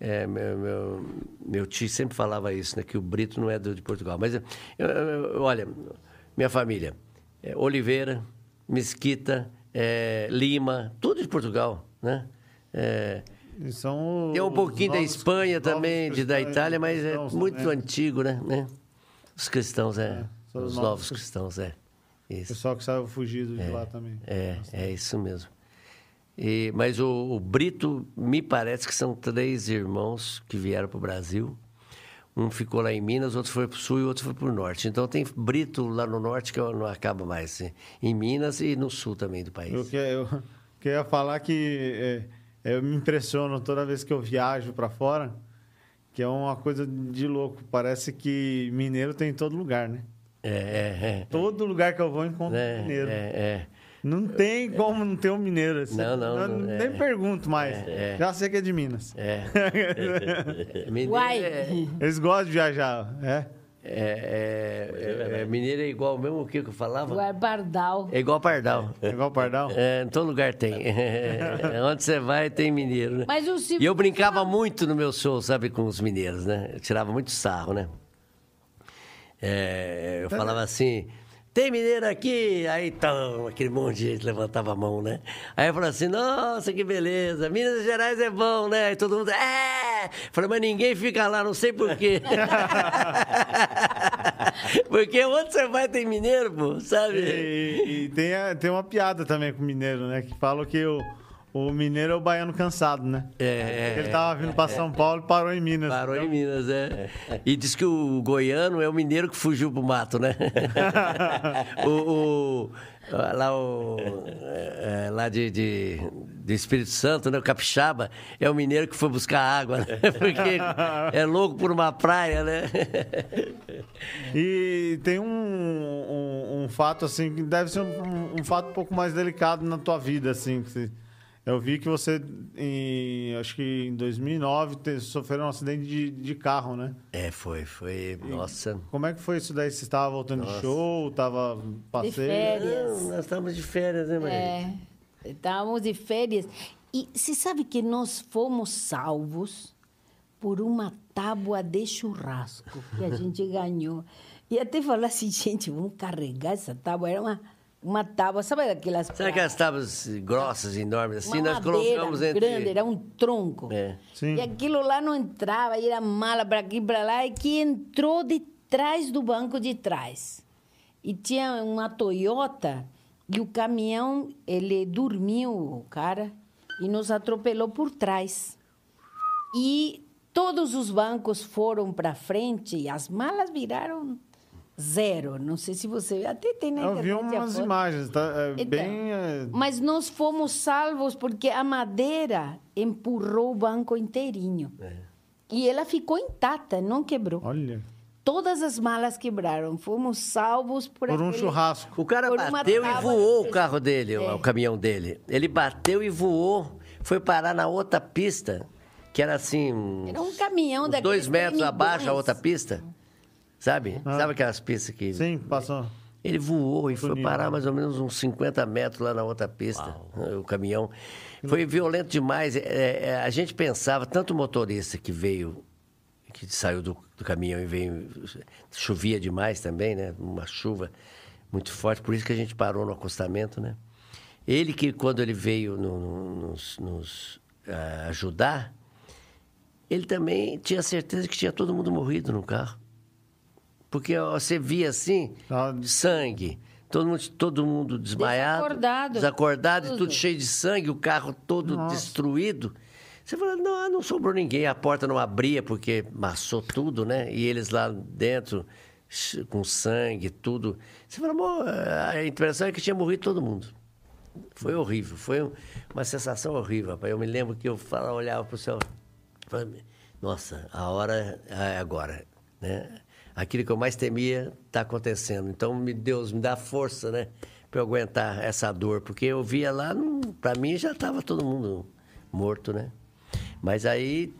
é, meu, meu, meu tio sempre falava isso, né? Que o Brito não é do, de Portugal. Mas, eu- eu- eu- olha, minha família, é, Oliveira, Mesquita, é, Lima, tudo de Portugal, né? É,
são
tem um pouquinho da
novos-
Espanha
novos
também, de, da
cristãos,
Itália, mas é
cristãos
muito antigo, né? né? Os cristãos, é.
É,
os
os
novos,
novos
cristãos, é.
O
Isso.
pessoal que saiu fugido de lá também.
É, é isso mesmo. E, mas o, o Brito, me parece que são três irmãos que vieram para o Brasil. Um ficou lá em Minas, outro foi para o sul e outro foi para o norte. Então tem Brito lá no norte que não acaba mais. né? Em Minas e no sul também do país.
Eu, que, eu queria falar que é, eu me impressiono toda vez que eu viajo para fora, que é uma coisa de louco. Parece que mineiro tem em todo lugar, né?
É, é, é.
Todo lugar que eu vou encontro
É,
mineiro.
é, é.
Não tem como não ter um mineiro. assim.
Não, não,
Eu
não,
nem
é.
pergunto mais.
É, é.
Já sei que é de Minas.
É. Mineiro
Uai.
é,
Eles gostam de viajar, é?
é, é, é, mineiro é igual mesmo o que que eu falava?
O Pardal.
É igual pardal.
É igual Pardal?
É, em todo lugar tem. Onde você vai, tem mineiro, né?
Mas o Silvio
E eu brincava muito no meu show, sabe, com os mineiros, né? Eu tirava muito sarro, né? É, eu falava assim, tem mineiro aqui? Aí então, aquele monte de gente levantava a mão, né? Aí eu falava assim, nossa, que beleza, Minas Gerais é bom, né? Aí todo mundo, é! Falei, mas ninguém fica lá, não sei por quê. Porque onde você vai tem mineiro, pô, sabe?
E, e tem, tem uma piada também com mineiro, né? Que falam que o, o mineiro é o baiano cansado, né?
É,
Ele tava vindo pra São Paulo e parou em Minas.
Parou em Minas, é. E diz que o goiano é o mineiro que fugiu pro mato, né? o, o- lá o, é, lá de, de, de Espírito Santo, né? O capixaba é o mineiro que foi buscar água, né? Porque é louco por uma praia, né?
E tem um, um, um fato, assim, que deve ser um, um fato um pouco mais delicado na tua vida, assim. que você- eu vi que você, em, acho que em 2009, te, sofreu um acidente de, de carro, né?
É, foi, foi. Nossa.
Como é que foi isso daí? Você estava voltando de show? Tava passeio?
férias.
Não, nós estamos de férias, né, Maria?
É, estávamos de férias. E você sabe que nós fomos salvos por uma tábua de churrasco que a gente ganhou. E até falar assim, gente, vamos carregar essa tábua. Era uma, uma tábua, sabe aquelas...
Sabe aquelas tábuas grossas, enormes, assim?
uma
nós colocamos entre...
grande, era um tronco.
É.
Sim.
E aquilo lá não entrava, e era mala para aqui e para lá, e que entrou de trás do banco de trás. E tinha uma Toyota, e o caminhão, ele dormiu, o cara, e nos atropelou por trás. E todos os bancos foram para frente, e as malas viraram zero. Não sei se você... Até tem na
Eu vi umas imagens, tá? É
Então,
bem... é,
Mas nós fomos salvos porque a madeira empurrou o banco inteirinho.
É.
E ela ficou intacta, não quebrou.
Olha,
Todas as malas quebraram. Fomos salvos por,
por um
aquele-
churrasco.
O cara bateu e voou o carro dele, o-
É.
o caminhão dele. Ele bateu e voou, foi parar na outra pista, que era assim,
Era um caminhão daqueles
dois metros abaixo da outra pista. Sabe? Sabe aquelas pistas que...
Sim, passou.
Ele voou e foi parar mais ou menos uns 50 metros lá na outra pista, o caminhão. Foi violento demais. É, é, a gente pensava, tanto o motorista que veio, que saiu do, do caminhão e veio. Chovia demais também, né? Uma chuva muito forte, por isso que a gente parou no acostamento, né? Ele que, quando ele veio no- no- nos, nos, ah, ajudar, ele também tinha certeza que tinha todo mundo morrido no carro. Porque você via assim,
Ah.
sangue, todo mundo, todo mundo desmaiado.
Desacordado.
Desacordado, e
Tudo.
tudo cheio de sangue, o carro todo destruído. Você fala, não, não sobrou ninguém, a porta não abria porque amassou tudo, né? E eles lá dentro, com sangue, tudo. Você fala, amor, a impressão é que tinha morrido todo mundo. Foi horrível, foi um- uma sensação horrível. rapaz. Eu me lembro que eu falava, olhava para o céu, falava, nossa, a hora é agora, né? Aquilo que eu mais temia está acontecendo. Então, me Deus, me dá força, né? Para eu aguentar essa dor. Porque eu via lá, para mim já estava todo mundo morto, né? Mas aí,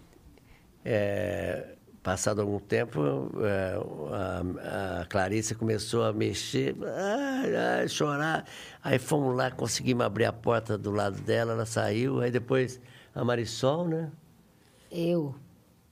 é, passado algum tempo, é, a, a Clarice começou a mexer, ai, chorar. Aí fomos lá, conseguimos abrir a porta do lado dela, ela saiu. Aí depois a Marisol, né?
Eu.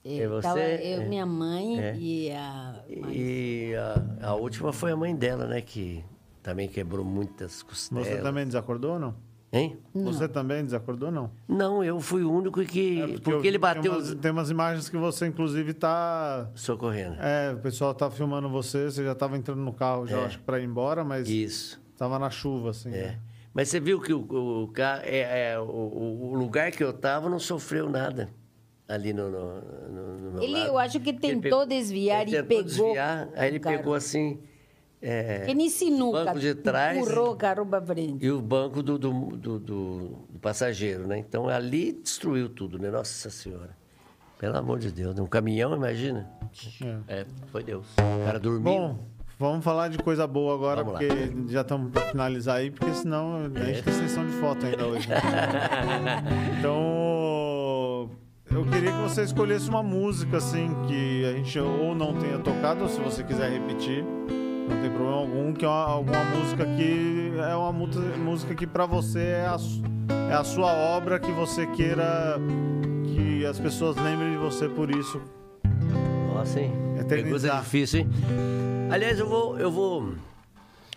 E
Eu,
você?
tava, eu
É.
minha mãe
É.
e a...
E a, a última foi a mãe dela, né? Que também quebrou muitas costelas.
Você também desacordou ou não?
Hein?
Você também desacordou ou não?
Não, eu fui o único que...
É,
porque,
eu vi
ele bateu
Tem umas, tem umas imagens que você, inclusive, tá...
socorrendo.
É, o pessoal tá filmando você, você já tava entrando no carro, já
É.
acho que pra ir embora, mas
Isso.
tava na chuva, assim.
É.
né?
Mas você viu que o, o, é, é, o, o- o lugar que eu tava não sofreu nada ali no, no, no- no meu
Ele,
lado.
eu acho que tentou
pegou-
desviar
ele
e
tentou
pegou
desviar, aí ele
carro.
pegou assim... É,
Que nem sinuca.
banco de trás
Empurrou o carro para frente.
e o banco do, do, do, do- do passageiro, né? Então ali destruiu tudo, né? Nossa Senhora. Pelo amor de Deus, né? um caminhão, imagina.
É.
É, foi Deus. O cara dormiu.
Bom, vamos falar de coisa boa agora,
Vamos lá.
porque já estamos para finalizar aí, porque senão a gente tem sessão de foto ainda hoje. né? então, eu queria que você escolhesse uma música, assim, que a gente ou não tenha tocado, ou se você quiser repetir, não tem problema algum, que é uma, alguma música que é uma música que para você é a, é a sua obra, que você queira que as pessoas lembrem de você por isso.
Nossa, hein?
Eternizar.
Pergunta difícil, hein? Aliás, eu vou, eu vou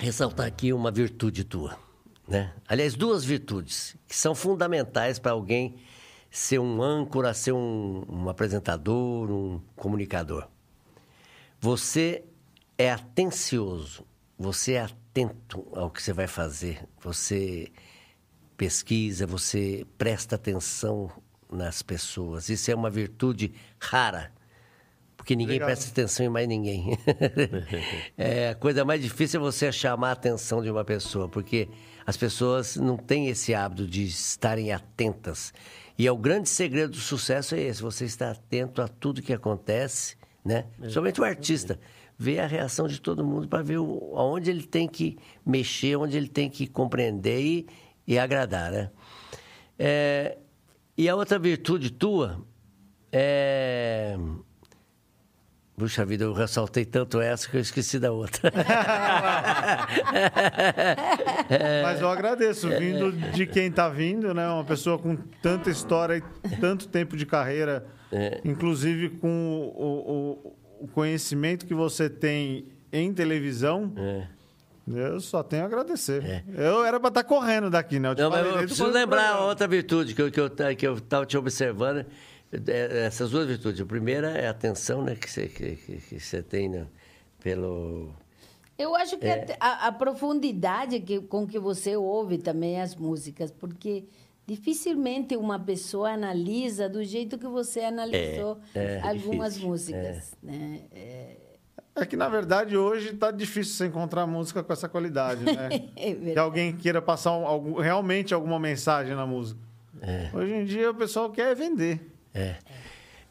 ressaltar aqui uma virtude tua. Né? Aliás, duas virtudes que são fundamentais para alguém ser um âncora, ser um, um apresentador, um comunicador. Você é atencioso, você é atento ao que você vai fazer, você pesquisa, você presta atenção nas pessoas. Isso é uma virtude rara, porque ninguém
Obrigado.
presta atenção em mais ninguém. é, a coisa mais difícil é você chamar a atenção de uma pessoa, porque as pessoas não têm esse hábito de estarem atentas. E é o grande segredo do sucesso é esse, você estar atento a tudo que acontece, né? Somente o artista ver a reação de todo mundo para ver o, aonde ele tem que mexer, onde ele tem que compreender e, e agradar, né? É, e a outra virtude tua é... Puxa vida, eu ressaltei tanto essa que eu esqueci da outra.
Mas eu agradeço, vindo de quem está vindo, né? Uma pessoa com tanta história e tanto tempo de carreira, inclusive com o, o- o conhecimento que você tem em televisão.
É.
Eu só tenho a agradecer. Eu era para estar correndo daqui, né? Eu te
Não,
falei
eu preciso lembrar outra virtude que eu, que eu, que eu tava te observando. É, Essas duas virtudes. A primeira é a atenção né, que, você, que, que, que você tem né, pelo...
Eu acho que
É.
a, a profundidade que, com que você ouve também as músicas, porque dificilmente uma pessoa analisa do jeito que você analisou
é
algumas
difícil,
músicas. Né? É,
É que, na verdade, hoje tá difícil você encontrar música com essa qualidade, né?
é verdade.
que alguém queira passar um- algum- realmente alguma mensagem na música. Hoje em dia o pessoal quer vender.
É.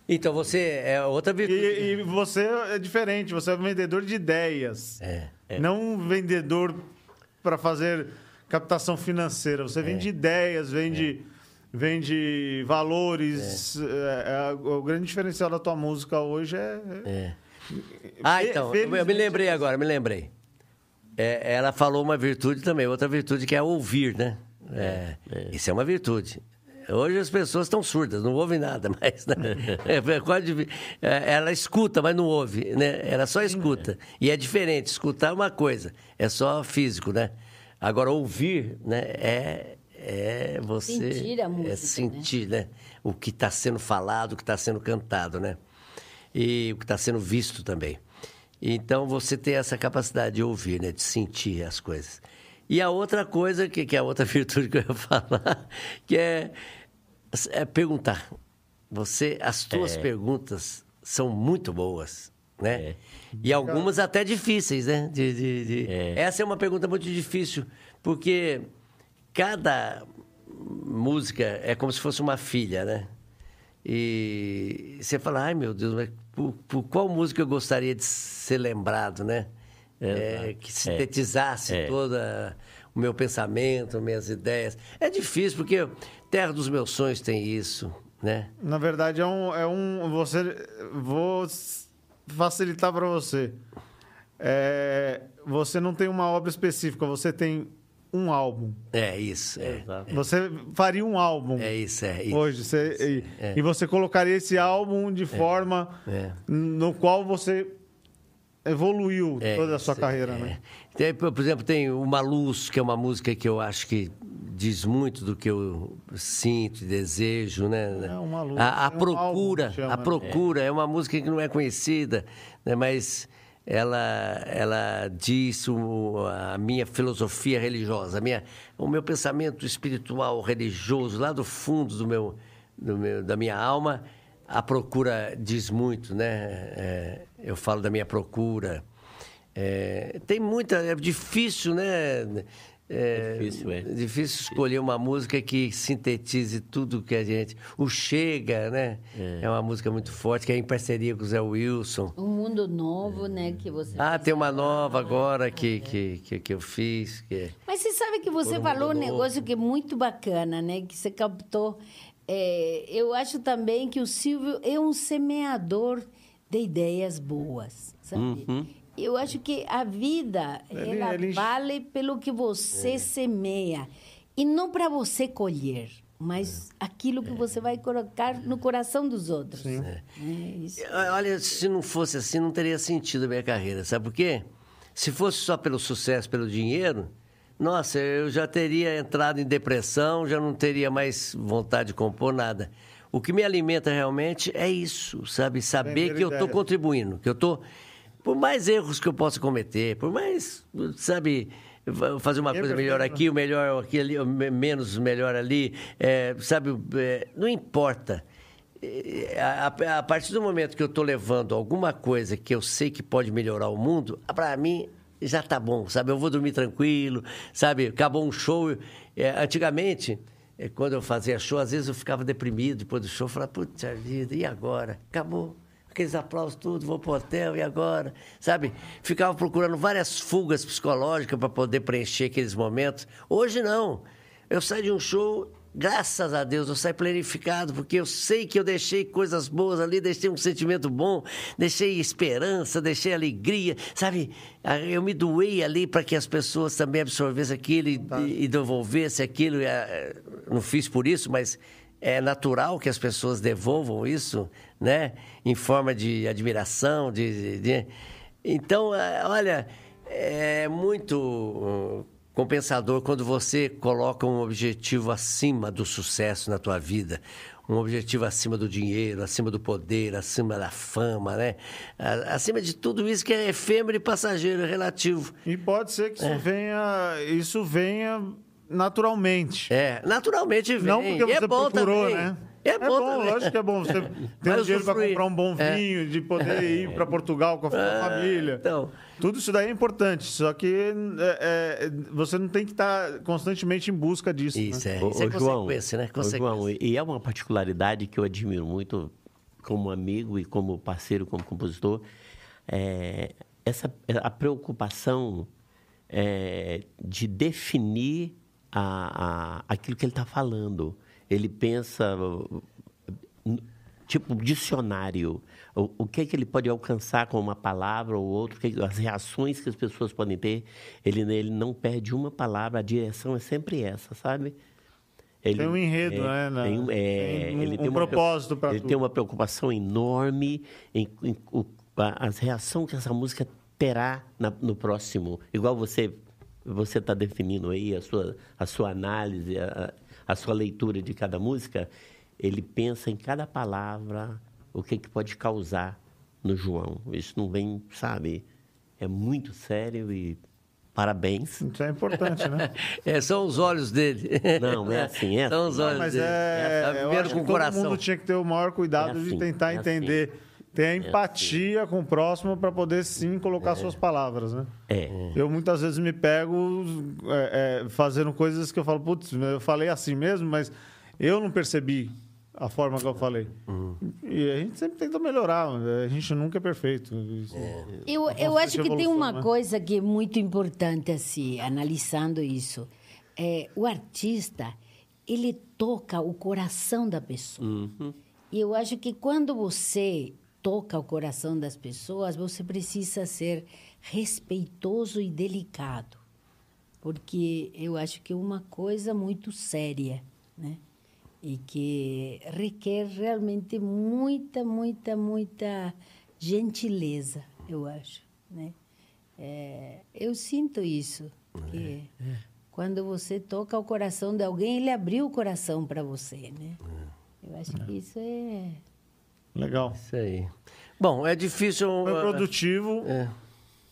Então, você é outra
E,
virtude.
e você é diferente, você é um vendedor de ideias.
É,
Não um vendedor para fazer captação financeira. Você vende ideias, vende, vende valores. É, é, o grande diferencial da tua música hoje é.
É. Ah, então, eu me lembrei agora, me lembrei. É, ela falou uma virtude também, outra virtude que é ouvir, né? É, Isso é uma virtude. Hoje as pessoas estão surdas, não ouvem nada mais. Né? É, quase- é, ela escuta, mas não ouve. Né? Ela só escuta. E é diferente, escutar é uma coisa, é só físico, né? Agora, ouvir né, é, é você...
Sentir a música,
É
né?
sentir, né? O que está sendo falado, o que está sendo cantado, né? E o que está sendo visto também. Então, você tem essa capacidade de ouvir, né? De sentir as coisas. E a outra coisa, que, que é a outra virtude que eu ia falar, que é, é perguntar. Você, as tuas perguntas são muito boas, né?
É.
E algumas até difíceis, né? De, de- de-
É.
Essa é uma pergunta muito difícil, porque cada música é como se fosse uma filha, né? E você fala, ai meu Deus, mas por, por qual música eu gostaria de ser lembrado, né? É, que sintetizasse
É.
toda o meu pensamento, minhas ideias. É difícil, porque Terra dos Meus Sonhos tem isso, né?
Na verdade, é um. É um você, vou facilitar para você. É, você não tem uma obra específica, você tem um álbum.
É isso, é.
Você faria um álbum.
é isso, é isso.
Hoje, você, e,
é.
e você colocaria esse álbum de forma
é.
no qual você evoluiu
É
toda a sua carreira,
é.
né?
Tem, por exemplo, tem Uma Luz, que é uma música que eu acho que diz muito do que eu sinto e desejo, né?
É, Uma Luz,
A,
é
a
um álbum
Procura,
que chama,
a
né?
Procura é. uma música que não é conhecida, né? mas ela, ela diz o- a minha filosofia religiosa, a minha, o meu pensamento espiritual religioso lá do fundo do meu, do meu, da minha alma. A procura diz muito, né? É, eu falo da minha procura. É, tem muita. É difícil, né? É,
Difícil, é.
difícil escolher uma música que sintetize tudo que a gente. O Chega, né? É. uma música muito forte, que é em parceria com o Zé Wilson.
Um mundo novo, né, que você
Ah, tem uma nova agora
É.
que, que, que, que eu fiz. Que é-
Mas você sabe que você
um
falou um negócio que é muito bacana, né? Que você captou. É, eu acho também que o Silvio é um semeador de ideias boas, sabe? Eu acho que a vida,
Ele-
ela
ele-
vale pelo que você semeia. E não para você colher. mas aquilo que você vai colocar no coração dos outros. É. isso.
Olha, se não fosse assim, não teria sentido a minha carreira. Sabe por quê? Se fosse só pelo sucesso, pelo dinheiro, nossa, eu já teria entrado em depressão, já não teria mais vontade de compor nada. O que me alimenta realmente é isso, sabe? Saber que eu estou contribuindo, que eu estou. Por mais erros que eu possa cometer, por mais, sabe, fazer uma é coisa melhor aqui, o melhor aqui ali, menos melhor ali, é, sabe, é, não importa. É, a, a, partir do momento que eu estou levando alguma coisa que eu sei que pode melhorar o mundo, para mim já tá bom, sabe? Eu vou dormir tranquilo, sabe? Acabou um show. É, antigamente, é, quando eu fazia show, às vezes eu ficava deprimido depois do show, falava, putz, vida, e agora? Acabou. Aqueles aplausos tudo, vou pro hotel, e agora? Sabe? Ficava procurando várias fugas psicológicas para poder preencher aqueles momentos. Hoje não. Eu saio de um show, Graças a Deus eu saio planificado, porque eu sei que eu deixei coisas boas ali, deixei um sentimento bom, deixei esperança, deixei alegria, sabe? Ah, eu me doei ali para que as pessoas também absorvessem aquilo e, tá. e devolvessem aquilo. É, não fiz por isso, mas é natural que as pessoas devolvam isso, né? Em forma de admiração, de... de... Então, é, olha, é muito compensador quando você coloca um objetivo acima do sucesso na tua vida, um objetivo acima do dinheiro, acima do poder, acima da fama, né? Acima de tudo isso que é efêmero e passageiro, relativo.
E pode ser que isso é. venha, isso venha naturalmente.
É, naturalmente vem.
Não porque você
é
procurou,
também.
né?
É, é bom,
bom lógico que é bom. Você ter um dinheiro para comprar um bom é. vinho, é. de poder ir para Portugal com a ah, família. Então. Tudo isso daí é importante, só que é, é, você não tem que estar tá constantemente em busca disso.
Isso,
né?
é, isso é João, consequência, né?
Consequência. João, e é uma particularidade que eu admiro muito como amigo e como parceiro, como compositor, é, essa, a preocupação é, de definir a, a, aquilo que ele está falando ele pensa tipo dicionário. O, o que, é que ele pode alcançar com uma palavra ou outra, as reações que as pessoas podem ter. Ele, ele não perde uma palavra, a direção é sempre essa, sabe?
Ele, tem um enredo, é, né? Tem,
é,
tem um,
ele
tem um propósito para
Ele
tudo.
tem uma preocupação enorme em, em, em as reações que essa música terá na, no próximo. Igual você você está definindo aí a sua, a sua análise, a, a sua leitura de cada música, ele pensa em cada palavra, o que, que pode causar no João. Isso não vem, sabe? É muito sério e parabéns.
Isso é importante, né?
é, são os olhos dele.
Não, é assim, é
São os
assim.
olhos
não, mas
dele.
É, é primeiro com o coração. Todo mundo tinha que ter o maior cuidado é assim, de tentar é assim. Ter a é empatia com o próximo para poder sim colocar é. suas palavras, né?
É.
Eu muitas vezes me pego é, é, fazendo coisas que eu falo, putz, eu falei assim mesmo, mas eu não percebi a forma que eu falei. Uhum. E a gente sempre tenta melhorar, a gente nunca é perfeito.
É. Eu, eu acho que tem uma né? coisa que é muito importante, assim, analisando isso. É, o artista, ele toca o coração da pessoa. Uhum. E eu acho que quando você toca o coração das pessoas, você precisa ser respeitoso e delicado, porque eu acho que é uma coisa muito séria, né? E que requer realmente muita, muita, muita gentileza, eu acho, né? É, eu sinto isso, que é, é. quando você toca o coração de alguém, ele abriu o coração para você, né? É. Eu acho que isso é
Legal.
Isso aí. Bom, é difícil.
Foi uh, produtivo. É.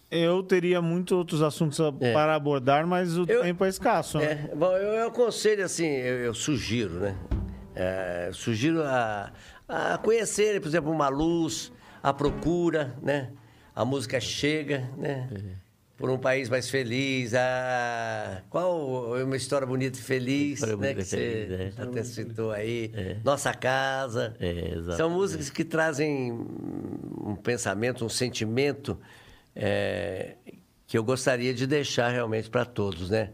Eu teria muitos outros assuntos é. para abordar, mas o eu, tempo é escasso. Né?
É. Bom, eu, eu, aconselho assim, eu, eu sugiro, né? É, sugiro a, a conhecerem, por exemplo, uma luz, a procura, né? A música chega, né? É por um país mais feliz. Ah, qual é uma história bonita e feliz, história né? Que você feliz, é. até citou aí. É. Nossa Casa.
É,
São músicas que trazem um pensamento, um sentimento é, que eu gostaria de deixar realmente para todos, né?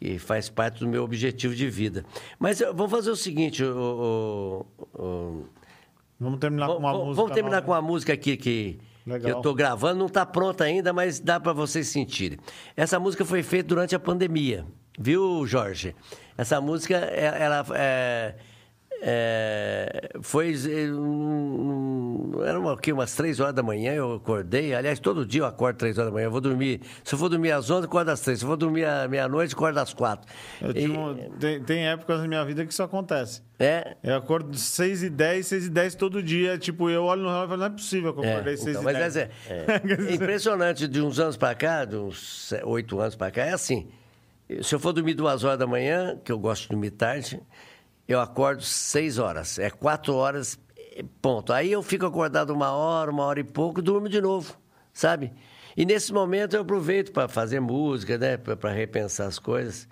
Que faz parte do meu objetivo de vida. Mas vamos fazer o seguinte, o, o, o...
Vamos terminar com uma
vamos,
música.
Vamos terminar nova. com uma música aqui que Legal. eu estou gravando, não está pronta ainda, mas dá para vocês sentirem. Essa música foi feita durante a pandemia,
Viu, Jorge? Essa música, é- ela é, é, foi. é, um- Era uma, o quê? umas três horas da manhã, eu acordei. Aliás, todo dia eu acordo três horas da manhã. Eu vou dormir. Se eu for dormir às 11, acordo às três. Se eu for dormir à meia-noite, acordo às quatro. E-
um- tem, tem épocas na minha vida que isso acontece.
é,
Eu acordo 6 e 10, 6 e 10 todo dia. Tipo, eu olho no relógio e falo, não é possível que eu
É,
acordei 6
então,
e
mas
10.
é, é impressionante, de uns anos para cá, de uns oito anos para cá, é assim. Se eu for dormir duas horas da manhã, que eu gosto de dormir tarde, eu acordo seis horas. É quatro horas, eh, ponto. Aí eu fico acordado uma hora, uma hora e pouco, durmo de novo, sabe? E nesse momento eu aproveito para fazer música, né? Para repensar as coisas.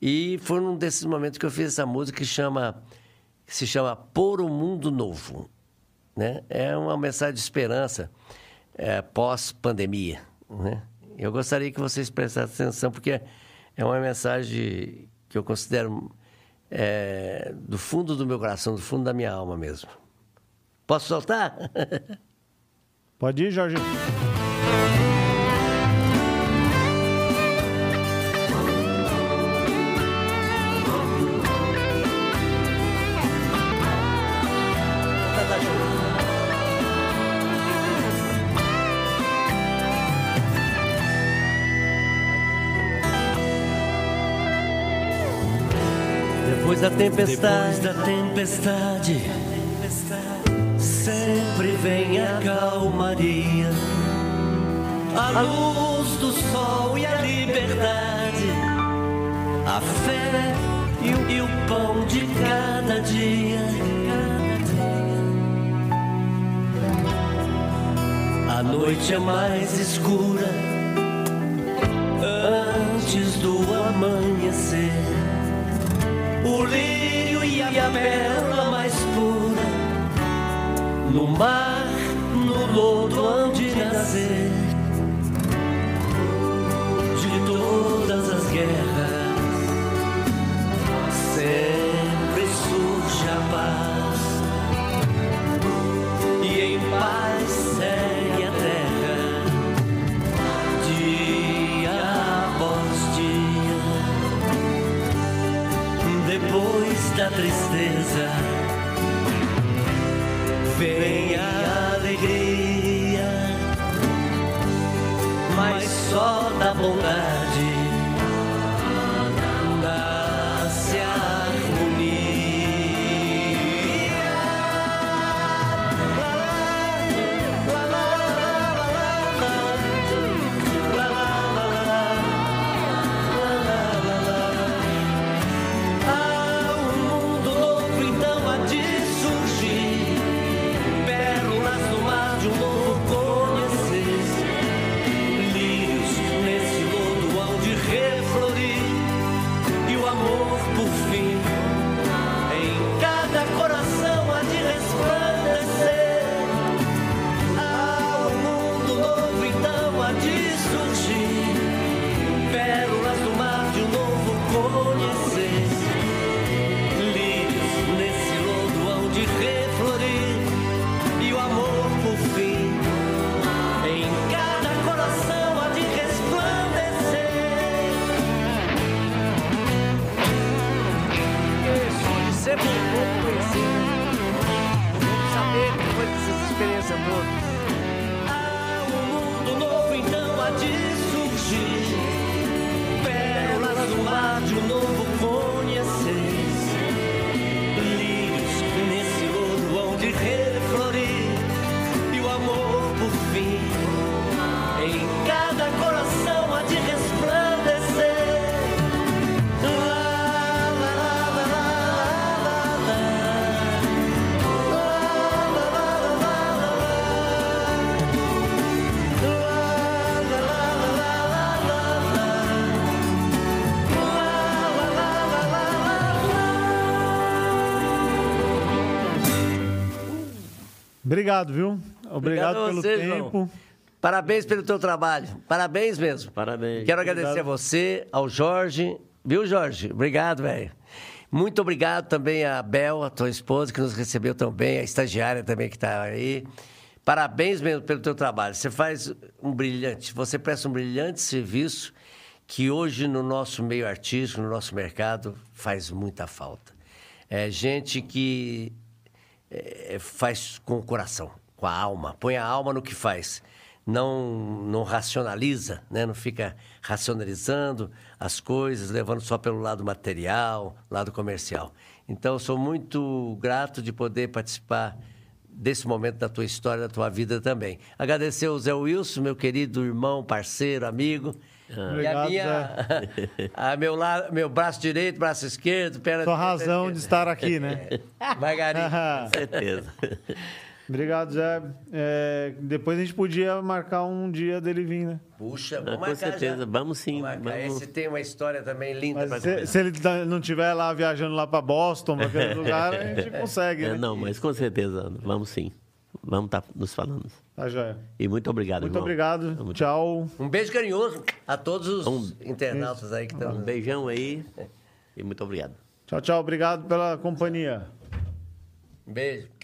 E foi num desses momentos que eu fiz essa música que chama se chama Por um Mundo Novo. Né? É uma mensagem de esperança é, pós-pandemia. Né? Eu gostaria que vocês prestassem atenção, porque é uma mensagem que eu considero é, do fundo do meu coração, do fundo da minha alma mesmo. Posso soltar?
Pode ir, Jorge.
Da tempestade.
Depois da tempestade, sempre vem a calmaria, a luz do sol e a liberdade, a fé e o, pão de cada dia. A noite é mais escura antes do amanhecer o lírio e a pérola mais pura, no mar, no lodo hão de nascer, de todas as guerras, sempre da tristeza. Vem a alegria, mas só da bondade
Obrigado, viu? Obrigado,
a
pelo
você,
tempo.
João. Parabéns pelo teu trabalho. Parabéns mesmo.
Parabéns.
Quero agradecer a você, ao Jorge. Viu, Jorge? Obrigado, velho. Muito obrigado também a Bel, a tua esposa, que nos recebeu tão bem, a estagiária também que está aí. Parabéns mesmo pelo teu trabalho. Você faz um brilhante, você presta um brilhante serviço
que hoje no nosso meio artístico, no nosso mercado, faz muita falta. É gente que é, faz com o coração, com a alma, põe a alma no que faz. Não, não racionaliza, né? não fica racionalizando as coisas, levando só pelo lado material, lado comercial. Então, sou muito grato de poder participar desse momento da tua história, da tua vida também. Agradecer ao Zé Wilson, meu querido irmão, parceiro, amigo. E a
Obrigado,
minha, a meu, lado, meu braço direito, braço esquerdo, perna
Sua razão de estar aqui, né?
Margarida.
certeza.
Obrigado, Zé. É, depois a gente podia marcar um dia dele vir, né?
Puxa,
Ah,
vamos
com
marcar
certeza,
já.
vamos sim,
Vamos
vamos.
Esse tem uma história também linda
Mas se, se ele tá- não estiver lá viajando lá para Boston, para aquele lugar, a gente consegue,
É,
né?
não, mas com certeza, vamos sim. Vamos estar nos falando.
Tá, joia.
E muito obrigado,
Muito
irmão.
obrigado. Tchau.
Um beijo carinhoso a todos os
Um-
internautas aí que estão.
Um beijão aí e muito obrigado.
Tchau, tchau. Obrigado pela companhia.
Um beijo.